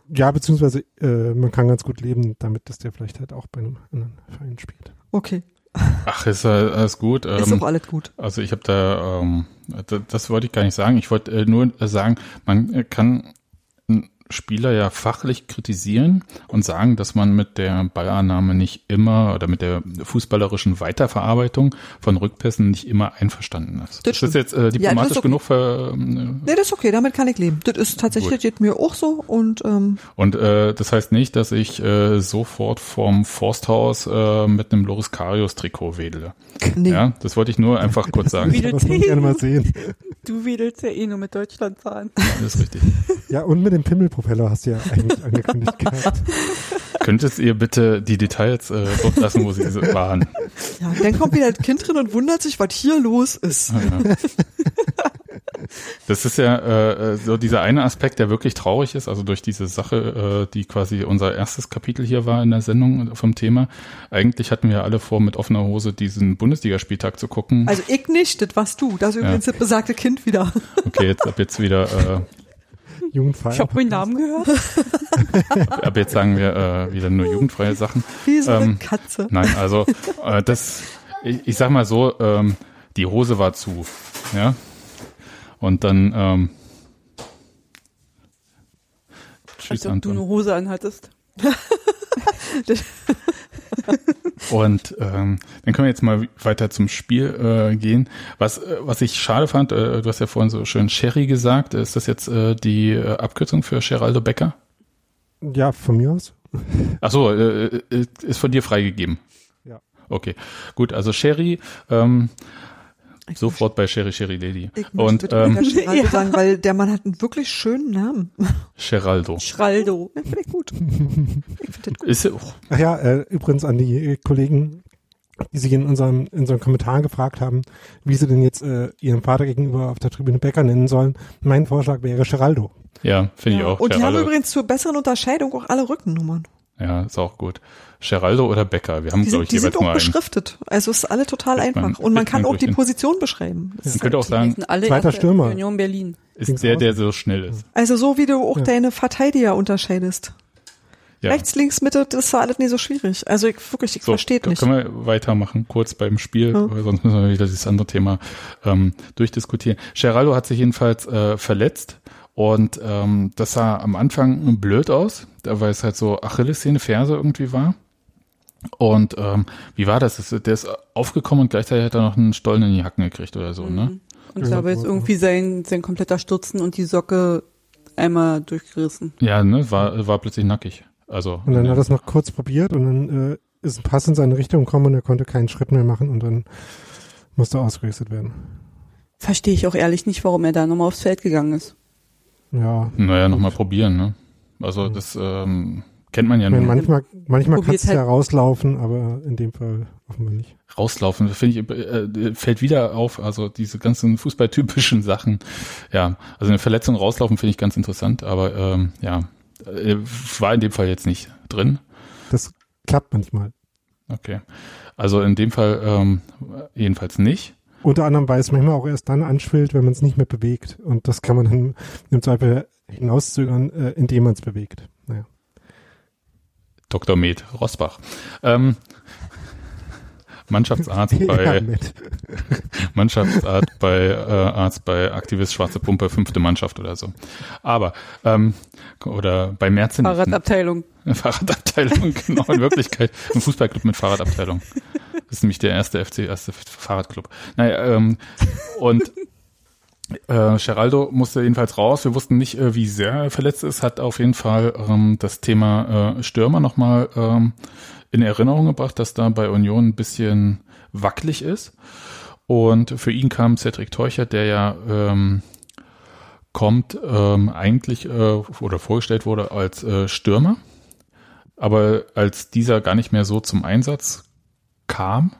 Ja, beziehungsweise äh, man kann ganz gut leben damit, dass der vielleicht halt auch bei einem anderen Verein spielt. Okay. Ach, ist alles gut. Ist ähm, auch alles gut. Also ich habe da, ähm, das, das wollte ich gar nicht sagen. Ich wollte äh, nur sagen, man kann Spieler ja fachlich kritisieren und sagen, dass man mit der Ballannahme nicht immer oder mit der fußballerischen Weiterverarbeitung von Rückpässen nicht immer einverstanden ist. Das, das ist jetzt äh, diplomatisch ja, okay. genug für. Äh, nee, das ist okay, damit kann ich leben. Das ist tatsächlich, geht mir auch so und ähm, Und äh, das heißt nicht, dass ich äh, sofort vom Forsthaus äh, mit einem Loris Karius Trikot wedele. Nee. Ja, das wollte ich nur einfach kurz sagen. das würde ich gerne mal sehen. Du wedelst ja eh nur mit Deutschland fahren. Das ist richtig. Ja, und mit dem Pimmelpropeller hast du ja eigentlich angekündigt gehabt. (laughs) Könntest ihr bitte die Details äh, dort lassen, wo sie waren? Ja, dann kommt wieder das Kind drin und wundert sich, was hier los ist. Ja. Das ist ja äh, so dieser eine Aspekt, der wirklich traurig ist, also durch diese Sache, äh, die quasi unser erstes Kapitel hier war in der Sendung vom Thema. Eigentlich hatten wir alle vor, mit offener Hose diesen Bundesligaspieltag zu gucken. Also ich nicht, das warst du. Das ist übrigens ja. das besagte Kind wieder. Okay, jetzt ab jetzt wieder äh, Jugendfrei. Ich habe meinen Namen gehört. (laughs) ab jetzt sagen wir äh, wieder nur jugendfreie Sachen. Wie so eine ähm, Katze. Nein, also äh, das, ich, ich sag mal so, ähm, die Hose war zu. Ja, und dann ähm, Tschüss, Als ob du eine Hose anhattest. (laughs) (laughs) (laughs) und ähm, dann können wir jetzt mal weiter zum Spiel äh, gehen. Was, äh, was ich schade fand, äh, du hast ja vorhin so schön Sherry gesagt, ist das jetzt äh, die äh, Abkürzung für Geraldo Becker? Ja, von mir aus. Ach so, äh, äh ist von dir freigegeben. Ja. Okay, gut. Also Sherry ähm, Sofort bei Sherry Sherry Lady. Ich und ähm, (laughs) ja. sagen, weil der Mann hat einen wirklich schönen Namen. Geraldo. Geraldo. Ja, finde ich gut. Ich finde das gut. Ist, oh. Ach ja, äh, übrigens an die Kollegen, die sich in unserem, in unserem Kommentar gefragt haben, wie sie denn jetzt äh, ihrem Vater gegenüber auf der Tribüne Becker nennen sollen. Mein Vorschlag wäre Geraldo. Ja, finde ja. ich auch. Und Geraldo. die haben übrigens zur besseren Unterscheidung auch alle Rückennummern. Ja, ist auch gut. Geraldo oder Becker. Wir haben, glaube ich, die jeweils sind auch beschriftet. Also ist alle total einfach. Man, und man kann auch die Position beschreiben. Man könnte auch sagen, alle zweiter Stürmer. Union Berlin. Ist der, der so schnell ist. Also so wie du auch ja. deine Verteidiger unterscheidest. Ja. Rechts, links, Mitte, das war alles nicht so schwierig. Also ich wirklich, ich so, verstehe nicht. Können wir weitermachen, kurz beim Spiel, ja. weil sonst müssen wir wieder dieses andere Thema ähm, durchdiskutieren. Geraldo hat sich jedenfalls äh, verletzt und ähm, das sah am Anfang blöd aus, weil es halt so Achillessehne, Ferse irgendwie war. Und ähm, wie war das? Der ist aufgekommen und gleichzeitig hat er noch einen Stollen in die Hacken gekriegt oder so, ne? Mhm. Und ich habe jetzt irgendwie sein, sein kompletter Stutzen und die Socke einmal durchgerissen. Ja, ne, war, war plötzlich nackig. Also. Und dann hat er es noch kurz probiert und dann äh, ist ein Pass in seine Richtung gekommen und er konnte keinen Schritt mehr machen und dann musste ausgerüstet werden. Verstehe ich auch ehrlich nicht, warum er da nochmal aufs Feld gegangen ist. Ja. Naja, nochmal probieren, ne? Also das ähm, kennt man ja nur. Manchmal, manchmal kann es halt ja rauslaufen, aber in dem Fall offenbar nicht. Rauslaufen, finde ich, äh, fällt wieder auf, also diese ganzen fußballtypischen (laughs) Sachen. Ja, also eine Verletzung rauslaufen finde ich ganz interessant, aber ähm, ja, äh, war in dem Fall jetzt nicht drin. Das klappt manchmal. Okay. Also in dem Fall ähm, jedenfalls nicht. Unter anderem, weil es manchmal auch erst dann anschwillt, wenn man es nicht mehr bewegt. Und das kann man dann im Zweifel hinauszögern, äh, indem man es bewegt. Naja. Dr. Med Rosbach. Ähm, Mannschaftsarzt (laughs) bei ja, (laughs) Mannschaftsarzt bei äh, Arzt bei Aktivist Schwarze Pumpe fünfte Mannschaft oder so. Aber ähm, oder bei Märzen Fahrradabteilung. (laughs) Fahrradabteilung genau in Wirklichkeit ein Fußballclub mit Fahrradabteilung. Das ist nämlich der erste FC erste Fahrradclub. Naja ähm, und äh, Geraldo musste jedenfalls raus. Wir wussten nicht, äh, wie sehr er verletzt ist. Hat auf jeden Fall ähm, das Thema äh, Stürmer nochmal ähm, in Erinnerung gebracht, dass da bei Union ein bisschen wackelig ist. Und für ihn kam Cedric Teuchert, der ja ähm, kommt, ähm, eigentlich äh, oder vorgestellt wurde als äh, Stürmer. Aber als dieser gar nicht mehr so zum Einsatz kam,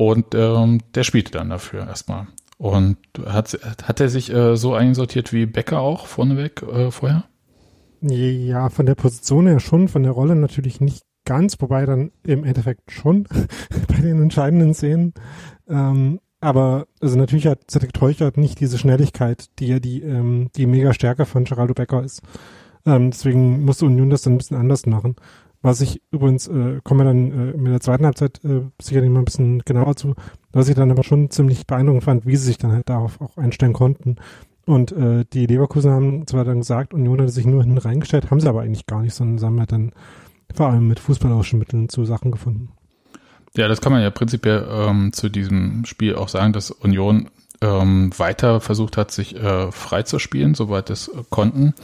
und ähm, der spielte dann dafür erstmal. Und hat, hat er sich äh, so einsortiert wie Becker auch vorneweg äh, vorher? Ja, von der Position her schon, von der Rolle natürlich nicht ganz, wobei dann im Endeffekt schon (laughs) bei den entscheidenden Szenen. Ähm, aber also natürlich hat Cedric Teuchert nicht diese Schnelligkeit, die ja die, ähm, die mega Stärke von Geraldo Becker ist. Ähm, deswegen musste Union das dann ein bisschen anders machen. Was ich übrigens, äh, kommen wir dann äh, mit der zweiten Halbzeit äh, sicherlich mal ein bisschen genauer zu, was ich dann aber schon ziemlich beeindruckend fand, wie sie sich dann halt darauf auch einstellen konnten. Und äh, die Leverkusen haben zwar dann gesagt, Union hatte sich nur hinten reingestellt, haben sie aber eigentlich gar nicht, sondern sie haben halt dann vor allem mit fußballerischen Mitteln zu Sachen gefunden. Ja, das kann man ja prinzipiell ähm, zu diesem Spiel auch sagen, dass Union ähm, weiter versucht hat, sich äh, frei zu spielen, soweit es äh, konnten,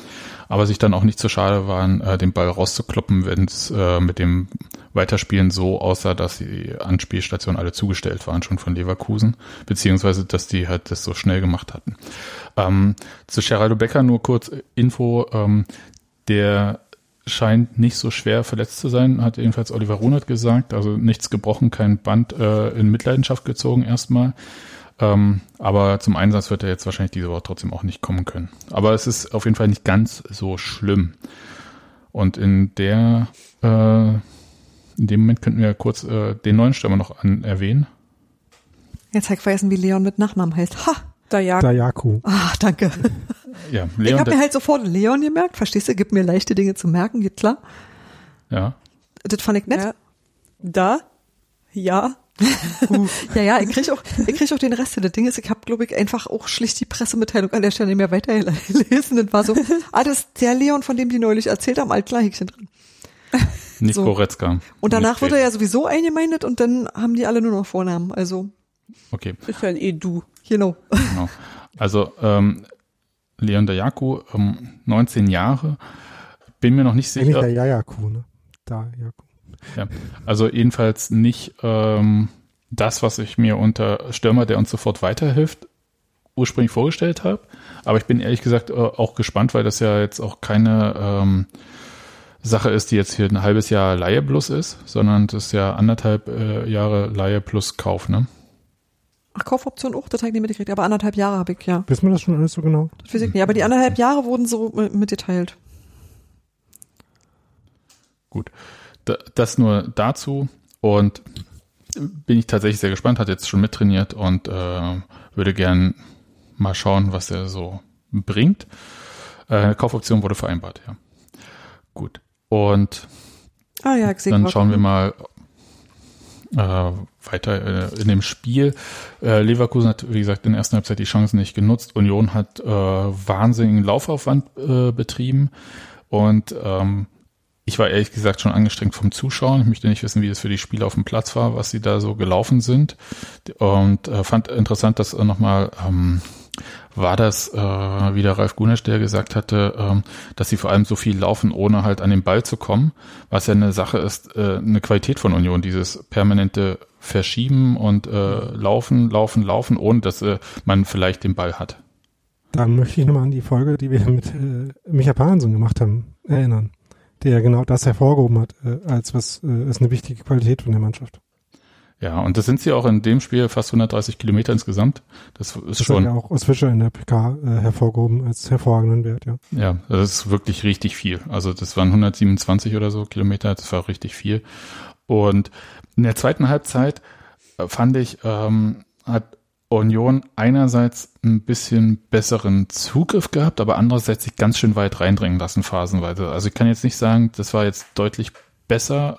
aber sich dann auch nicht zu schade waren, äh, den Ball rauszukloppen, wenn es äh, mit dem Weiterspielen so aussah, dass die Anspielstationen alle zugestellt waren, schon von Leverkusen, beziehungsweise dass die halt das so schnell gemacht hatten. Ähm, zu Geraldo Becker nur kurz Info, ähm, der scheint nicht so schwer verletzt zu sein, hat jedenfalls Oliver Runert gesagt. Also nichts gebrochen, kein Band äh, in Mitleidenschaft gezogen erstmal. Ähm, aber zum Einsatz wird er jetzt wahrscheinlich diese Woche trotzdem auch nicht kommen können. Aber es ist auf jeden Fall nicht ganz so schlimm. Und in der, äh, in dem Moment könnten wir kurz äh, den neuen Stürmer noch an erwähnen. Jetzt habe ich vergessen, wie Leon mit Nachnamen heißt. Ha! Dayaku. Dayaku. Ah, danke. Ja, Leon, ich habe mir halt sofort Leon gemerkt, verstehst du? Gibt mir leichte Dinge zu merken, geht klar. Ja. Das fand ich nett. Ja. Da? Ja. (laughs) ja, ja, ich krieg auch, ich krieg auch den Rest. Das Ding ist, ich habe, glaube ich, einfach auch schlicht die Pressemitteilung an der Stelle nicht mehr weitergelesen. Das war so, ah, das ist der Leon, von dem die neulich erzählt haben, Altklarhäkchen drin. Nico so. Retzka. Und danach wurde er ja sowieso eingemeindet und dann haben die alle nur noch Vornamen. Also. Okay. Ist ja ein Edu. Genau. genau. Also, ähm, Leon Dayaku, ähm, 19 Jahre. Bin mir noch nicht sicher. Eigentlich der Jayaku, ne? Da, Jaku. Ja, also jedenfalls nicht ähm, das, was ich mir unter Stürmer, der uns sofort weiterhilft, ursprünglich vorgestellt habe. Aber ich bin ehrlich gesagt äh, auch gespannt, weil das ja jetzt auch keine ähm, Sache ist, die jetzt hier ein halbes Jahr Laie plus ist, sondern das ist ja anderthalb äh, Jahre Laie plus Kauf, ne? Ach, Kaufoption auch, das habe ich nicht mitgekriegt, aber anderthalb Jahre habe ich, ja. Wissen wir das schon alles so genau? Das weiß ich nicht, aber die anderthalb Jahre wurden so mitgeteilt. Gut. Das nur dazu und bin ich tatsächlich sehr gespannt, hat jetzt schon mittrainiert und äh, würde gern mal schauen, was er so bringt. Äh, Kaufoption wurde vereinbart, ja. Gut. Und ah, ja, dann schauen wir mal äh, weiter äh, in dem Spiel. Äh, Leverkusen hat, wie gesagt, in der ersten Halbzeit die Chancen nicht genutzt. Union hat äh, wahnsinnigen Laufaufwand äh, betrieben und ähm, ich war ehrlich gesagt schon angestrengt vom Zuschauen. Ich möchte nicht wissen, wie es für die Spieler auf dem Platz war, was sie da so gelaufen sind. Und äh, fand interessant, dass äh, nochmal ähm, war das äh, wieder Ralf Gunesch, der gesagt hatte, ähm, dass sie vor allem so viel laufen, ohne halt an den Ball zu kommen, was ja eine Sache ist, äh, eine Qualität von Union, dieses permanente Verschieben und äh, Laufen, Laufen, Laufen, ohne dass äh, man vielleicht den Ball hat. Da möchte ich nochmal an die Folge, die wir mit äh, Micha Pahnsen gemacht haben, erinnern der ja genau das hervorgehoben hat, äh, als was äh, ist eine wichtige Qualität von der Mannschaft. Ja, und das sind sie auch in dem Spiel fast 130 Kilometer insgesamt. Das ist das schon. ja auch aus Fischer in der PK äh, hervorgehoben als hervorragenden Wert, ja. Ja, das ist wirklich richtig viel. Also das waren 127 oder so Kilometer, das war richtig viel. Und in der zweiten Halbzeit äh, fand ich, ähm, hat Union einerseits ein bisschen besseren Zugriff gehabt, aber andererseits sich ganz schön weit reindrängen lassen phasenweise. Also ich kann jetzt nicht sagen, das war jetzt deutlich besser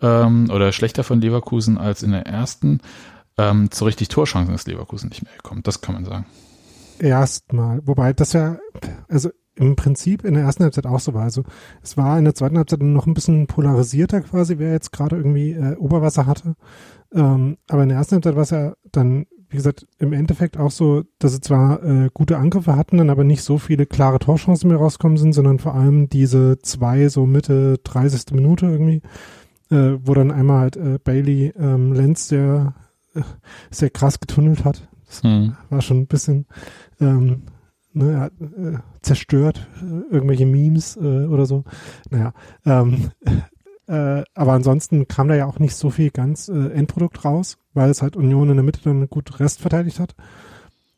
ähm, oder schlechter von Leverkusen als in der ersten. Ähm, so richtig Torschancen ist Leverkusen nicht mehr gekommen, das kann man sagen. Erstmal, wobei das ja, also im Prinzip in der ersten Halbzeit auch so war. Also es war in der zweiten Halbzeit noch ein bisschen polarisierter quasi, wer jetzt gerade irgendwie äh, Oberwasser hatte. Ähm, aber in der ersten Halbzeit war es ja dann wie gesagt, im Endeffekt auch so, dass sie zwar äh, gute Angriffe hatten, dann aber nicht so viele klare Torchancen mehr rauskommen sind, sondern vor allem diese zwei so Mitte 30. Minute irgendwie, äh, wo dann einmal halt äh, Bailey ähm, Lenz sehr, äh, sehr krass getunnelt hat. Das hm. war schon ein bisschen ähm, ne, hat, äh, zerstört, äh, irgendwelche Memes äh, oder so. Naja, ähm, (laughs) äh, aber ansonsten kam da ja auch nicht so viel ganz äh, Endprodukt raus, weil es halt Union in der Mitte dann gut Rest verteidigt hat.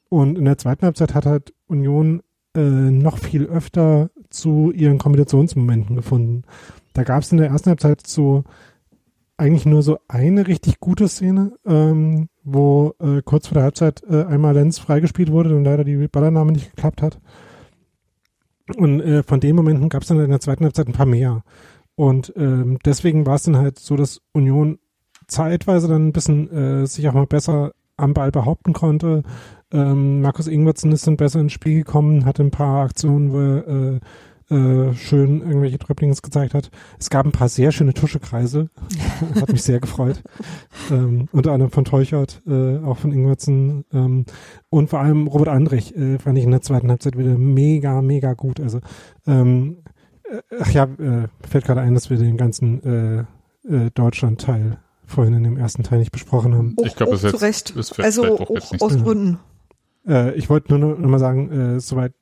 Und in der zweiten Halbzeit hat halt Union äh, noch viel öfter zu ihren Kombinationsmomenten gefunden. Da gab es in der ersten Halbzeit so eigentlich nur so eine richtig gute Szene, ähm, wo äh, kurz vor der Halbzeit äh, einmal Lenz freigespielt wurde und leider die Ballernahme nicht geklappt hat. Und äh, von den Momenten gab es dann in der zweiten Halbzeit ein paar mehr. Und ähm, deswegen war es dann halt so, dass Union zeitweise dann ein bisschen äh, sich auch mal besser am Ball behaupten konnte. Ähm, Markus Ingwertsen ist dann besser ins Spiel gekommen, hatte ein paar Aktionen, wo er äh, äh, schön irgendwelche Dribblings gezeigt hat. Es gab ein paar sehr schöne Tuschekreise. (laughs) hat mich sehr gefreut. Ähm, unter anderem von Teuchert, äh, auch von Ingwertsen. Ähm, und vor allem Robert Andrich äh, fand ich in der zweiten Halbzeit wieder mega, mega gut. Also ähm, Ach ja, äh, fällt gerade ein, dass wir den ganzen äh, äh, Deutschland-Teil vorhin in dem ersten Teil nicht besprochen haben. Ich glaube, es ist jetzt, ist also auch jetzt aus Gründen. Äh, ich wollte nur noch, noch mal sagen, äh, soweit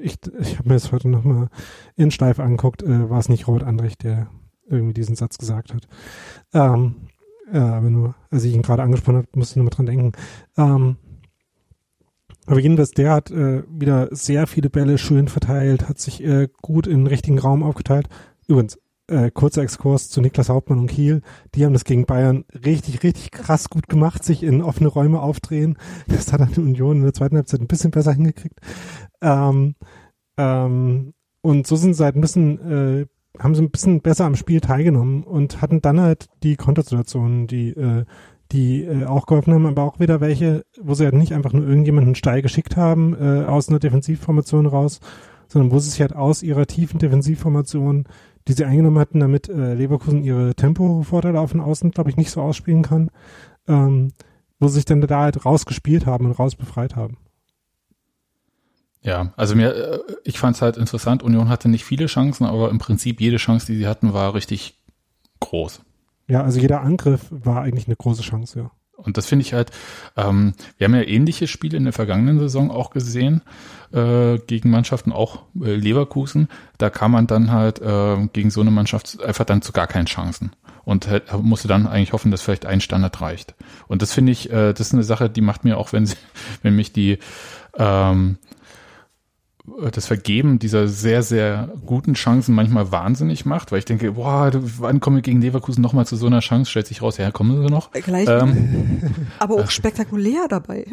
ich, ich habe mir das heute noch mal in Steif angeguckt, äh, war es nicht Robert Andrich, der irgendwie diesen Satz gesagt hat. Ähm, ja, aber nur, als ich ihn gerade angesprochen habe, musste ich nur mal dran denken. Ähm, aber jedenfalls, der hat äh, wieder sehr viele Bälle schön verteilt, hat sich äh, gut in den richtigen Raum aufgeteilt. Übrigens, äh, kurzer Exkurs zu Niklas Hauptmann und Kiel. Die haben das gegen Bayern richtig, richtig krass gut gemacht, sich in offene Räume aufdrehen. Das hat dann die Union in der zweiten Halbzeit ein bisschen besser hingekriegt. Ähm, ähm, und so sind sie halt ein bisschen, äh, haben sie ein bisschen besser am Spiel teilgenommen und hatten dann halt die Kontersituationen, die äh, die äh, auch geholfen haben, aber auch wieder welche, wo sie halt nicht einfach nur irgendjemanden steil geschickt haben äh, aus einer Defensivformation raus, sondern wo sie sich halt aus ihrer tiefen Defensivformation, die sie eingenommen hatten, damit äh, Leverkusen ihre Tempo-Vorteile auf den Außen, glaube ich, nicht so ausspielen kann, ähm, wo sie sich dann da halt rausgespielt haben und rausbefreit haben. Ja, also mir, äh, ich fand es halt interessant, Union hatte nicht viele Chancen, aber im Prinzip jede Chance, die sie hatten, war richtig groß. Ja, also jeder Angriff war eigentlich eine große Chance, ja. Und das finde ich halt, ähm, wir haben ja ähnliche Spiele in der vergangenen Saison auch gesehen, äh, gegen Mannschaften, auch äh, Leverkusen. Da kam man dann halt äh, gegen so eine Mannschaft einfach dann zu gar keinen Chancen. Und halt, musste dann eigentlich hoffen, dass vielleicht ein Standard reicht. Und das finde ich, äh, das ist eine Sache, die macht mir auch, wenn sie, (laughs) wenn mich die ähm, das Vergeben dieser sehr, sehr guten Chancen manchmal wahnsinnig macht, weil ich denke, boah, wann kommen wir gegen Leverkusen nochmal zu so einer Chance? Stellt sich raus, ja, kommen sie noch. Gleich. Ähm, (laughs) aber auch spektakulär dabei.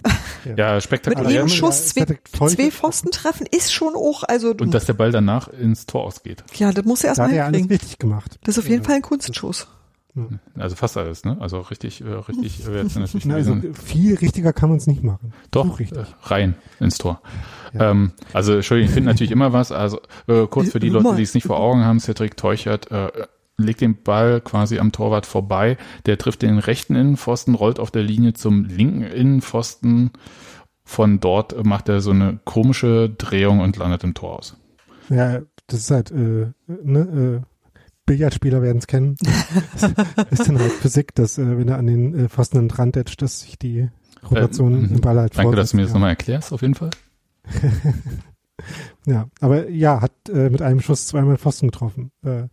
Ja, spektakulär. Mit jedem Schuss zwei, zwei Pfosten treffen ist schon auch, also. Und dass der Ball danach ins Tor ausgeht. Ja, das muss er erstmal hinkriegen. Er alles richtig gemacht. Das ist auf jeden Fall ein Kunstschuss. Also fast alles, ne? Also richtig, äh, richtig äh, jetzt natürlich (laughs) Na, also viel richtiger kann man es nicht machen. Doch, äh, rein ins Tor. Ja. Ähm, also Entschuldigung, ich finde natürlich immer was. Also äh, kurz für die Leute, die es nicht vor Augen haben, Cedric Teuchert äh, legt den Ball quasi am Torwart vorbei. Der trifft den rechten Innenpfosten, rollt auf der Linie zum linken Innenpfosten. Von dort macht er so eine komische Drehung und landet im Tor aus. Ja, das ist halt äh, ne, äh, Billardspieler werden es kennen. (laughs) ist dann halt Physik, dass äh, wenn er an den äh, Pfosten und Rand etcht, dass sich die Rotation äh, im Ball halt Danke, dass du mir das nochmal erklärst, auf jeden Fall. (laughs) ja, aber ja, hat äh, mit einem Schuss zweimal Pfosten getroffen. Äh,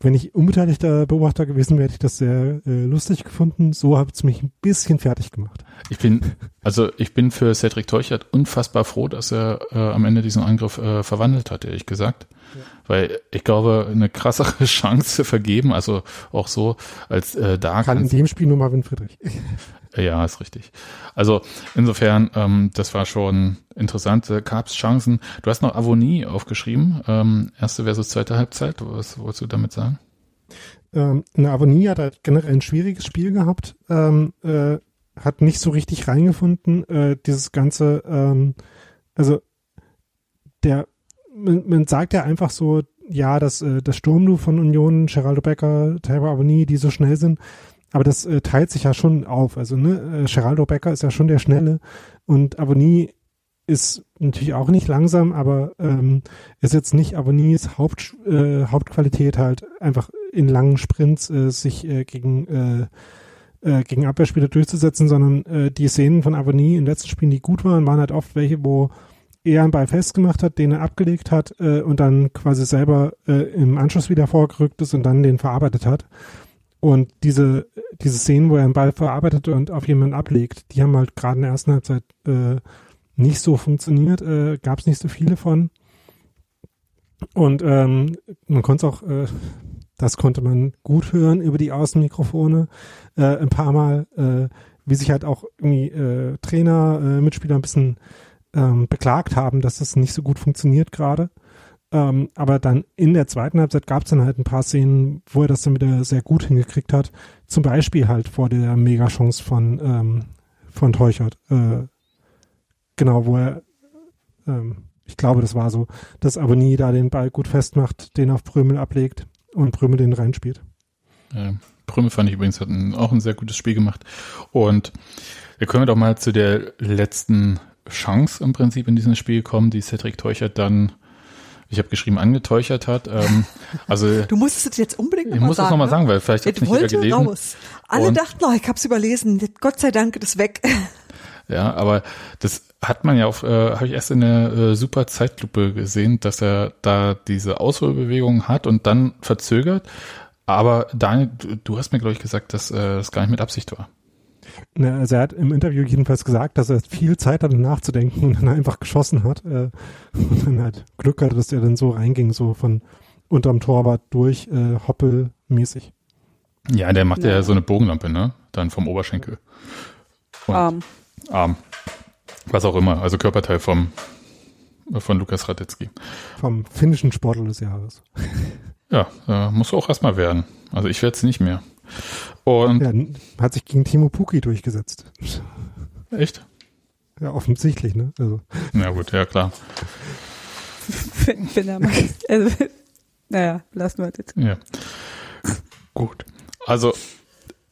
wenn ich unbeteiligter Beobachter gewesen wäre, hätte ich das sehr äh, lustig gefunden. So hat es mich ein bisschen fertig gemacht. Ich bin, also ich bin für Cedric Teuchert unfassbar froh, dass er äh, am Ende diesen Angriff äh, verwandelt hat, ehrlich gesagt. Ja. Weil ich glaube, eine krassere (laughs) Chance vergeben, also auch so als äh, da kann in dem Spiel nur Marvin Friedrich. (laughs) Ja, ist richtig. Also insofern, ähm, das war schon interessant. Gab es Chancen. Du hast noch Avonie aufgeschrieben, ähm, erste versus zweite Halbzeit. Was wolltest du damit sagen? Ähm, eine Avonie hat halt generell ein schwieriges Spiel gehabt, ähm, äh, hat nicht so richtig reingefunden. Äh, dieses ganze, ähm, also der, man, man sagt ja einfach so, ja, äh, das Sturmdu von Union, Geraldo Becker, Taylor Avonie, die so schnell sind, aber das äh, teilt sich ja schon auf. Also, ne, äh, Geraldo Becker ist ja schon der Schnelle und Abonnie ist natürlich auch nicht langsam, aber ähm, ist jetzt nicht Abonnies Haupt, äh, Hauptqualität halt einfach in langen Sprints äh, sich äh, gegen äh, äh, gegen Abwehrspieler durchzusetzen, sondern äh, die Szenen von Abonnie in letzten Spielen, die gut waren, waren halt oft welche, wo er einen Ball festgemacht hat, den er abgelegt hat äh, und dann quasi selber äh, im Anschluss wieder vorgerückt ist und dann den verarbeitet hat. Und diese, diese Szenen, wo er einen Ball verarbeitet und auf jemanden ablegt, die haben halt gerade in der ersten Halbzeit äh, nicht so funktioniert, äh, gab es nicht so viele von. Und ähm, man konnte auch, äh, das konnte man gut hören über die Außenmikrofone äh, ein paar Mal, äh, wie sich halt auch irgendwie äh, Trainer, äh, Mitspieler ein bisschen ähm, beklagt haben, dass das nicht so gut funktioniert gerade. Ähm, aber dann in der zweiten Halbzeit gab es dann halt ein paar Szenen, wo er das dann wieder sehr gut hingekriegt hat. Zum Beispiel halt vor der Mega-Chance von, ähm, von Teuchert. Äh, genau, wo er, ähm, ich glaube, das war so, dass Abonnie da den Ball gut festmacht, den auf Prömel ablegt und Prömel den reinspielt. Ja, Prömel fand ich übrigens hat ein, auch ein sehr gutes Spiel gemacht. Und wir können doch mal zu der letzten Chance im Prinzip in diesem Spiel kommen, die Cedric Teuchert dann ich habe geschrieben, angetäuschert hat. Ähm, also du musstest es jetzt unbedingt nochmal sagen. Ich muss es nochmal ne? sagen, weil vielleicht hat nicht jeder gelesen. Raus. Alle und, dachten, oh, ich habe es überlesen. Gott sei Dank, das ist weg. (laughs) Ja, aber das hat man ja auch, äh, habe ich erst in der äh, super Zeitlupe gesehen, dass er da diese Ausholbewegung hat und dann verzögert. Aber Daniel, du, du hast mir, glaube ich, gesagt, dass äh, das gar nicht mit Absicht war. Ne, also er hat im Interview jedenfalls gesagt, dass er viel Zeit hatte nachzudenken und dann einfach geschossen hat äh, (laughs) und dann halt Glück hatte, dass er dann so reinging, so von unterm Torwart durch, äh, hoppelmäßig. Ja, der macht ja. ja so eine Bogenlampe, ne? Dann vom Oberschenkel. Und Arm. Arm. Was auch immer, also Körperteil vom von Lukas Radetzky. Vom finnischen Sportler des Jahres. Ja, äh, muss auch erstmal werden. Also ich werde es nicht mehr. Und ja, hat sich gegen Timo Puki durchgesetzt. Echt? Ja, offensichtlich, ne? Also. Ja gut, ja klar. wenn, wenn er meint, also, naja, lassen wir das jetzt. Ja. Gut. Also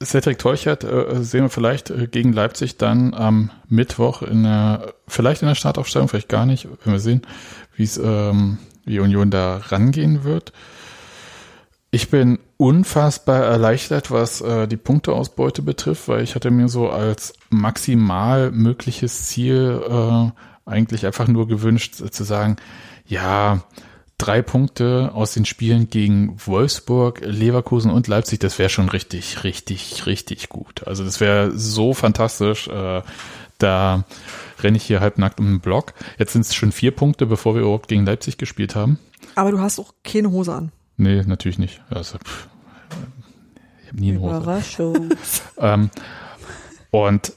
Cedric Teuchert äh, sehen wir vielleicht äh, gegen Leipzig dann am Mittwoch in der, vielleicht in der Startaufstellung, vielleicht gar nicht, wenn wir sehen, wie es ähm, wie Union da rangehen wird. Ich bin unfassbar erleichtert, was äh, die Punkteausbeute betrifft, weil ich hatte mir so als maximal mögliches Ziel äh, eigentlich einfach nur gewünscht äh, zu sagen, ja, drei Punkte aus den Spielen gegen Wolfsburg, Leverkusen und Leipzig, das wäre schon richtig, richtig, richtig gut. Also das wäre so fantastisch. Äh, da renne ich hier halbnackt um den Block. Jetzt sind es schon vier Punkte, bevor wir überhaupt gegen Leipzig gespielt haben. Aber du hast auch keine Hose an. Nee, natürlich nicht. Also, pff, ich habe nie eine Hose. Überraschung. (laughs) Ähm, und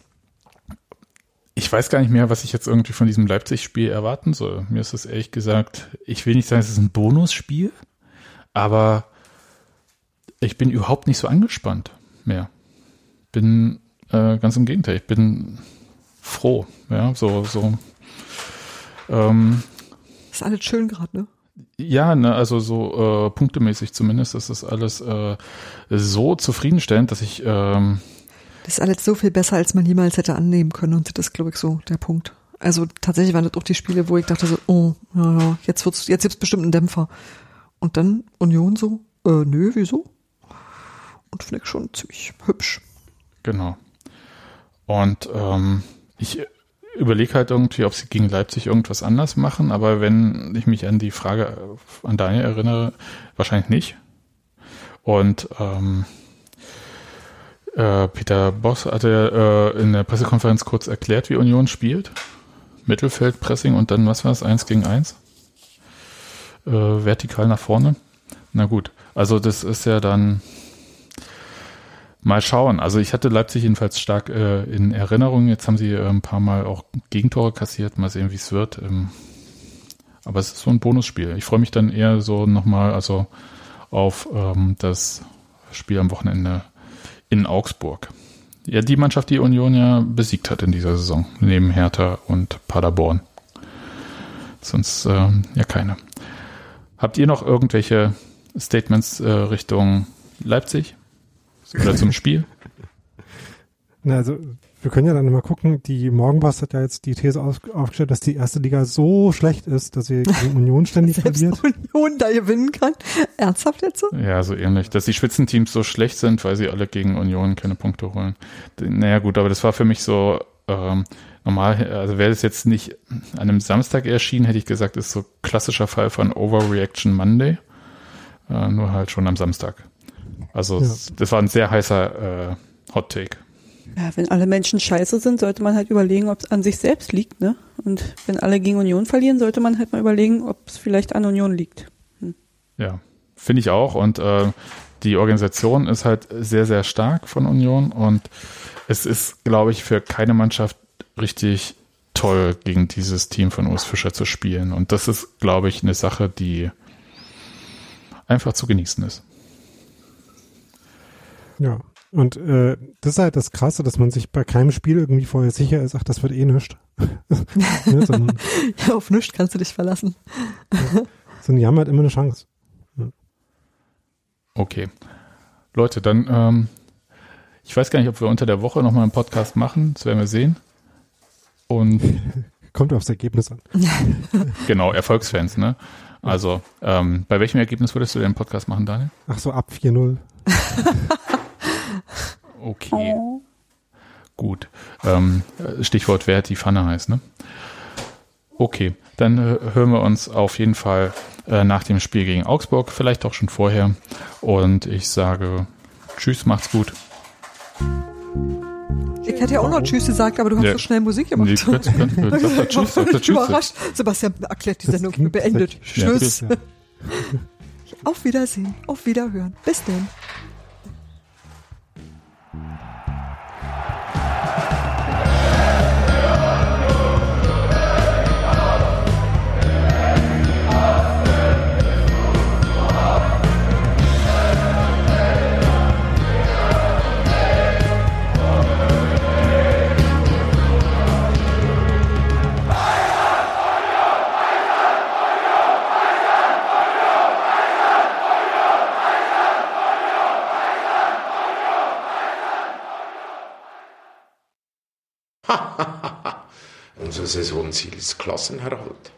ich weiß gar nicht mehr, was ich jetzt irgendwie von diesem Leipzig-Spiel erwarten soll. Mir ist es ehrlich gesagt, ich will nicht sagen, es ist ein Bonusspiel, aber ich bin überhaupt nicht so angespannt mehr. Bin äh, ganz im Gegenteil, ich bin froh. Ja, so, so. Ähm, Ist alles schön gerade, ne? Ja, ne, also so äh, punktemäßig zumindest ist das alles äh, so zufriedenstellend, dass ich ähm, Das ist alles so viel besser, als man jemals hätte annehmen können. Und das ist, glaube ich, so der Punkt. Also tatsächlich waren das auch die Spiele, wo ich dachte so, oh, ja, ja, jetzt wird's, jetzt gibt's bestimmt einen Dämpfer. Und dann Union so, äh, nö, wieso? Und finde ich schon ziemlich hübsch. Genau. Und ähm, ich überlege halt irgendwie, ob sie gegen Leipzig irgendwas anders machen, aber wenn ich mich an die Frage an Daniel erinnere, wahrscheinlich nicht. Und ähm, äh, Peter Boss hatte äh, in der Pressekonferenz kurz erklärt, wie Union spielt. Mittelfeld, Pressing und dann, was war es, eins gegen eins? Äh, vertikal nach vorne. Na gut, also das ist ja dann Mal schauen. Also ich hatte Leipzig jedenfalls stark äh, in Erinnerung. Jetzt haben sie äh, ein paar Mal auch Gegentore kassiert. Mal sehen, wie es wird. Ähm, aber es ist so ein Bonusspiel. Ich freue mich dann eher so nochmal also auf ähm, das Spiel am Wochenende in Augsburg. Ja, die Mannschaft, die Union ja besiegt hat in dieser Saison, neben Hertha und Paderborn. Sonst ähm, ja keine. Habt ihr noch irgendwelche Statements äh, Richtung Leipzig? Oder zum Spiel? (laughs) Na, also wir können ja dann mal gucken, die Morgenpost hat ja jetzt die These auf, aufgestellt, dass die erste Liga so schlecht ist, dass sie gegen (laughs) Union ständig Selbst verliert. Union da gewinnen kann. Ernsthaft jetzt so? Ja, so ähnlich. Dass die Spitzenteams so schlecht sind, weil sie alle gegen Union keine Punkte holen. Naja gut, aber das war für mich so ähm, normal, also wäre das jetzt nicht an einem Samstag erschienen, hätte ich gesagt, ist so klassischer Fall von Overreaction Monday. Äh, nur halt schon am Samstag. Also Ja. das war ein sehr heißer äh, Hot Take. Ja, wenn alle Menschen scheiße sind, sollte man halt überlegen, ob es an sich selbst liegt, ne? Und wenn alle gegen Union verlieren, sollte man halt mal überlegen, ob es vielleicht an Union liegt. Ja, finde ich auch. Und äh, die Organisation ist halt sehr, sehr stark von Union. Und es ist, glaube ich, für keine Mannschaft richtig toll, gegen dieses Team von Urs Fischer zu spielen. Und das ist, glaube ich, eine Sache, die einfach zu genießen ist. Ja. Und äh, das ist halt das Krasse, dass man sich bei keinem Spiel irgendwie vorher sicher ist, ach, das wird eh nichts. (laughs) ne, sondern, (laughs) Ja, auf nichts kannst du dich verlassen. sondern die haben halt immer eine Chance. Okay. Leute, dann, ähm, ich weiß gar nicht, ob wir unter der Woche nochmal einen Podcast machen. Das werden wir sehen. Und (laughs) Kommt aufs Ergebnis an. genau, Erfolgsfans, ne? Also, ähm, bei welchem Ergebnis würdest du den Podcast machen, Daniel? Ach so, ab 4-0. Okay. Gut. Ähm, Stichwort, wer die Pfanne heißt, ne? Okay, dann äh, hören wir uns auf jeden Fall äh, nach dem Spiel gegen Augsburg, vielleicht auch schon vorher. Und ich sage Tschüss, macht's gut. Ich hätte ja auch noch Tschüss gesagt, aber du hast Ja. so schnell Musik gemacht. Nee, könnt, (laughs) sagt doch Ich Tschüss, völlig Tschüss. überrascht. Sebastian erklärt die Sendung beendet. Tschüss. Ja. (laughs) Auf Wiedersehen. Auf Wiederhören. Bis denn. Mm-hmm. Unser Saisonziel ist Klassenerhalt.